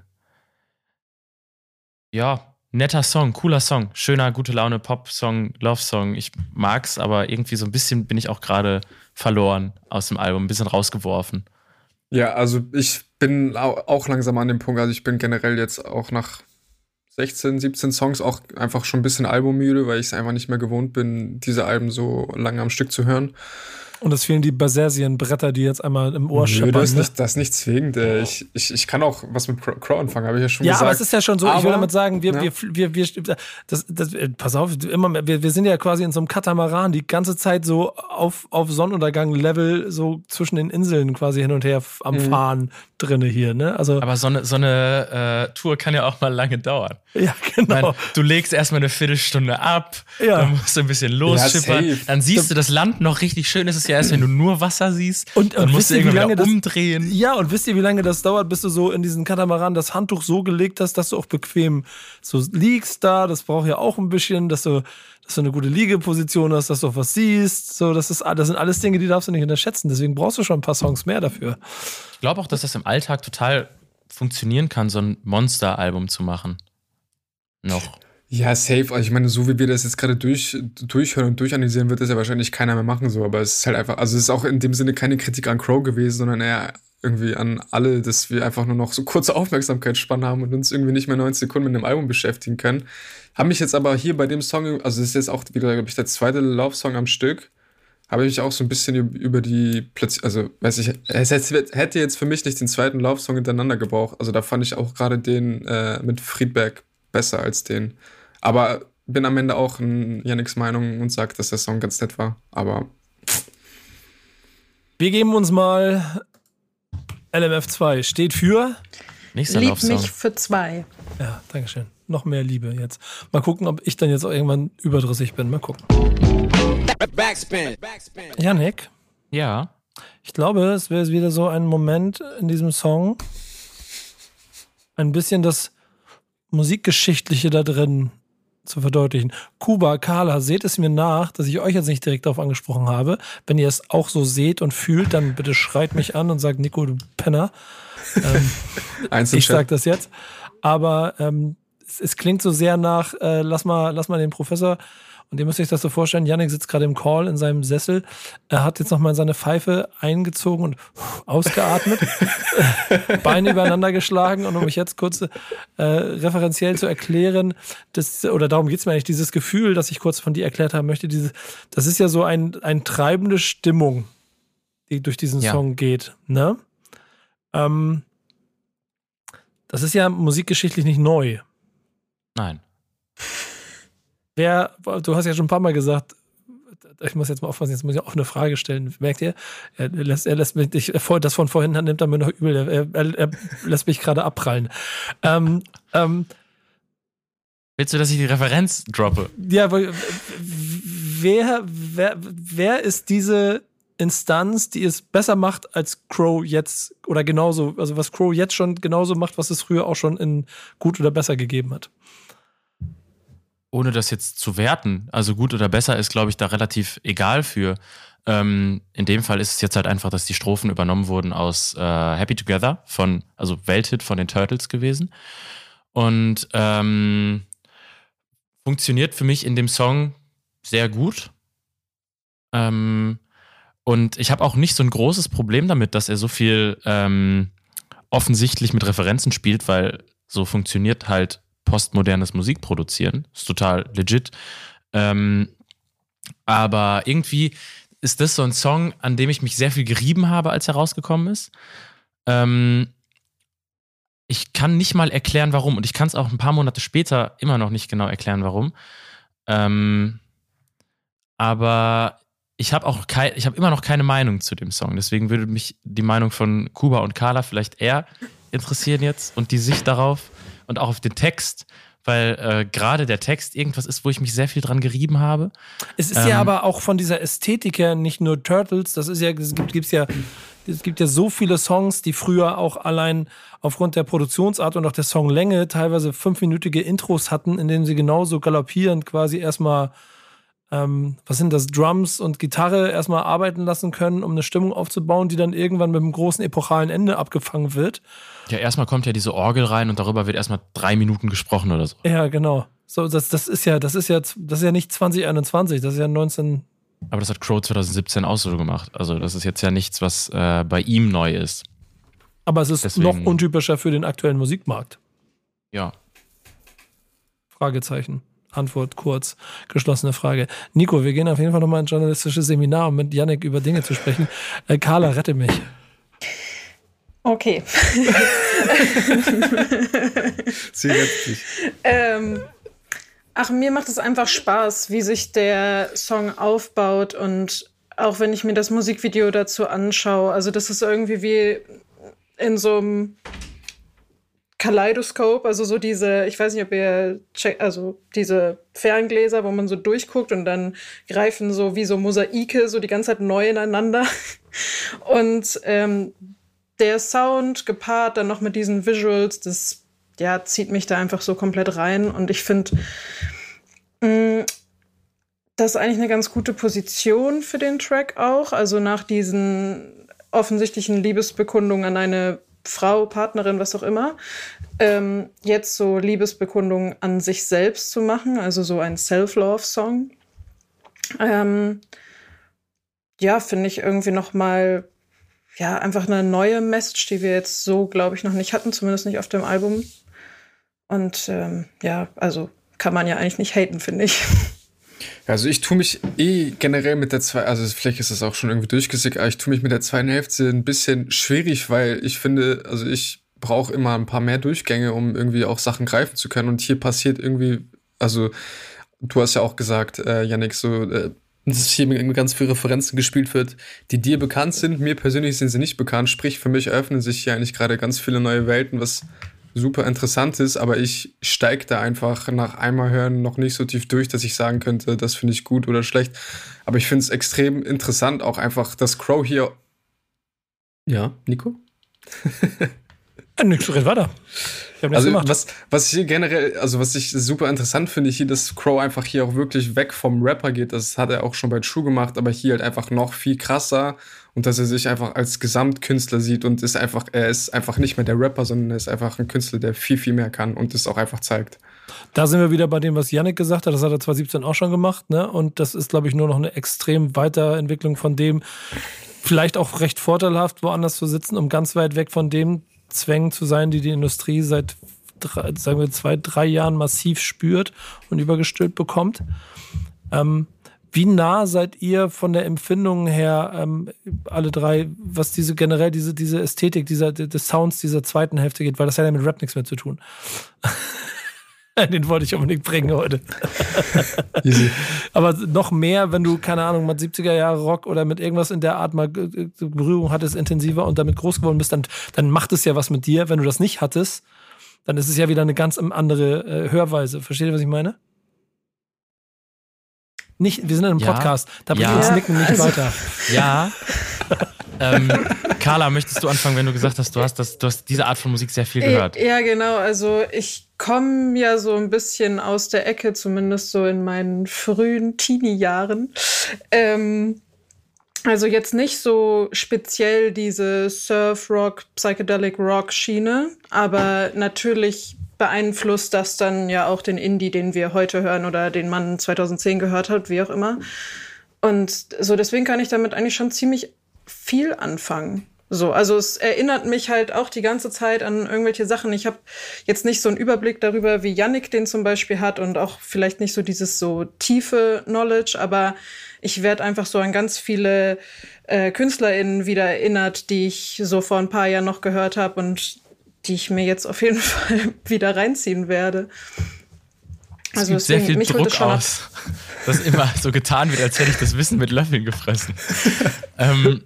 ja, netter Song, cooler Song, schöner, gute Laune Pop-Song, Love-Song. Ich mag's, aber irgendwie so ein bisschen bin ich auch gerade verloren aus dem Album, ein bisschen rausgeworfen. Ja, also ich bin au- auch langsam an dem Punkt, also ich bin generell jetzt auch nach 16, 17 Songs auch einfach schon ein bisschen albummüde, weil ich es einfach nicht mehr gewohnt bin, diese Alben so lange am Stück zu hören. Und es fehlen die Basersien-Bretter, die jetzt einmal im Ohr Nö, scheppern. das ist, ne? nicht, das ist nicht zwingend. äh, Ich, ich, ich kann auch was mit Crow anfangen, habe ich ja schon Ja, gesagt. aber es ist ja schon so, ich will Aber- damit sagen, wir, Ja. wir, wir, wir, das, das, äh, pass auf, immer mehr, wir, wir sind ja quasi in so einem Katamaran die ganze Zeit so auf, auf Sonnenuntergang-Level so zwischen den Inseln quasi hin und her am Mhm. Fahren drinne hier, ne? Also, Aber so eine, so eine äh, Tour kann ja auch mal lange dauern. ja, genau. meine, du legst erstmal eine Viertelstunde ab, Ja. dann musst du ein bisschen losschippern, dann siehst du das Land noch richtig schön. Es ist ja erst, wenn du nur Wasser siehst, Und- dann und musst wisst du ihr, wie irgendwann lange das- umdrehen. Ja, und wisst ihr, wie lange das dauert, bis du so in diesen Katamaran das Handtuch so gelegt hast, dass du auch bequem so liegst da? Das braucht ja auch ein bisschen, dass du, dass du eine gute Liegeposition hast, dass du auch was siehst. So, das, ist, das sind alles Dinge, die darfst du nicht unterschätzen. Deswegen brauchst du schon ein paar Songs mehr dafür. Ich glaube auch, dass das im Alltag total funktionieren kann, so ein Monster-Album zu machen. Noch. Ja, safe. Also ich meine, so wie wir das jetzt gerade durch, durchhören und durchanalysieren, wird das ja wahrscheinlich keiner mehr machen, so. Aber es ist halt einfach, also es ist auch in dem Sinne keine Kritik an Crow gewesen, sondern eher irgendwie an alle, dass wir einfach nur noch so kurze Aufmerksamkeitsspanne haben und uns irgendwie nicht mehr 90 Sekunden mit einem Album beschäftigen können. Haben mich jetzt aber hier bei dem Song, also das ist jetzt auch wieder, glaube ich, der zweite Love-Song am Stück, habe ich mich auch so ein bisschen über die also weiß ich, es hätte jetzt für mich nicht den zweiten Love-Song hintereinander gebraucht. Also da fand ich auch gerade den äh, mit Friedberg besser als den. Aber bin am Ende auch in Yannicks Meinung und sage, dass der Song ganz nett war. Aber. Wir geben uns mal LMF2. Steht für. Nächster Lieb mich für zwei. Ja, Dankeschön. Noch mehr Liebe jetzt. Mal gucken, ob ich dann jetzt auch irgendwann überdrüssig bin. Mal gucken. Backspin. Janik? Ja. Ich glaube, es wäre wieder so ein Moment in diesem Song, ein bisschen das Musikgeschichtliche da drin zu verdeutlichen. Kuba, Carla, seht es mir nach, dass ich euch jetzt nicht direkt darauf angesprochen habe. Wenn ihr es auch so seht und fühlt, dann bitte schreit mich an und sagt, Nico, du Penner. Ähm, ich sag das jetzt. Aber ähm, es, es, klingt so sehr nach, äh, lass mal, lass mal den Professor und ihr müsst euch das so vorstellen, Yannick sitzt gerade im Call in seinem Sessel, er hat jetzt nochmal seine Pfeife eingezogen und ausgeatmet, Beine übereinander geschlagen und um mich jetzt kurz äh, referenziell zu erklären, das, oder darum geht es mir eigentlich, dieses Gefühl, das ich kurz von dir erklärt haben möchte, dieses, das ist ja so ein, ein treibende Stimmung, die durch diesen ja. Song geht. Ne? Ähm, das ist ja musikgeschichtlich nicht neu. Nein wer, du hast ja schon ein paar Mal gesagt, ich muss jetzt mal aufpassen, jetzt muss ich auch eine Frage stellen. Merkt ihr? Er lässt, er lässt mich, ich, das von vorhin nimmt er mir noch übel. Er, er, er lässt mich gerade abprallen. Ähm, ähm, Willst du, dass ich die Referenz droppe? Ja, aber wer, wer, wer ist diese Instanz, die es besser macht als Crow jetzt oder genauso, also was Crow jetzt schon genauso macht, was es früher auch schon in gut oder besser gegeben hat? Ohne das jetzt zu werten, also gut oder besser ist, glaube ich, da relativ egal für. Ähm, in dem Fall ist es jetzt halt einfach, dass die Strophen übernommen wurden aus äh, Happy Together von, also Welthit von den Turtles gewesen. Und ähm, funktioniert für mich in dem Song sehr gut. Ähm, und ich habe auch nicht so ein großes Problem damit, dass er so viel ähm, offensichtlich mit Referenzen spielt, weil so funktioniert halt postmodernes Musik produzieren. Ist total legit. Ähm, aber irgendwie ist das so ein Song, an dem ich mich sehr viel gerieben habe, als er rausgekommen ist. Ähm, ich kann nicht mal erklären, warum. Und ich kann es auch ein paar Monate später immer noch nicht genau erklären, warum. Ähm, aber ich habe auch kein, ich habe immer noch keine Meinung zu dem Song. Deswegen würde mich die Meinung von Kuba und Carla vielleicht eher interessieren jetzt und die Sicht darauf und auch auf den Text, weil äh, gerade der Text irgendwas ist, wo ich mich sehr viel dran gerieben habe. Es ist ähm, ja aber auch von dieser Ästhetik her nicht nur Turtles, das ist ja, es gibt gibt's ja, es gibt ja so viele Songs, die früher auch allein aufgrund der Produktionsart und auch der Songlänge teilweise fünfminütige Intros hatten, in denen sie genauso galoppierend quasi erstmal ähm, was sind das, Drums und Gitarre erstmal arbeiten lassen können, um eine Stimmung aufzubauen, die dann irgendwann mit einem großen epochalen Ende abgefangen wird. Ja, erstmal kommt ja diese Orgel rein und darüber wird erstmal drei Minuten gesprochen oder so. Ja, genau. So, das, das ist ja, das ist ja, das ist ja nicht 2021, das ist ja 19. Aber das hat Crow 2017 auch so gemacht. Also, das ist jetzt ja nichts, was äh, bei ihm neu ist. Aber es ist Deswegen, noch untypischer für den aktuellen Musikmarkt. Ja. Fragezeichen. Antwort kurz, geschlossene Frage. Nico, wir gehen auf jeden Fall nochmal ein journalistisches Seminar, um mit Yannick über Dinge zu sprechen. Äh, Carla, rette mich. Okay. Sie dich. Ähm, ach, mir macht es einfach Spaß, wie sich der Song aufbaut und auch wenn ich mir das Musikvideo dazu anschaue. Also das ist irgendwie wie in so einem Kaleidoskop, also so diese, ich weiß nicht, ob ihr checkt, also diese Ferngläser, wo man so durchguckt und dann greifen so wie so Mosaike so die ganze Zeit neu ineinander. Und ähm, der Sound gepaart dann noch mit diesen Visuals, das ja, zieht mich da einfach so komplett rein. Und ich finde, mm, das ist eigentlich eine ganz gute Position für den Track auch. Also nach diesen offensichtlichen Liebesbekundungen an eine Frau, Partnerin, was auch immer, ähm, jetzt so Liebesbekundungen an sich selbst zu machen, also so ein Self-Love-Song. Ähm, ja, finde ich irgendwie noch mal ja einfach eine neue Message, die wir jetzt so, glaube ich, noch nicht hatten, zumindest nicht auf dem Album. Und ähm, ja, also kann man ja eigentlich nicht haten, finde ich. Also ich tue mich eh generell mit der zwei, also vielleicht ist das auch schon irgendwie durchgesickt, aber ich tue mich mit der zweiten Hälfte ein bisschen schwierig, weil ich finde, also ich brauche immer ein paar mehr Durchgänge, um irgendwie auch Sachen greifen zu können. Und hier passiert irgendwie, also du hast ja auch gesagt, äh, Yannick, so äh, dass hier mit ganz viele Referenzen gespielt wird, die dir bekannt sind. Mir persönlich sind sie nicht bekannt. Sprich, für mich eröffnen sich hier eigentlich gerade ganz viele neue Welten, was super interessant ist, aber ich steige da einfach nach einmal hören noch nicht so tief durch, dass ich sagen könnte, das finde ich gut oder schlecht. Aber ich finde es extrem interessant, auch einfach, dass Crow hier. Ja, Nico? Ja, nix, red weiter. Also gemacht. was, was ich hier generell, also was ich super interessant finde, hier, dass Crow einfach hier auch wirklich weg vom Rapper geht. Das hat er auch schon bei True gemacht, aber hier halt einfach noch viel krasser und dass er sich einfach als Gesamtkünstler sieht und ist einfach, er ist einfach nicht mehr der Rapper, sondern er ist einfach ein Künstler, der viel, viel mehr kann und das auch einfach zeigt. Da sind wir wieder bei dem, was Yannick gesagt hat. Das hat er 2017 auch schon gemacht. Ne? Und das ist, glaube ich, nur noch eine extrem Weiterentwicklung von dem, vielleicht auch recht vorteilhaft, woanders zu sitzen, um ganz weit weg von dem Zwängen zu sein, die die Industrie seit, drei, sagen wir, zwei, drei Jahren massiv spürt und übergestülpt bekommt. Ähm, wie nah seid ihr von der Empfindung her, ähm, alle drei, was diese generell diese, diese Ästhetik dieser, des Sounds dieser zweiten Hälfte geht, weil das hat ja mit Rap nichts mehr zu tun. Den wollte ich unbedingt bringen heute. Easy. Aber noch mehr, wenn du, keine Ahnung, mit 70er Jahre Rock oder mit irgendwas in der Art mal äh, Berührung hattest, intensiver und damit groß geworden bist, dann, dann macht es ja was mit dir. Wenn du das nicht hattest, dann ist es ja wieder eine ganz andere äh, Hörweise. Versteht ihr, was ich meine? Nicht, wir sind in einem Ja. Podcast. Da bringt Ja. uns Nicken nicht Also- weiter. Ja. ähm, Carla, möchtest du anfangen, wenn du gesagt hast, du hast, das, du hast diese Art von Musik sehr viel gehört? Ja, genau. Also ich komme ja so ein bisschen aus der Ecke, zumindest so in meinen frühen Teenie-Jahren. Ähm, also jetzt nicht so speziell diese Surf-Rock, Psychedelic-Rock-Schiene, aber natürlich beeinflusst das dann ja auch den Indie, den wir heute hören oder den man 2010 gehört hat, wie auch immer. Und so deswegen kann ich damit eigentlich schon ziemlich viel anfangen. So, also es erinnert mich halt auch die ganze Zeit an irgendwelche Sachen. Ich habe jetzt nicht so einen Überblick darüber, wie Yannick den zum Beispiel hat und auch vielleicht nicht so dieses so tiefe Knowledge, aber ich werde einfach so an ganz viele äh, KünstlerInnen wieder erinnert, die ich so vor ein paar Jahren noch gehört habe und die ich mir jetzt auf jeden Fall wieder reinziehen werde. Es gibt sehr deswegen, viel mich holt Druck aus, dass immer so getan wird, als hätte ich das Wissen mit Löffeln gefressen. ähm,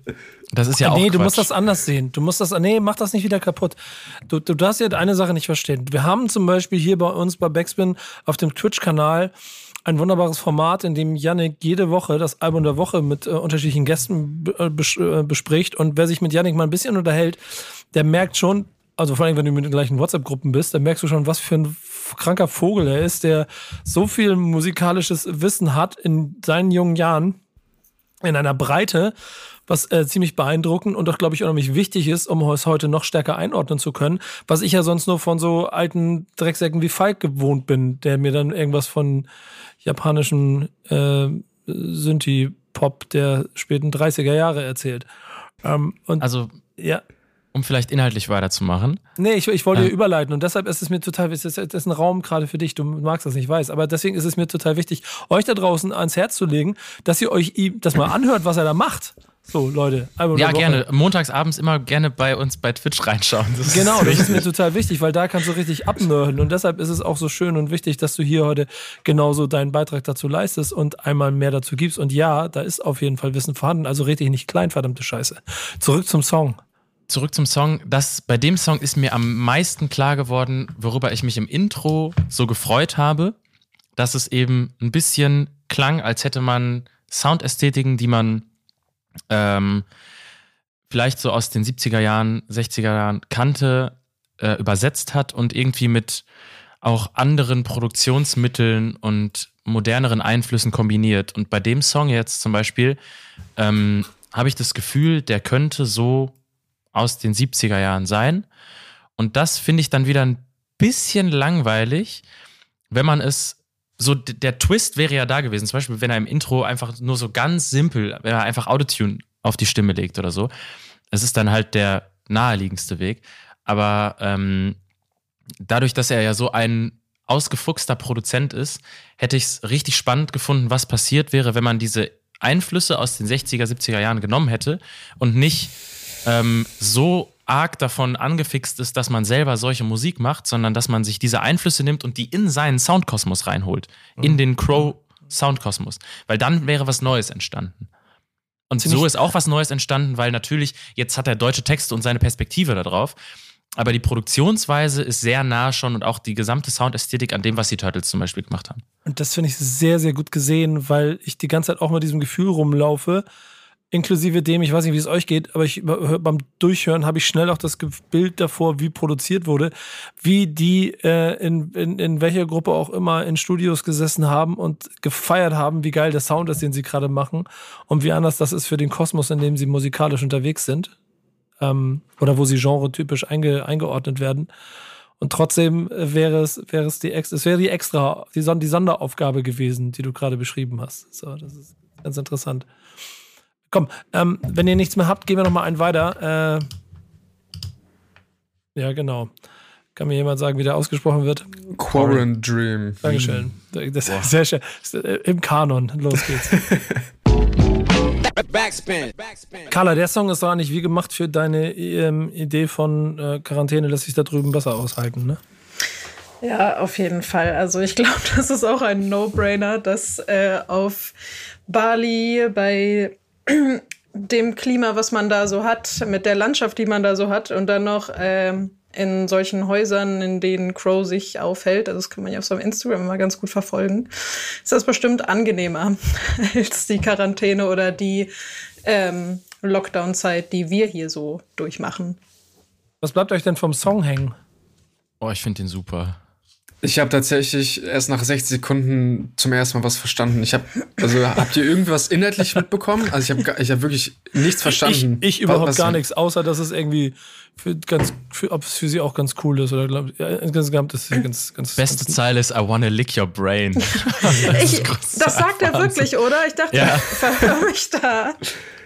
das ist ja auch nee, du Quatsch. musst das anders sehen. Du musst das, nee, mach das nicht wieder kaputt. Du, du darfst ja eine Sache nicht verstehen. Wir haben zum Beispiel hier bei uns bei Backspin auf dem Twitch-Kanal ein wunderbares Format, in dem Yannick jede Woche das Album der Woche mit äh, unterschiedlichen Gästen äh, bes äh, bespricht. Und wer sich mit Yannick mal ein bisschen unterhält, der merkt schon, also vor allem, wenn du mit den gleichen WhatsApp-Gruppen bist, dann merkst du schon, was für ein kranker Vogel er ist, der so viel musikalisches Wissen hat in seinen jungen Jahren in einer Breite, was äh, ziemlich beeindruckend und auch, glaube ich, unheimlich wichtig ist, um es heute noch stärker einordnen zu können, was ich ja sonst nur von so alten Drecksäcken wie Falk gewohnt bin, der mir dann irgendwas von japanischen äh, Synthie-Pop der späten 30er Jahre erzählt. Ähm, und Also, ja, um vielleicht inhaltlich weiterzumachen. Nee, ich, ich wollte Ja. überleiten und deshalb ist es mir total wichtig, das ist ein Raum gerade für dich, du magst das nicht, weiß, aber deswegen ist es mir total wichtig, euch da draußen ans Herz zu legen, dass ihr euch ihm das mal anhört, was er da macht. So, Leute. Album Ja, gerne. Montags abends immer gerne bei uns bei Twitch reinschauen. Das Genau, das ist mir total wichtig, weil da kannst du richtig abnörden und deshalb ist es auch so schön und wichtig, dass du hier heute genauso deinen Beitrag dazu leistest und einmal mehr dazu gibst. Und ja, da ist auf jeden Fall Wissen vorhanden, also red dich nicht klein, verdammte Scheiße. Zurück zum Song. Zurück zum Song. Das, bei dem Song ist mir am meisten klar geworden, worüber ich mich im Intro so gefreut habe, dass es eben ein bisschen klang, als hätte man Soundästhetiken, die man ähm, vielleicht so aus den 70er Jahren, 60er Jahren kannte, äh, übersetzt hat und irgendwie mit auch anderen Produktionsmitteln und moderneren Einflüssen kombiniert. Und bei dem Song jetzt zum Beispiel ähm, habe ich das Gefühl, der könnte so aus den 70er Jahren sein. Und das finde ich dann wieder ein bisschen langweilig, wenn man es so, der Twist wäre ja da gewesen. Zum Beispiel, wenn er im Intro einfach nur so ganz simpel, wenn er einfach Autotune auf die Stimme legt oder so. Es ist dann halt der naheliegendste Weg. Aber ähm, dadurch, dass er ja so einen ausgefuchster Produzent ist, hätte ich es richtig spannend gefunden, was passiert wäre, wenn man diese Einflüsse aus den 60er, 70er Jahren genommen hätte und nicht ähm, so arg davon angefixt ist, dass man selber solche Musik macht, sondern dass man sich diese Einflüsse nimmt und die in seinen Soundkosmos reinholt, in den Crow Soundkosmos, weil dann wäre was Neues entstanden. Und so ist auch was Neues entstanden, weil natürlich jetzt hat er deutsche Texte und seine Perspektive darauf, aber die Produktionsweise ist sehr nah schon und auch die gesamte Soundästhetik an dem, was die Turtles zum Beispiel gemacht haben. Und das finde ich sehr, sehr gut gesehen, weil ich die ganze Zeit auch mit diesem Gefühl rumlaufe, inklusive dem, ich weiß nicht, wie es euch geht, aber ich beim Durchhören habe ich schnell auch das Bild davor, wie produziert wurde, wie die äh, in, in, in welcher Gruppe auch immer in Studios gesessen haben und gefeiert haben, wie geil der Sound ist, den sie gerade machen und wie anders das ist für den Kosmos, in dem sie musikalisch unterwegs sind ähm, oder wo sie genretypisch einge, eingeordnet werden. Und trotzdem wäre es, wäre es die, es wäre die extra, die Sonderaufgabe gewesen, die du gerade beschrieben hast. So, das ist ganz interessant. Komm, ähm, wenn ihr nichts mehr habt, gehen wir noch mal einen weiter. Äh, ja, genau. Kann mir jemand sagen, wie der ausgesprochen wird? Quarren Dream. Dankeschön. Das ist sehr schön. Äh, Im Kanon. Los geht's. Backspin. Carla, der Song ist doch eigentlich wie gemacht für deine ähm, Idee von äh, Quarantäne, lässt sich da drüben besser aushalten, ne? Ja, auf jeden Fall. Also ich glaube, das ist auch ein No-Brainer, dass äh, auf Bali bei dem Klima, was man da so hat, mit der Landschaft, die man da so hat und dann noch ähm, in solchen Häusern, in denen Crow sich aufhält, also das kann man ja auf seinem Instagram immer ganz gut verfolgen, ist das bestimmt angenehmer als die Quarantäne oder die ähm, Lockdown-Zeit, die wir hier so durchmachen. Was bleibt euch denn vom Song hängen? Oh, ich finde den super. Ich habe tatsächlich erst nach 60 Sekunden zum ersten Mal was verstanden. Ich habe, also habt ihr irgendwas inhaltlich mitbekommen? Also ich habe, ich habe wirklich nichts verstanden. Ich, ich überhaupt was, gar nichts, außer dass es irgendwie für ganz, für, ob es für sie auch ganz cool ist oder glaube ja, insgesamt ist ganz, ganz. Beste ganz Zeile ist I wanna lick your brain. das, ich, das sagt er wirklich, oder? Ich dachte, ja. verhör mich da.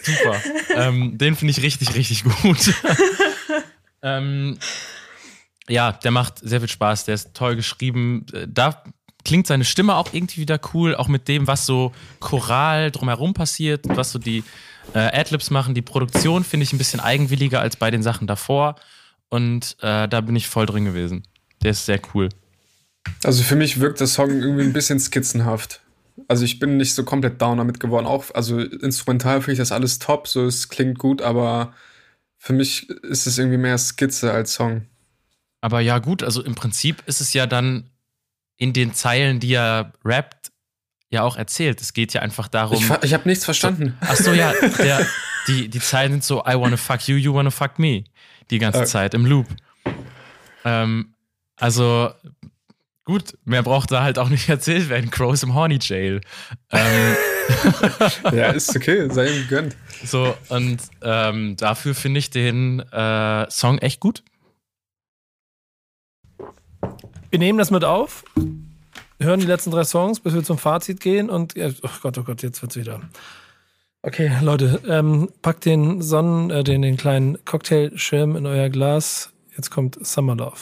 Super. Ähm, den finde ich richtig, richtig gut. ähm, ja, der macht sehr viel Spaß, der ist toll geschrieben. Da klingt seine Stimme auch irgendwie wieder cool, auch mit dem, was so choral drumherum passiert, was so die äh, Adlibs machen. Die Produktion finde ich ein bisschen eigenwilliger als bei den Sachen davor. Und äh, da bin ich voll drin gewesen. Der ist sehr cool. Also für mich wirkt der Song irgendwie ein bisschen skizzenhaft. Also ich bin nicht so komplett down damit geworden. Auch, also instrumental finde ich das alles top, so es klingt gut, aber für mich ist es irgendwie mehr Skizze als Song. Aber ja, gut, also im Prinzip ist es ja dann in den Zeilen, die er rappt, ja auch erzählt. Es geht ja einfach darum. Ich, ich habe nichts verstanden. So, ach so, ja, der, die, die Zeilen sind so: I wanna fuck you, you wanna fuck me. Die ganze okay. Zeit im Loop. Ähm, also, gut, mehr braucht da halt auch nicht erzählt werden. Crows im Horny Jail. Ähm, ja, ist okay, sei ihm gegönnt. So, und ähm, dafür finde ich den äh, Song echt gut. Wir nehmen das mit auf, hören die letzten drei Songs, bis wir zum Fazit gehen und, oh Gott, oh Gott, jetzt wird's wieder. Okay, Leute, ähm, packt den Sonnen, äh, den, den kleinen Cocktailschirm in euer Glas. Jetzt kommt Summer Love.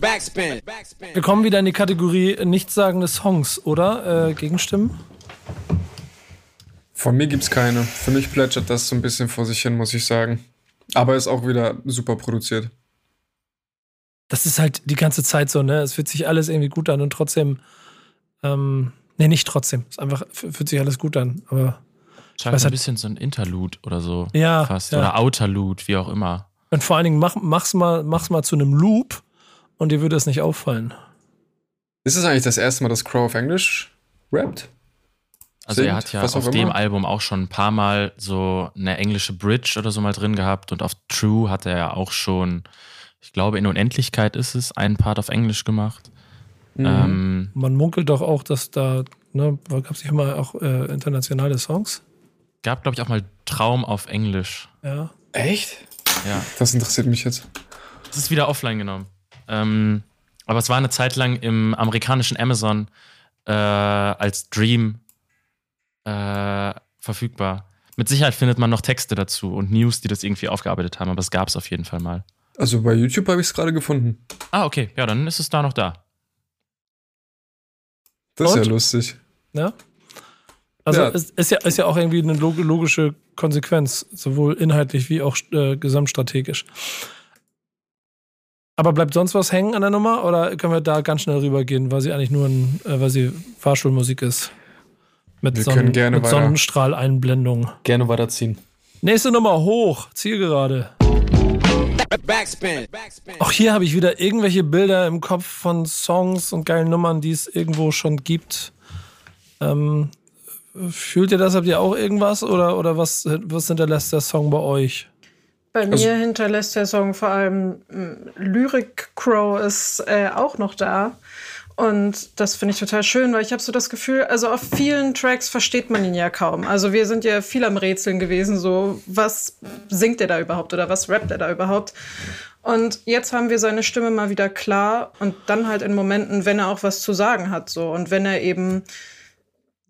Backspin. Wir kommen wieder in die Kategorie nichtssagende Songs, oder? Äh, Gegenstimmen? Von mir gibt's keine. Für mich plätschert das so ein bisschen vor sich hin, muss ich sagen. Aber ist auch wieder super produziert das ist halt die ganze Zeit so, ne? Es fühlt sich alles irgendwie gut an und trotzdem, ähm, ne, nicht trotzdem. Es einfach fühlt sich alles gut an, aber. Scheint ein halt, bisschen so ein Interlude oder so. Ja. Fast. Ja. Oder Outerlude, wie auch immer. Und vor allen Dingen mach, mach's mal, mach's mal zu einem Loop und dir würde es nicht auffallen. Ist es eigentlich das erste Mal, dass Crow auf Englisch rappt? Also er hat ja auf dem immer? Album auch schon ein paar Mal so eine englische Bridge oder so mal drin gehabt und auf True hat er ja auch schon ich glaube, in Unendlichkeit ist es, einen Part auf Englisch gemacht. Mhm. Ähm, Man munkelt doch auch, dass da, ne, gab es nicht immer auch äh, internationale Songs? Gab, glaube ich, auch mal Traum auf Englisch. Ja. Echt? Ja. Das interessiert mich jetzt. Das ist wieder offline genommen. Ähm, aber es war eine Zeit lang im amerikanischen Amazon äh, als Dream äh, verfügbar. Mit Sicherheit findet man noch Texte dazu und News, die das irgendwie aufgearbeitet haben, aber es gab es auf jeden Fall mal. Also bei YouTube habe ich es gerade gefunden. Ah, okay. Ja, dann ist es da noch da. Das ist Und? ja lustig. Ja? Also Ja. es ist ja, ist ja auch irgendwie eine log- logische Konsequenz, sowohl inhaltlich wie auch äh, gesamtstrategisch. Aber bleibt sonst was hängen an der Nummer oder können wir da ganz schnell rübergehen, weil sie eigentlich nur ein, äh, weil sie Fahrschulmusik ist? Mit, Wir können gerne mit. Sonnenstrahleinblendung. Gerne weiterziehen. Nächste Nummer hoch, Zielgerade. Auch hier habe ich wieder irgendwelche Bilder im Kopf von Songs und geilen Nummern, die es irgendwo schon gibt. Ähm, fühlt ihr das? Habt ihr auch irgendwas? Oder, oder was, was hinterlässt der Song bei euch? Bei Also- mir hinterlässt der Song vor allem m, Lyric Crow ist äh, auch noch da. Und das finde ich total schön, weil ich habe so das Gefühl, also auf vielen Tracks versteht man ihn ja kaum. Also wir sind ja viel am Rätseln gewesen, so was singt er da überhaupt oder was rappt er da überhaupt. Und jetzt haben wir seine Stimme mal wieder klar und dann halt in Momenten, wenn er auch was zu sagen hat, so und wenn er eben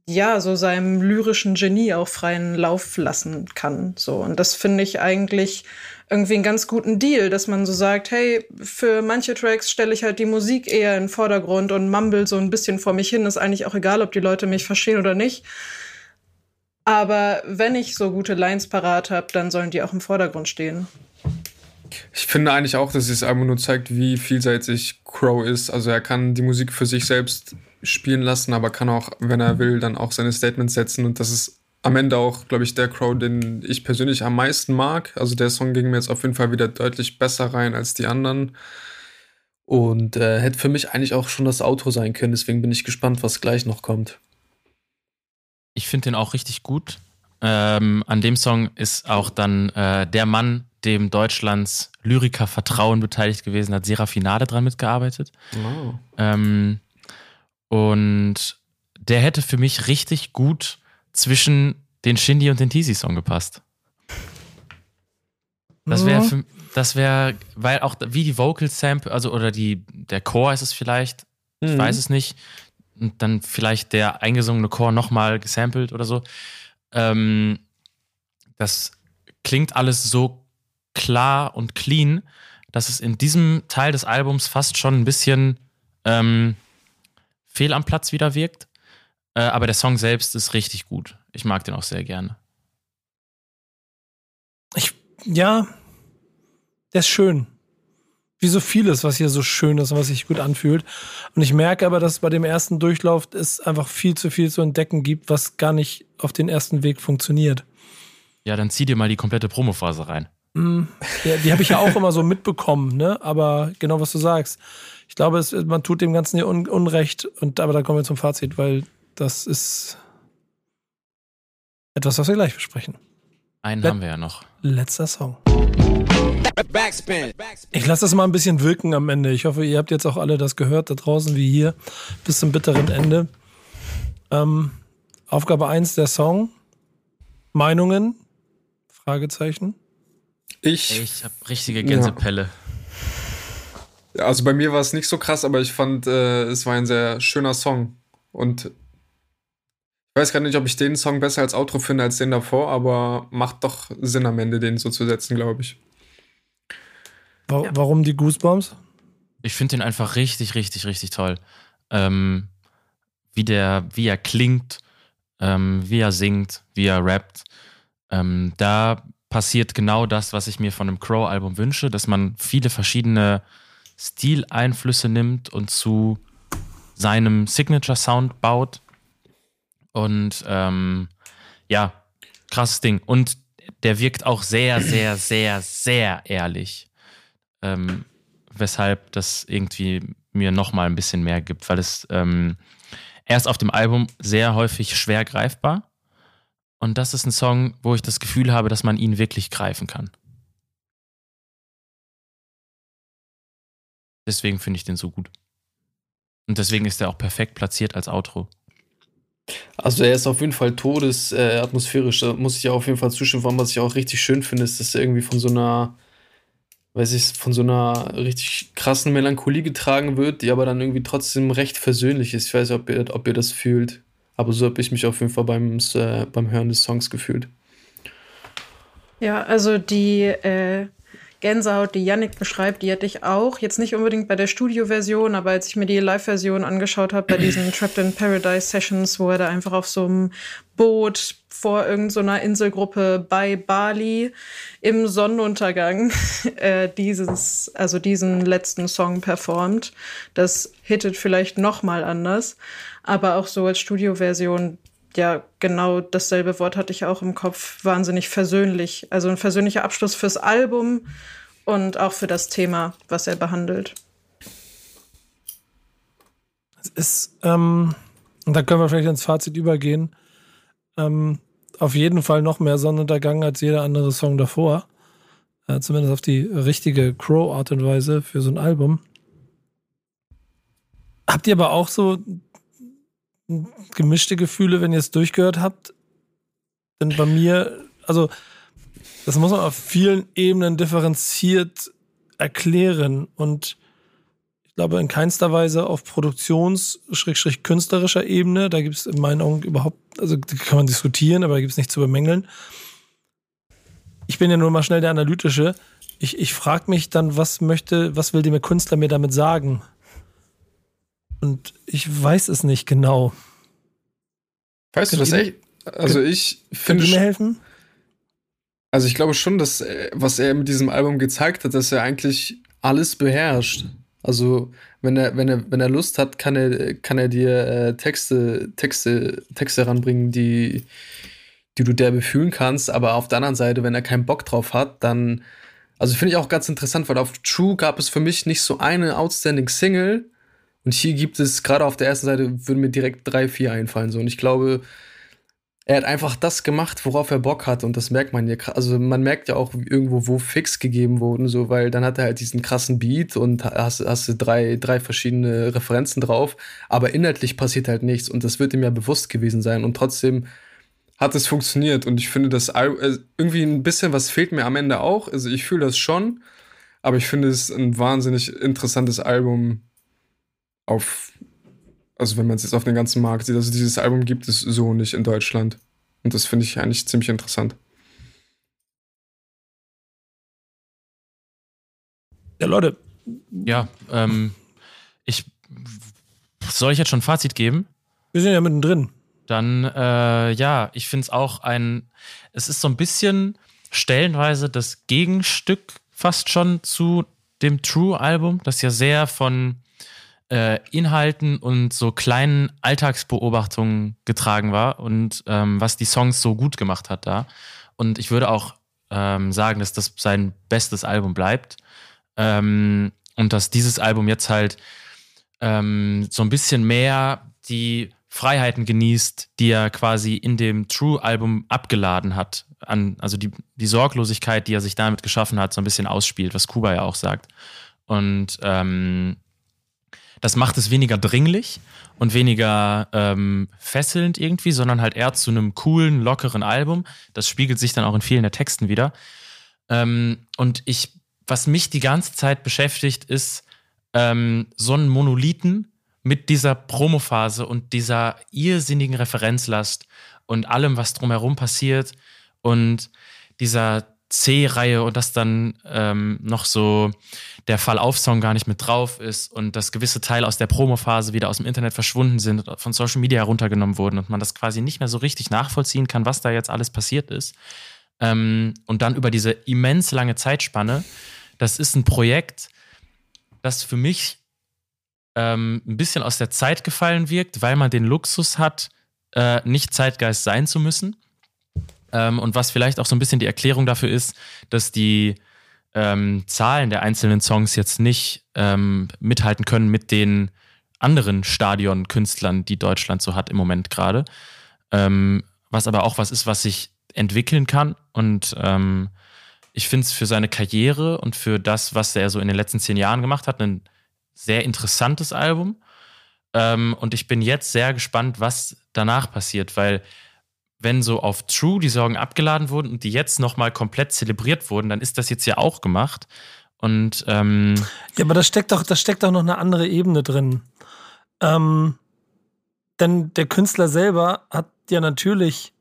ja, so seinem lyrischen Genie auch freien Lauf lassen kann. So. Und das finde ich eigentlich irgendwie einen ganz guten Deal, dass man so sagt, hey, für manche Tracks stelle ich halt die Musik eher in den Vordergrund und mumble so ein bisschen vor mich hin. Ist eigentlich auch egal, ob die Leute mich verstehen oder nicht. Aber wenn ich so gute Lines parat habe, dann sollen die auch im Vordergrund stehen. Ich finde eigentlich auch, dass dieses Album nur zeigt, wie vielseitig Crow ist. Also er kann die Musik für sich selbst spielen lassen, aber kann auch, wenn er will, dann auch seine Statements setzen. Und das ist am Ende auch, glaube ich, der Crow, den ich persönlich am meisten mag. Also der Song ging mir jetzt auf jeden Fall wieder deutlich besser rein als die anderen. Und äh, hätte für mich eigentlich auch schon das Outro sein können. Deswegen bin ich gespannt, was gleich noch kommt. Ich finde den auch richtig gut. Ähm, an dem Song ist auch dann äh, der Mann, dem Deutschlands Lyriker Vertrauen beteiligt gewesen, hat Serafinade dran mitgearbeitet. Oh. Ähm, und der hätte für mich richtig gut zwischen den Shindy und den Teasy-Song gepasst. Das wäre, für- das wäre, weil auch wie die Vocal Sample, also oder die, der Chor ist es vielleicht, ich Mhm. weiß es nicht, und dann vielleicht der eingesungene Chor nochmal gesampelt oder so. Ähm, das klingt alles so klar und clean, dass es in diesem Teil des Albums fast schon ein bisschen ähm, fehl am Platz wieder wirkt. Äh, aber der Song selbst ist richtig gut. Ich mag den auch sehr gerne. Ich, ja, der ist schön. Wie so vieles, was hier so schön ist und was sich gut anfühlt. Und ich merke aber, dass bei dem ersten Durchlauf es einfach viel zu viel zu entdecken gibt, was gar nicht auf den ersten Weg funktioniert. Ja, dann zieh dir mal die komplette Promophase rein. Mm, Ja, die habe ich ja auch immer so mitbekommen, ne? Aber genau was du sagst. Ich glaube, es, man tut dem Ganzen hier un Unrecht. Und aber da kommen wir zum Fazit, weil das ist etwas, was wir gleich besprechen. Einen Let- haben wir ja noch. Letzter Song. Ich lasse das mal ein bisschen wirken am Ende. Ich hoffe, ihr habt jetzt auch alle das gehört, da draußen wie hier, bis zum bitteren Ende. Ähm, Aufgabe 1 der Song. Meinungen? Fragezeichen. Ich, Ich habe richtige Gänsepelle. also bei mir war es nicht so krass, aber ich fand, äh, es war ein sehr schöner Song. Und ich weiß gar nicht, ob ich den Song besser als Outro finde als den davor, aber macht doch Sinn am Ende, den so zu setzen, glaube ich. Wa Warum die Goosebumps? Ich finde den einfach richtig, richtig, richtig toll. Ähm, wie, der, wie er klingt, ähm, wie er singt, wie er rappt. Ähm, da passiert genau das, was ich mir von einem Crow-Album wünsche, dass man viele verschiedene Stileinflüsse nimmt und zu seinem Signature-Sound baut. Und ähm, ja, krasses Ding. Und der wirkt auch sehr, sehr, sehr, sehr ehrlich. Ähm, weshalb das irgendwie mir noch mal ein bisschen mehr gibt, weil es ähm, erst auf dem Album sehr häufig schwer greifbar und das ist ein Song, wo ich das Gefühl habe, dass man ihn wirklich greifen kann. Deswegen finde ich den so gut. Und deswegen ist er auch perfekt platziert als Outro. Also er ist auf jeden Fall todesatmosphärisch, äh, da muss ich ja auf jeden Fall zustimmen. Vor allem, was ich auch richtig schön finde, ist, dass er irgendwie von so einer, weiß ich, von so einer richtig krassen Melancholie getragen wird, die aber dann irgendwie trotzdem recht versöhnlich ist. Ich weiß nicht, ob ihr, ob ihr das fühlt. Aber so habe ich mich auf jeden Fall beim, äh, beim Hören des Songs gefühlt. Ja, also die, äh, Gänsehaut, die Yannick beschreibt, die hatte ich auch. Jetzt nicht unbedingt bei der Studioversion, aber als ich mir die Live-Version angeschaut habe, bei diesen Trapped in Paradise Sessions, wo er da einfach auf so einem Boot vor irgendeiner so Inselgruppe bei Bali im Sonnenuntergang äh, dieses, also diesen letzten Song performt. Das hittet vielleicht noch mal anders, aber auch so als Studioversion ja, genau dasselbe Wort hatte ich auch im Kopf. Wahnsinnig versöhnlich. Also ein versöhnlicher Abschluss fürs Album und auch für das Thema, was er behandelt. Es ist, ähm, und da können wir vielleicht ins Fazit übergehen. Ähm, auf jeden Fall noch mehr Sonnenuntergang als jeder andere Song davor. Äh, zumindest auf die richtige Crow-Art und Weise für so ein Album. Habt ihr aber auch so gemischte Gefühle, wenn ihr es durchgehört habt. Denn bei mir, also, das muss man auf vielen Ebenen differenziert erklären und ich glaube in keinster Weise auf produktions-künstlerischer Ebene. Da gibt es in meinen Augen überhaupt, also kann man diskutieren, aber da gibt es nichts zu bemängeln. Ich bin ja nur mal schnell der Analytische. Ich, ich frage mich dann, was möchte, was will der Künstler mir damit sagen? Und ich weiß es nicht genau. Weißt könnt du das echt? Also ich finde. Könnt mir helfen? Also ich glaube schon, dass äh, was er mit diesem Album gezeigt hat, dass er eigentlich alles beherrscht. Also wenn er wenn er wenn er Lust hat, kann er kann er dir äh, Texte Texte Texte ranbringen, die die du derbe fühlen kannst. Aber auf der anderen Seite, wenn er keinen Bock drauf hat, dann also finde ich auch ganz interessant, weil auf True gab es für mich nicht so eine outstanding Single, und hier gibt es, gerade auf der ersten Seite, würden mir direkt drei, vier einfallen. So. Und ich glaube, er hat einfach das gemacht, worauf er Bock hat. Und das merkt man ja. Also man merkt ja auch irgendwo, wo Fix gegeben wurden, so, weil dann hat er halt diesen krassen Beat und hast, hast du drei, drei verschiedene Referenzen drauf. Aber inhaltlich passiert halt nichts. Und das wird ihm ja bewusst gewesen sein. Und trotzdem hat es funktioniert. Und ich finde, das äh, irgendwie ein bisschen was fehlt mir am Ende auch. Also ich fühle das schon. Aber ich finde es ein wahnsinnig interessantes Album auf, also wenn man es jetzt auf den ganzen Markt sieht, also dieses Album gibt es so nicht in Deutschland. Und das finde ich eigentlich ziemlich interessant. Ja, Leute. Ja, ähm, ich soll ich jetzt schon ein Fazit geben? Wir sind ja mittendrin. Dann, äh, ja, ich finde es auch ein, es ist so ein bisschen stellenweise das Gegenstück fast schon zu dem True-Album, das ja sehr von äh, Inhalten und so kleinen Alltagsbeobachtungen getragen war und ähm, was die Songs so gut gemacht hat da. Und ich würde auch ähm, sagen, dass das sein bestes Album bleibt. Ähm, und dass dieses Album jetzt halt ähm, so ein bisschen mehr die Freiheiten genießt, die er quasi in dem True-Album abgeladen hat. An, also die, die Sorglosigkeit, die er sich damit geschaffen hat, so ein bisschen ausspielt, was Kuba ja auch sagt. Und ähm, das macht es weniger dringlich und weniger ähm, fesselnd irgendwie, sondern halt eher zu einem coolen, lockeren Album. Das spiegelt sich dann auch in vielen der Texten wieder. Ähm, und ich, was mich die ganze Zeit beschäftigt, ist ähm, so ein Monolithen mit dieser Promophase und dieser irrsinnigen Referenzlast und allem, was drumherum passiert und dieser C-Reihe und dass dann ähm, noch so der Fall-Auf-Song gar nicht mit drauf ist und dass gewisse Teile aus der Promo-Phase wieder aus dem Internet verschwunden sind, von Social Media heruntergenommen wurden und man das quasi nicht mehr so richtig nachvollziehen kann, was da jetzt alles passiert ist. Ähm, und dann über diese immens lange Zeitspanne, das ist ein Projekt, das für mich ähm, ein bisschen aus der Zeit gefallen wirkt, weil man den Luxus hat, äh, nicht Zeitgeist sein zu müssen ähm, und was vielleicht auch so ein bisschen die Erklärung dafür ist, dass die ähm, Zahlen der einzelnen Songs jetzt nicht ähm, mithalten können mit den anderen Stadionkünstlern, die Deutschland so hat im Moment gerade. Ähm, was aber auch was ist, was sich entwickeln kann. Und ähm, ich finde es für seine Karriere und für das, was er so in den letzten zehn Jahren gemacht hat, ein sehr interessantes Album. Ähm, und ich bin jetzt sehr gespannt, was danach passiert, weil wenn so auf True die Sorgen abgeladen wurden und die jetzt nochmal komplett zelebriert wurden, dann ist das jetzt ja auch gemacht. Und ähm ja, aber da steckt doch, da steckt doch noch eine andere Ebene drin. Ähm, denn der Künstler selber hat ja natürlich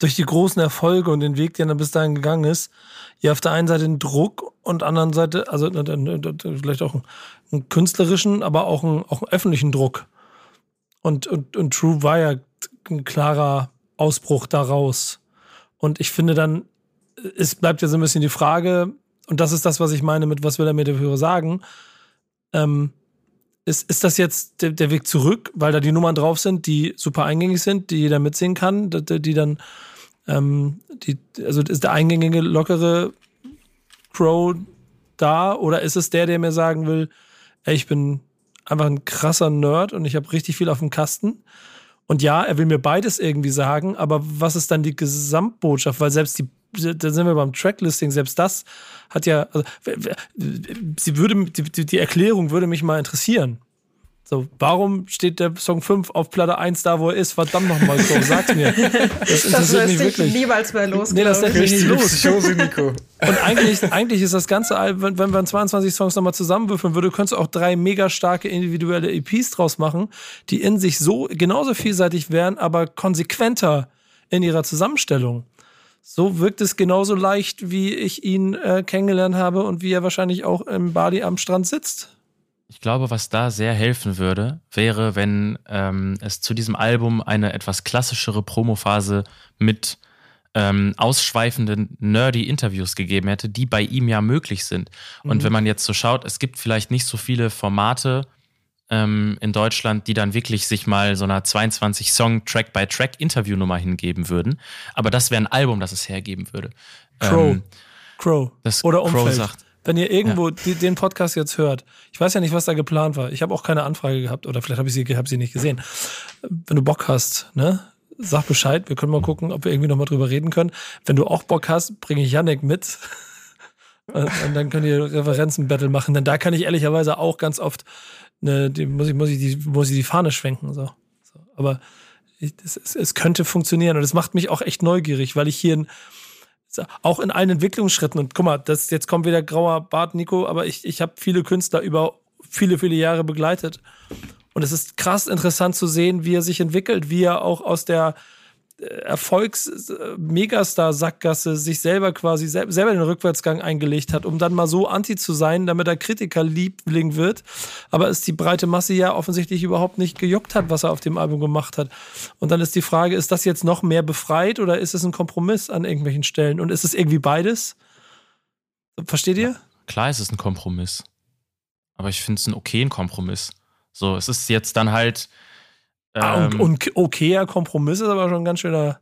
durch die großen Erfolge und den Weg, den er bis dahin gegangen ist, ja auf der einen Seite einen Druck und anderen Seite, also vielleicht auch einen, einen künstlerischen, aber auch einen, auch einen öffentlichen Druck. Und, und, und True war ja ein klarer Ausbruch daraus. Und ich finde dann, es bleibt ja so ein bisschen die Frage, und das ist das, was ich meine mit, was will er mir dafür sagen, ähm, ist, ist das jetzt der, der, Weg zurück, weil da die Nummern drauf sind, die super eingängig sind, die jeder mitsingen kann, die, die dann, ähm, die, also ist der eingängige, lockere Crow da oder ist es der, der mir sagen will, ey, ich bin einfach ein krasser Nerd und ich habe richtig viel auf dem Kasten? Und ja, er will mir beides irgendwie sagen, aber was ist dann die Gesamtbotschaft? Weil selbst die, da sind wir beim Tracklisting, selbst das hat ja, also, sie würde, die, die Erklärung würde mich mal interessieren. So, warum steht der Song 5 auf Platte 1 da, wo er ist? Verdammt nochmal so, sag's mir. Das interessiert das mich wirklich. niemals mehr los. Nee, das lässt mich nicht los. Psychose, Nico. Und eigentlich, eigentlich ist das ganze Album, wenn, man 22 Songs nochmal zusammenwürfeln würde, könntest du auch drei mega starke individuelle EPs draus machen, die in sich so genauso vielseitig wären, aber konsequenter in ihrer Zusammenstellung. So wirkt es genauso leicht, wie ich ihn äh, kennengelernt habe und wie er wahrscheinlich auch im Bali am Strand sitzt. Ich glaube, was da sehr helfen würde, wäre, wenn ähm, es zu diesem Album eine etwas klassischere Promophase mit ähm, ausschweifenden, nerdy Interviews gegeben hätte, die bei ihm ja möglich sind. Und mhm. wenn man jetzt so schaut, es gibt vielleicht nicht so viele Formate ähm, in Deutschland, die dann wirklich sich mal so einer 22-Song Track-by-Track-Interviewnummer hingeben würden. Aber das wäre ein Album, das es hergeben würde. Crow. Ähm, Crow. Das Oder Crow Umfeld. sagt, wenn ihr irgendwo ja. die, den Podcast jetzt hört, ich weiß ja nicht, was da geplant war. Ich habe auch keine Anfrage gehabt oder vielleicht habe ich sie, hab sie nicht gesehen. Wenn du Bock hast, ne, sag Bescheid. Wir können mal gucken, ob wir irgendwie nochmal drüber reden können. Wenn du auch Bock hast, bringe ich Yannick mit. Und dann könnt ihr Referenzen-Battle machen. Denn da kann ich ehrlicherweise auch ganz oft, ne, die, muss, ich, muss, ich die, muss ich die Fahne schwenken. So. so. Aber ich, es, es könnte funktionieren. Und es macht mich auch echt neugierig, weil ich hier ein auch in allen Entwicklungsschritten. Und guck mal, das, jetzt kommt wieder grauer Bart, Nico, aber ich, ich habe viele Künstler über viele, viele Jahre begleitet. Und es ist krass interessant zu sehen, wie er sich entwickelt, wie er auch aus der Erfolgs-Megastar-Sackgasse sich selber quasi selber den Rückwärtsgang eingelegt hat, um dann mal so anti zu sein, damit er Kritikerliebling wird, aber es die breite Masse ja offensichtlich überhaupt nicht gejuckt hat, was er auf dem Album gemacht hat. Und dann ist die Frage, ist das jetzt noch mehr befreit oder ist es ein Kompromiss an irgendwelchen Stellen? Und ist es irgendwie beides? Versteht ihr? Klar ist es ein Kompromiss. Aber ich finde es einen okayen Kompromiss. So, es ist jetzt dann halt Ah, und, ähm, und okayer Kompromiss ist aber schon ganz schöner.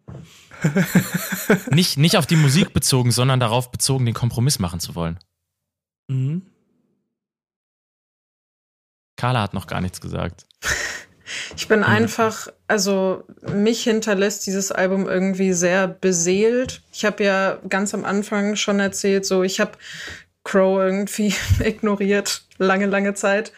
nicht, nicht auf die Musik bezogen, sondern darauf bezogen, den Kompromiss machen zu wollen. Mhm. Carla hat noch gar nichts gesagt. Ich bin einfach, also mich hinterlässt dieses Album irgendwie sehr beseelt. Ich habe ja ganz am Anfang schon erzählt, so ich habe Crow irgendwie ignoriert, lange, lange Zeit.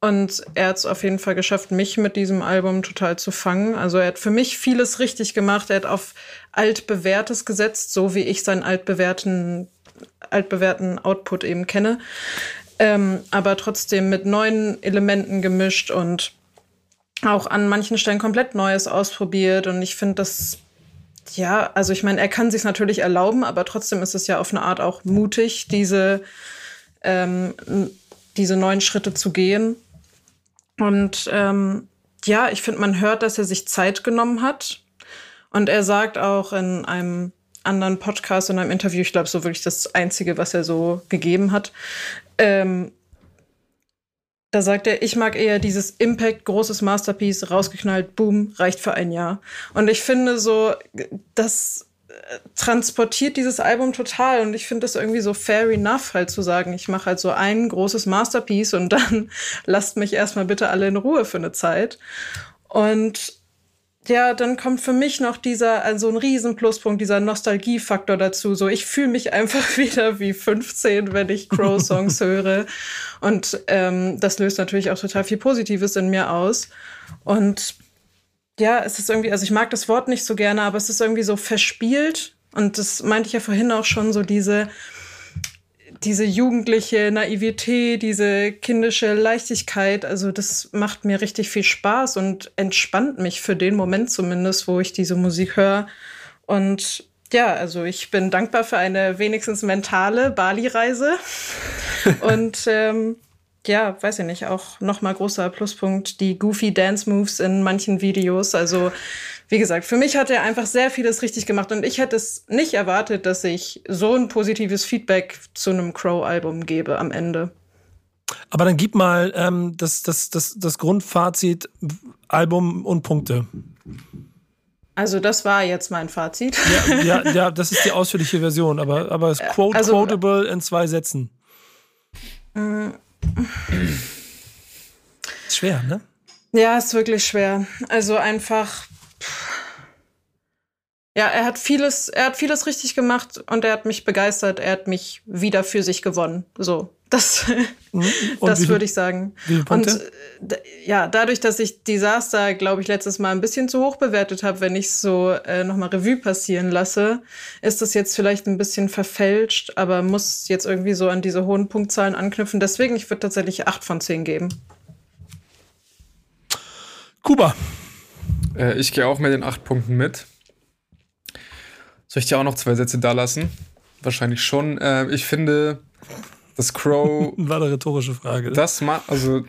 Und er hat es auf jeden Fall geschafft, mich mit diesem Album total zu fangen. Also er hat für mich vieles richtig gemacht. Er hat auf altbewährtes gesetzt, so wie ich seinen altbewährten, altbewährten Output eben kenne. Ähm, aber trotzdem mit neuen Elementen gemischt und auch an manchen Stellen komplett Neues ausprobiert. Und ich finde das, ja, also ich meine, er kann sich natürlich erlauben, aber trotzdem ist es ja auf eine Art auch mutig, diese, ähm, diese neuen Schritte zu gehen. Und ähm, ja, ich finde, man hört, dass er sich Zeit genommen hat. Und er sagt auch in einem anderen Podcast, in einem Interview, ich glaube, so wirklich das Einzige, was er so gegeben hat, ähm, da sagt er, ich mag eher dieses Impact, großes Masterpiece, rausgeknallt, boom, reicht für ein Jahr. Und ich finde so, das transportiert dieses Album total und ich finde das irgendwie so fair enough, halt zu sagen, ich mache halt so ein großes Masterpiece und dann lasst mich erstmal bitte alle in Ruhe für eine Zeit. Und ja, dann kommt für mich noch dieser, also ein riesen Pluspunkt, dieser Nostalgiefaktor dazu. So, ich fühle mich einfach wieder wie 15, wenn ich Crow-Songs höre. Und ähm, das löst natürlich auch total viel Positives in mir aus. Und ja, es ist irgendwie, also ich mag das Wort nicht so gerne, aber es ist irgendwie so verspielt. Und das meinte ich ja vorhin auch schon, so diese, diese jugendliche Naivität, diese kindische Leichtigkeit. Also das macht mir richtig viel Spaß und entspannt mich für den Moment zumindest, wo ich diese Musik höre. Und ja, also ich bin dankbar für eine wenigstens mentale Bali-Reise. Und ähm, ja, weiß ich nicht, auch nochmal großer Pluspunkt, die goofy Dance Moves in manchen Videos. Also, wie gesagt, für mich hat er einfach sehr vieles richtig gemacht und ich hätte es nicht erwartet, dass ich so ein positives Feedback zu einem Crow-Album gebe am Ende. Aber dann gib mal ähm, das, das, das, das Grundfazit, Album und Punkte. Also das war jetzt mein Fazit. Ja, ja, ja das ist die ausführliche Version, aber, aber es quote, also, quotable in zwei Sätzen. Ist schwer, ne? Ja, ist wirklich schwer. Also einfach. Ja, er hat vieles, er hat vieles richtig gemacht und er hat mich begeistert. Er hat mich wieder für sich gewonnen. So. Das, mhm. das würde ich sagen. Und äh, ja, dadurch, dass ich Disaster, glaube ich, letztes Mal ein bisschen zu hoch bewertet habe, wenn ich so äh, nochmal Revue passieren lasse, ist das jetzt vielleicht ein bisschen verfälscht, aber muss jetzt irgendwie so an diese hohen Punktzahlen anknüpfen. Deswegen, ich würde tatsächlich 8 von 10 geben. Kuba. Äh, ich gehe auch mit den 8 Punkten mit. Soll ich dir auch noch zwei Sätze da lassen? Wahrscheinlich schon. Äh, ich finde, dass Crow. War eine rhetorische Frage. Das macht, also.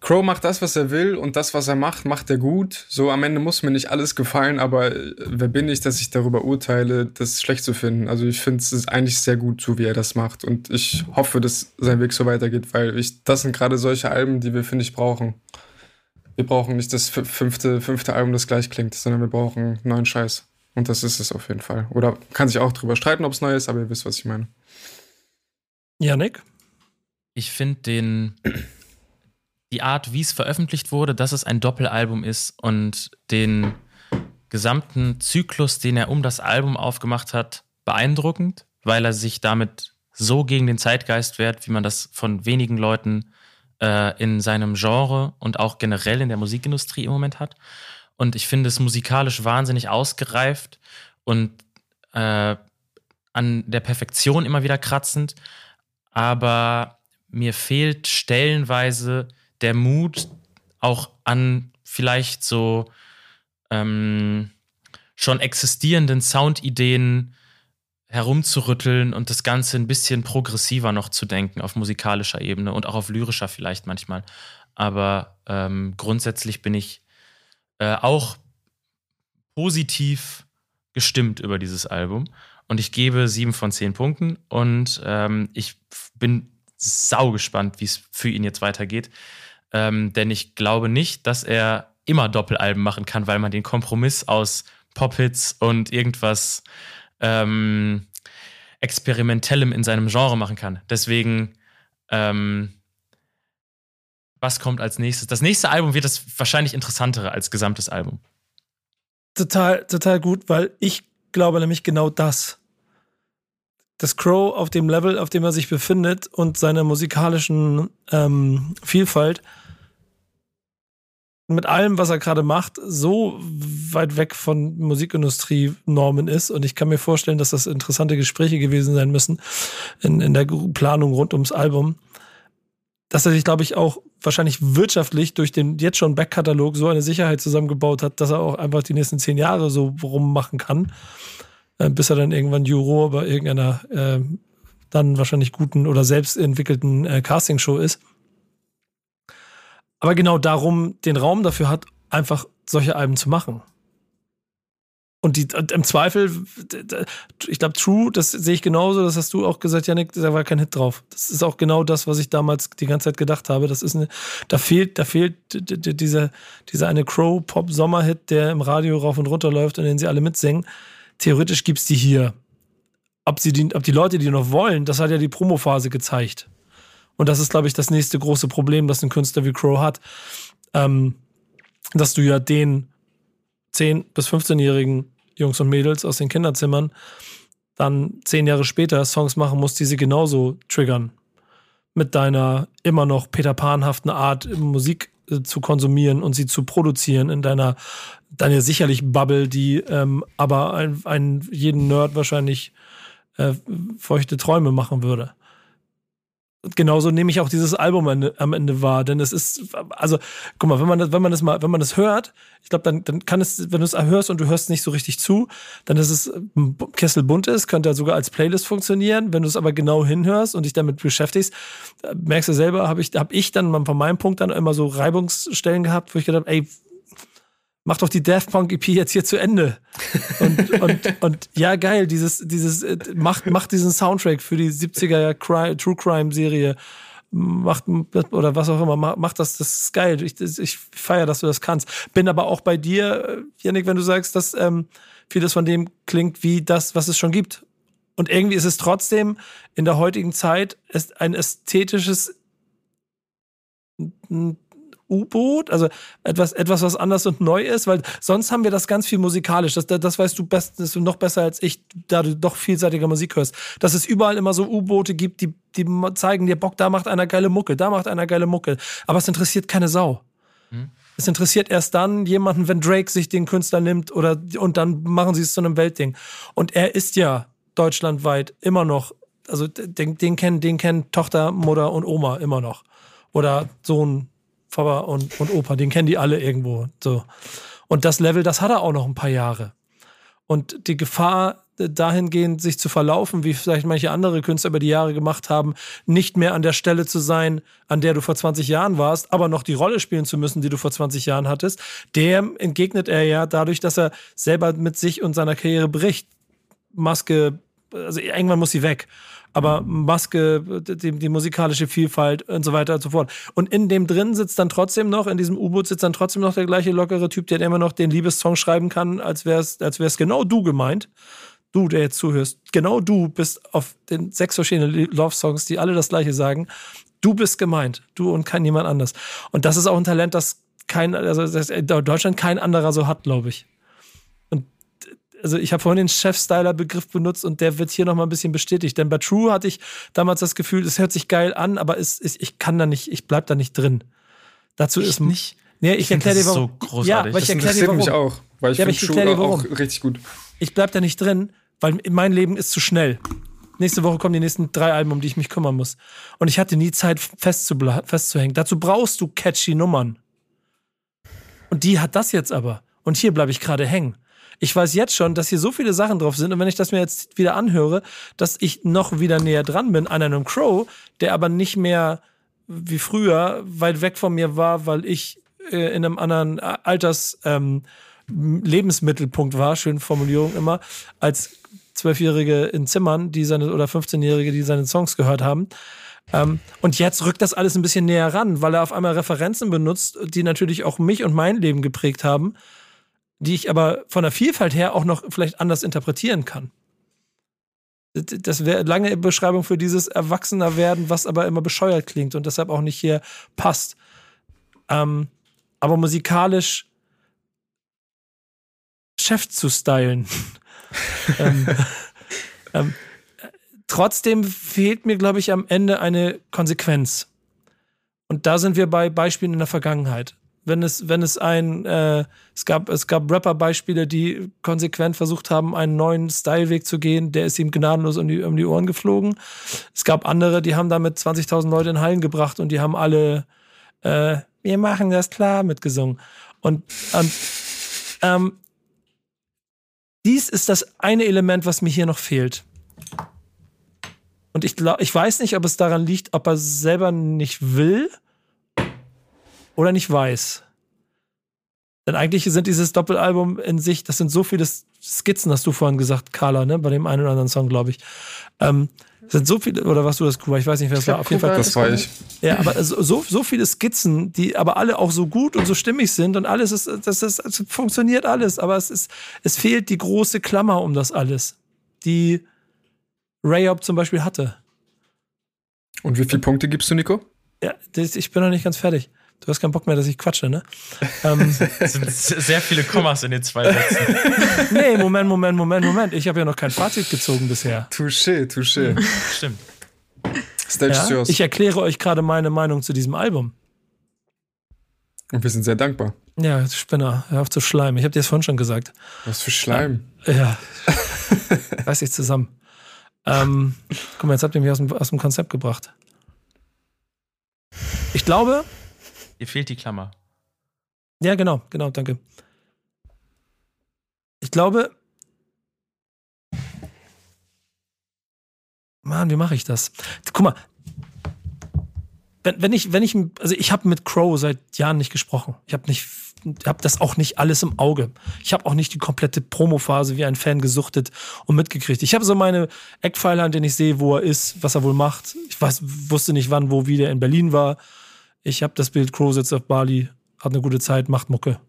Crow macht das, was er will und das, was er macht, macht er gut. So am Ende muss mir nicht alles gefallen, aber äh, wer bin ich, dass ich darüber urteile, das schlecht zu finden? Also ich finde es eigentlich sehr gut, so wie er das macht und ich hoffe, dass sein Weg so weitergeht, weil ich, das sind gerade solche Alben, die wir, finde ich, brauchen. Wir brauchen nicht das fünfte, fünfte Album, das gleich klingt, sondern wir brauchen neuen Scheiß. Und das ist es auf jeden Fall. Oder kann sich auch drüber streiten, ob es neu ist, aber ihr wisst, was ich meine. Janik? Ich finde den die Art, wie es veröffentlicht wurde, dass es ein Doppelalbum ist und den gesamten Zyklus, den er um das Album aufgemacht hat, beeindruckend, weil er sich damit so gegen den Zeitgeist wehrt, wie man das von wenigen Leuten äh, in seinem Genre und auch generell in der Musikindustrie im Moment hat. Und ich finde es musikalisch wahnsinnig ausgereift und äh, an der Perfektion immer wieder kratzend aber mir fehlt stellenweise der Mut, auch an vielleicht so ähm, schon existierenden Soundideen herumzurütteln und das Ganze ein bisschen progressiver noch zu denken auf musikalischer Ebene und auch auf lyrischer vielleicht manchmal. Aber ähm, grundsätzlich bin ich äh, auch positiv gestimmt über dieses Album und ich gebe sieben von zehn Punkten und ähm, ich bin sau gespannt, wie es für ihn jetzt weitergeht. Ähm, denn ich glaube nicht, dass er immer Doppelalben machen kann, weil man den Kompromiss aus Pop-Hits und irgendwas ähm, Experimentellem in seinem Genre machen kann. Deswegen, ähm, was kommt als nächstes? Das nächste Album wird das wahrscheinlich interessantere als gesamtes Album. Total, total gut, weil ich glaube nämlich genau das. Dass Crow auf dem Level, auf dem er sich befindet und seiner musikalischen ähm, Vielfalt mit allem, was er gerade macht, so weit weg von Musikindustrie-Normen ist. Und ich kann mir vorstellen, dass das interessante Gespräche gewesen sein müssen in, in der Planung rund ums Album. Dass er sich, glaube ich, auch wahrscheinlich wirtschaftlich durch den jetzt schon Backkatalog so eine Sicherheit zusammengebaut hat, dass er auch einfach die nächsten zehn Jahre so rummachen kann, äh, bis er dann irgendwann Juror bei irgendeiner äh, dann wahrscheinlich guten oder selbst entwickelten äh, Castingshow ist. Aber genau darum den Raum dafür hat, einfach solche Alben zu machen. Und die, im Zweifel, ich glaube, True, das sehe ich genauso, das hast du auch gesagt, Janik, da war kein Hit drauf. Das ist auch genau das, was ich damals die ganze Zeit gedacht habe. Das ist eine, da fehlt, da fehlt dieser, dieser eine Crow-Pop-Sommer-Hit, der im Radio rauf und runter läuft und den sie alle mitsingen. Theoretisch gibt es die hier. Ob, sie die, ob die Leute die noch wollen, das hat ja die Promophase gezeigt. Und das ist, glaube ich, das nächste große Problem, das ein Künstler wie Crow hat. Ähm, dass du ja den 10- bis 15-jährigen Jungs und Mädels aus den Kinderzimmern dann zehn Jahre später Songs machen musst, die sie genauso triggern. Mit deiner immer noch Peter Panhaften Art, Musik äh, zu konsumieren und sie zu produzieren in deiner, deiner sicherlich Bubble, die ähm, aber ein, ein, jeden Nerd wahrscheinlich äh, feuchte Träume machen würde. Genauso nehme ich auch dieses Album am Ende, wahr, denn es ist, also, guck mal, wenn man das, wenn man das mal, wenn man das hört, ich glaube, dann, dann kann es, wenn du es hörst und du hörst nicht so richtig zu, dann ist es ein Kessel bunt ist, könnte sogar als Playlist funktionieren. Wenn du es aber genau hinhörst und dich damit beschäftigst, äh, merkst du selber, habe ich, habe ich dann von meinem Punkt dann immer so Reibungsstellen gehabt, wo ich gedacht, ey, mach doch die Daft Punk EP jetzt hier zu Ende. Und, und, und ja, geil, dieses, dieses, äh, macht, macht diesen Soundtrack für die 70er Crime, True Crime Serie. Macht, oder was auch immer, macht das, das ist geil. Ich, ich feiere, dass du das kannst. Bin aber auch bei dir, äh, Yannick, wenn du sagst, dass ähm, vieles von dem klingt wie das, was es schon gibt. Und irgendwie ist es trotzdem in der heutigen Zeit ein ästhetisches U-Boot, also etwas, etwas, was anders und neu ist, weil sonst haben wir das ganz viel musikalisch. Das, das weißt du best, das du noch besser als ich, da du doch vielseitiger Musik hörst. Dass es überall immer so U-Boote gibt, die, die zeigen dir Bock, da macht einer geile Mucke, da macht einer geile Mucke. Aber es interessiert keine Sau. Hm? Es interessiert erst dann jemanden, wenn Drake sich den Künstler nimmt oder und dann machen sie es zu einem Weltding. Und er ist ja deutschlandweit immer noch, also den, den kennen, den kennen Tochter, Mutter und Oma immer noch. Oder Sohn, Papa und, und Opa, den kennen die alle irgendwo. So. Und das Level, das hat er auch noch ein paar Jahre. Und die Gefahr, dahingehend sich zu verlaufen, wie vielleicht manche andere Künstler über die Jahre gemacht haben, nicht mehr an der Stelle zu sein, an der du vor 20 Jahren warst, aber noch die Rolle spielen zu müssen, die du vor 20 Jahren hattest, dem entgegnet er ja dadurch, dass er selber mit sich und seiner Karriere bricht. Maske, also irgendwann muss sie weg aber Maske, die, die, musikalische Vielfalt und so weiter und so fort. Und in dem drin sitzt dann trotzdem noch, in diesem U-Boot sitzt dann trotzdem noch der gleiche lockere Typ, der immer noch den Liebessong schreiben kann, als wäre es als wär's genau du gemeint. Du, der jetzt zuhörst, genau du bist auf den sechs verschiedenen Love-Songs, die alle das gleiche sagen. Du bist gemeint, du und kein jemand anders. Und das ist auch ein Talent, das kein, also das Deutschland kein anderer so hat, glaube ich also ich habe vorhin den Chef-Styler-Begriff benutzt und der wird hier nochmal ein bisschen bestätigt. Denn bei True hatte ich damals das Gefühl, es hört sich geil an, aber es, es, ich kann da nicht, ich bleib da nicht drin. Dazu ich ist nicht. Nee, ich, ich erkläre dir warum. So großartig. Ja, weil ich erkläre dir warum. mich auch, weil ich ja, finde True auch richtig gut. Ich bleib da nicht drin, weil mein Leben ist zu schnell. Nächste Woche kommen die nächsten drei Alben, um die ich mich kümmern muss. Und ich hatte nie Zeit festzuhängen. Dazu brauchst du catchy Nummern. Und die hat das jetzt aber. Und hier bleibe ich gerade hängen ich weiß jetzt schon, dass hier so viele Sachen drauf sind und wenn ich das mir jetzt wieder anhöre, dass ich noch wieder näher dran bin an einem Crow, der aber nicht mehr wie früher weit weg von mir war, weil ich äh, in einem anderen Alters ähm, Lebensmittelpunkt war, schöne Formulierung immer, als Zwölfjährige in Zimmern, die seine oder 15-Jährige, die seine Songs gehört haben. Ähm, und jetzt rückt das alles ein bisschen näher ran, weil er auf einmal Referenzen benutzt, die natürlich auch mich und mein Leben geprägt haben die ich aber von der Vielfalt her auch noch vielleicht anders interpretieren kann. Das wäre lange Beschreibung für dieses Erwachsener-Werden, was aber immer bescheuert klingt und deshalb auch nicht hier passt. Ähm, aber musikalisch Chef zu stylen. ähm, ähm, trotzdem fehlt mir, glaube ich, am Ende eine Konsequenz. Und da sind wir bei Beispielen in der Vergangenheit wenn es, wenn es ein, äh, es gab, es gab Rapper-Beispiele, die konsequent versucht haben, einen neuen Styleweg zu gehen, der ist ihm gnadenlos um die, um die Ohren geflogen. Es gab andere, die haben damit 20.000 Leute in Hallen gebracht und die haben alle, äh, wir machen das klar mitgesungen. Und, und ähm, dies ist das eine Element, was mir hier noch fehlt. Und ich, glaub, ich weiß nicht, ob es daran liegt, ob er selber nicht will oder nicht weiß. Denn eigentlich sind dieses Doppelalbum in sich, das sind so viele Skizzen, hast du vorhin gesagt, Carla, ne? Bei dem einen oder anderen Song, glaube ich. Ähm, sind so viele, oder was du das, Kuba? Ich weiß nicht, wer es war. Auf jeden Fall. Das war ich. Ja, aber so, so viele Skizzen, die aber alle auch so gut und so stimmig sind und alles ist, das, das, das funktioniert alles, aber es ist, es fehlt die große Klammer um das alles, die Rayop zum Beispiel hatte. Und wie viele Punkte gibst du, Nico? Ja, das, ich bin noch nicht ganz fertig. Du hast keinen Bock mehr, dass ich quatsche, ne? ähm, es sind sehr viele Kommas in den zwei Sätzen. nee, Moment, Moment, Moment, Moment. Ich habe ja noch kein Fazit gezogen bisher. Touché, touché. Stimmt. Stage ja? yours. Ich erkläre euch gerade meine Meinung zu diesem Album. Und wir sind sehr dankbar. Ja, Spinner, hör auf zu schleimen. Ich habe dir das vorhin schon gesagt. Was für Schleim? Ja. Reiß dich zusammen. Ähm, guck mal, jetzt habt ihr mich aus dem, aus dem Konzept gebracht. Ich glaube, Dir fehlt die Klammer. Ja, genau, genau, danke. Ich glaube. Mann, wie mache ich das? Guck mal. Wenn, wenn ich, wenn ich, also ich habe mit Crow seit Jahren nicht gesprochen. Ich habe nicht, habe das auch nicht alles im Auge. Ich habe auch nicht die komplette Promophase wie ein Fan gesuchtet und mitgekriegt. Ich habe so meine Eckpfeiler, an denen ich sehe, wo er ist, was er wohl macht. Ich weiß, wusste nicht, wann, wo, wie der in Berlin war. Ich habe das Bild, Crow sitzt auf Bali, hat eine gute Zeit, macht Mucke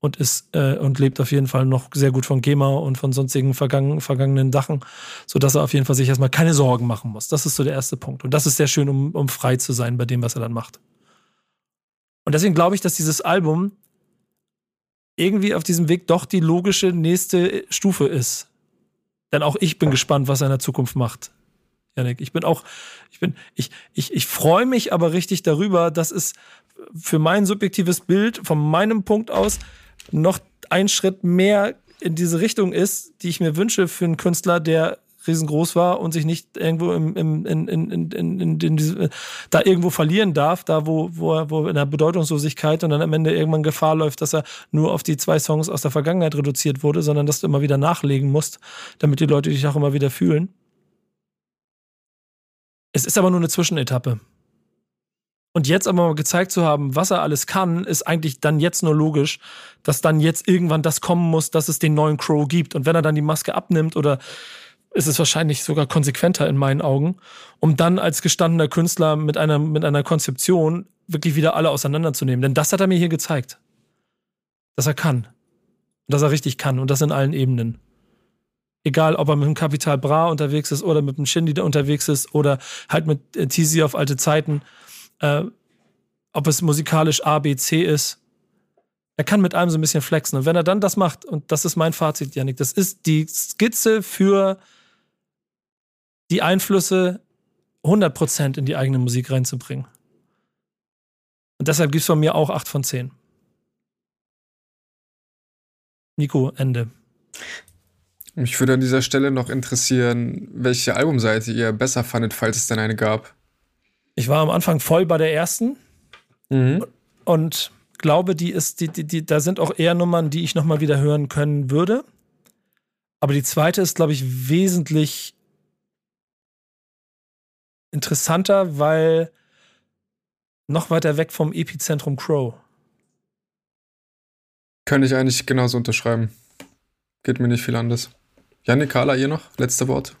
und ist äh, und lebt auf jeden Fall noch sehr gut von GEMA und von sonstigen vergangen, vergangenen Sachen, sodass er auf jeden Fall sich erstmal keine Sorgen machen muss. Das ist so der erste Punkt. Und das ist sehr schön, um, um frei zu sein bei dem, was er dann macht. Und deswegen glaube ich, dass dieses Album irgendwie auf diesem Weg doch die logische nächste Stufe ist. Denn auch ich bin gespannt, was er in der Zukunft macht. Janik, ich bin auch, ich bin, ich, ich, ich freue mich aber richtig darüber, dass es für mein subjektives Bild von meinem Punkt aus noch ein Schritt mehr in diese Richtung ist, die ich mir wünsche für einen Künstler, der riesengroß war und sich nicht irgendwo im, im, in, in, in, in, diese, da irgendwo verlieren darf, da wo, wo er wo in der Bedeutungslosigkeit und dann am Ende irgendwann Gefahr läuft, dass er nur auf die zwei Songs aus der Vergangenheit reduziert wurde, sondern dass du immer wieder nachlegen musst, damit die Leute dich auch immer wieder fühlen. Es ist aber nur eine Zwischenetappe. Und jetzt aber mal gezeigt zu haben, was er alles kann, ist eigentlich dann jetzt nur logisch, dass dann jetzt irgendwann das kommen muss, dass es den neuen Crow gibt. Und wenn er dann die Maske abnimmt oder ist es wahrscheinlich sogar konsequenter in meinen Augen, um dann als gestandener Künstler mit einer, mit einer Konzeption wirklich wieder alle auseinanderzunehmen. Denn das hat er mir hier gezeigt. Dass er kann. Dass er richtig kann. Und das in allen Ebenen. Egal, ob er mit dem Kapital Bra unterwegs ist oder mit dem Shindy unterwegs ist oder halt mit Tizi auf alte Zeiten äh, ob es musikalisch A, B, C ist. Er kann mit allem so ein bisschen flexen. Und wenn er dann das macht, und das ist mein Fazit, Janik, das ist die Skizze für die Einflüsse 100% in die eigene Musik reinzubringen. Und deshalb gibt es von mir auch 8 von 10. Nico, Ende. Mich würde an dieser Stelle noch interessieren, welche Albumseite ihr besser fandet, falls es denn eine gab. Ich war am Anfang voll bei der ersten mhm. und glaube, die ist, die, die, die, da sind auch eher Nummern, die ich nochmal wieder hören können würde. Aber die zweite ist, glaube ich, wesentlich interessanter, weil noch weiter weg vom Epizentrum Crow. Könnte ich eigentlich genauso unterschreiben. Geht mir nicht viel anders. Janik, Carla, ihr noch? Letzte Wort.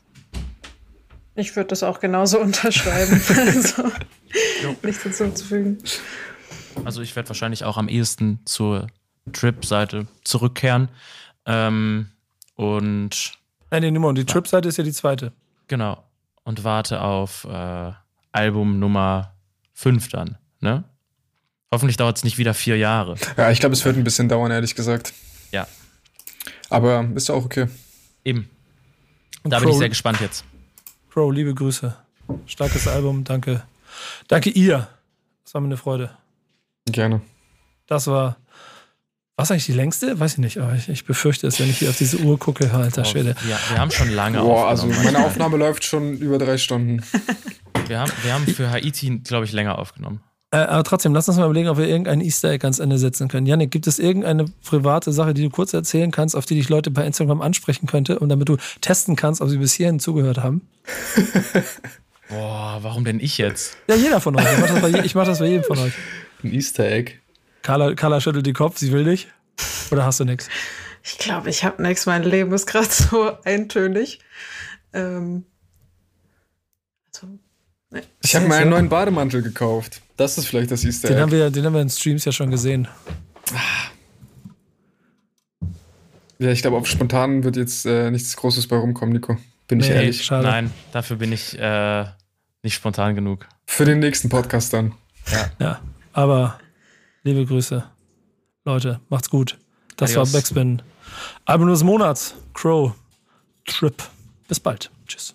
Ich würde das auch genauso unterschreiben. also, nichts hinzuzufügen. Also ich werde wahrscheinlich auch am ehesten zur Trip-Seite zurückkehren. Ähm, und. Nein, nee, Nummer. die Trip-Seite ist ja die zweite. Genau. Und warte auf äh, Album Nummer 5 dann, ne? Hoffentlich dauert es nicht wieder vier Jahre. Ja, ich glaube, es wird ein bisschen dauern, ehrlich gesagt. Ja. Aber ist ja auch okay. Eben. Da bin ich sehr gespannt jetzt. Crow, liebe Grüße. Starkes Album, danke. Danke ihr. Das war mir eine Freude. Gerne. Das war. Was eigentlich die längste? Weiß ich nicht, aber ich, ich befürchte es, wenn ich hier auf diese Uhr gucke, alter Schwede. Ja, wir haben schon lange Boah, also meine Aufnahme läuft schon über drei Stunden. Wir haben, wir haben für Haiti, glaube ich, länger aufgenommen. Äh, aber trotzdem, lass uns mal überlegen, ob wir irgendein Easter Egg ans Ende setzen können. Janik, gibt es irgendeine private Sache, die du kurz erzählen kannst, auf die dich Leute bei Instagram ansprechen könnte und damit du testen kannst, ob sie bis hierhin zugehört haben? Boah, warum denn ich jetzt? Ja, jeder von euch. Ich mach das bei, je, mach das bei jedem von euch. Ein Easter Egg. Carla, Carla schüttelt den Kopf, sie will dich. Oder hast du nichts? Ich glaube, ich habe nichts. Mein Leben ist gerade so eintönig. Ähm, Ich habe mir einen neuen Bademantel gekauft. Das ist vielleicht das Easter Egg. Den haben wir, den haben wir in Streams ja schon gesehen. Ja, ich glaube, auf spontan wird jetzt äh, nichts Großes bei rumkommen, Nico. Bin nee, ich ehrlich. Schade. Nein, dafür bin ich äh, nicht spontan genug. Für den nächsten Podcast dann. Ja. ja. Aber liebe Grüße. Leute, macht's gut. Das Adios. war Backspin. Album des Monats. Crow. Trip. Bis bald. Tschüss.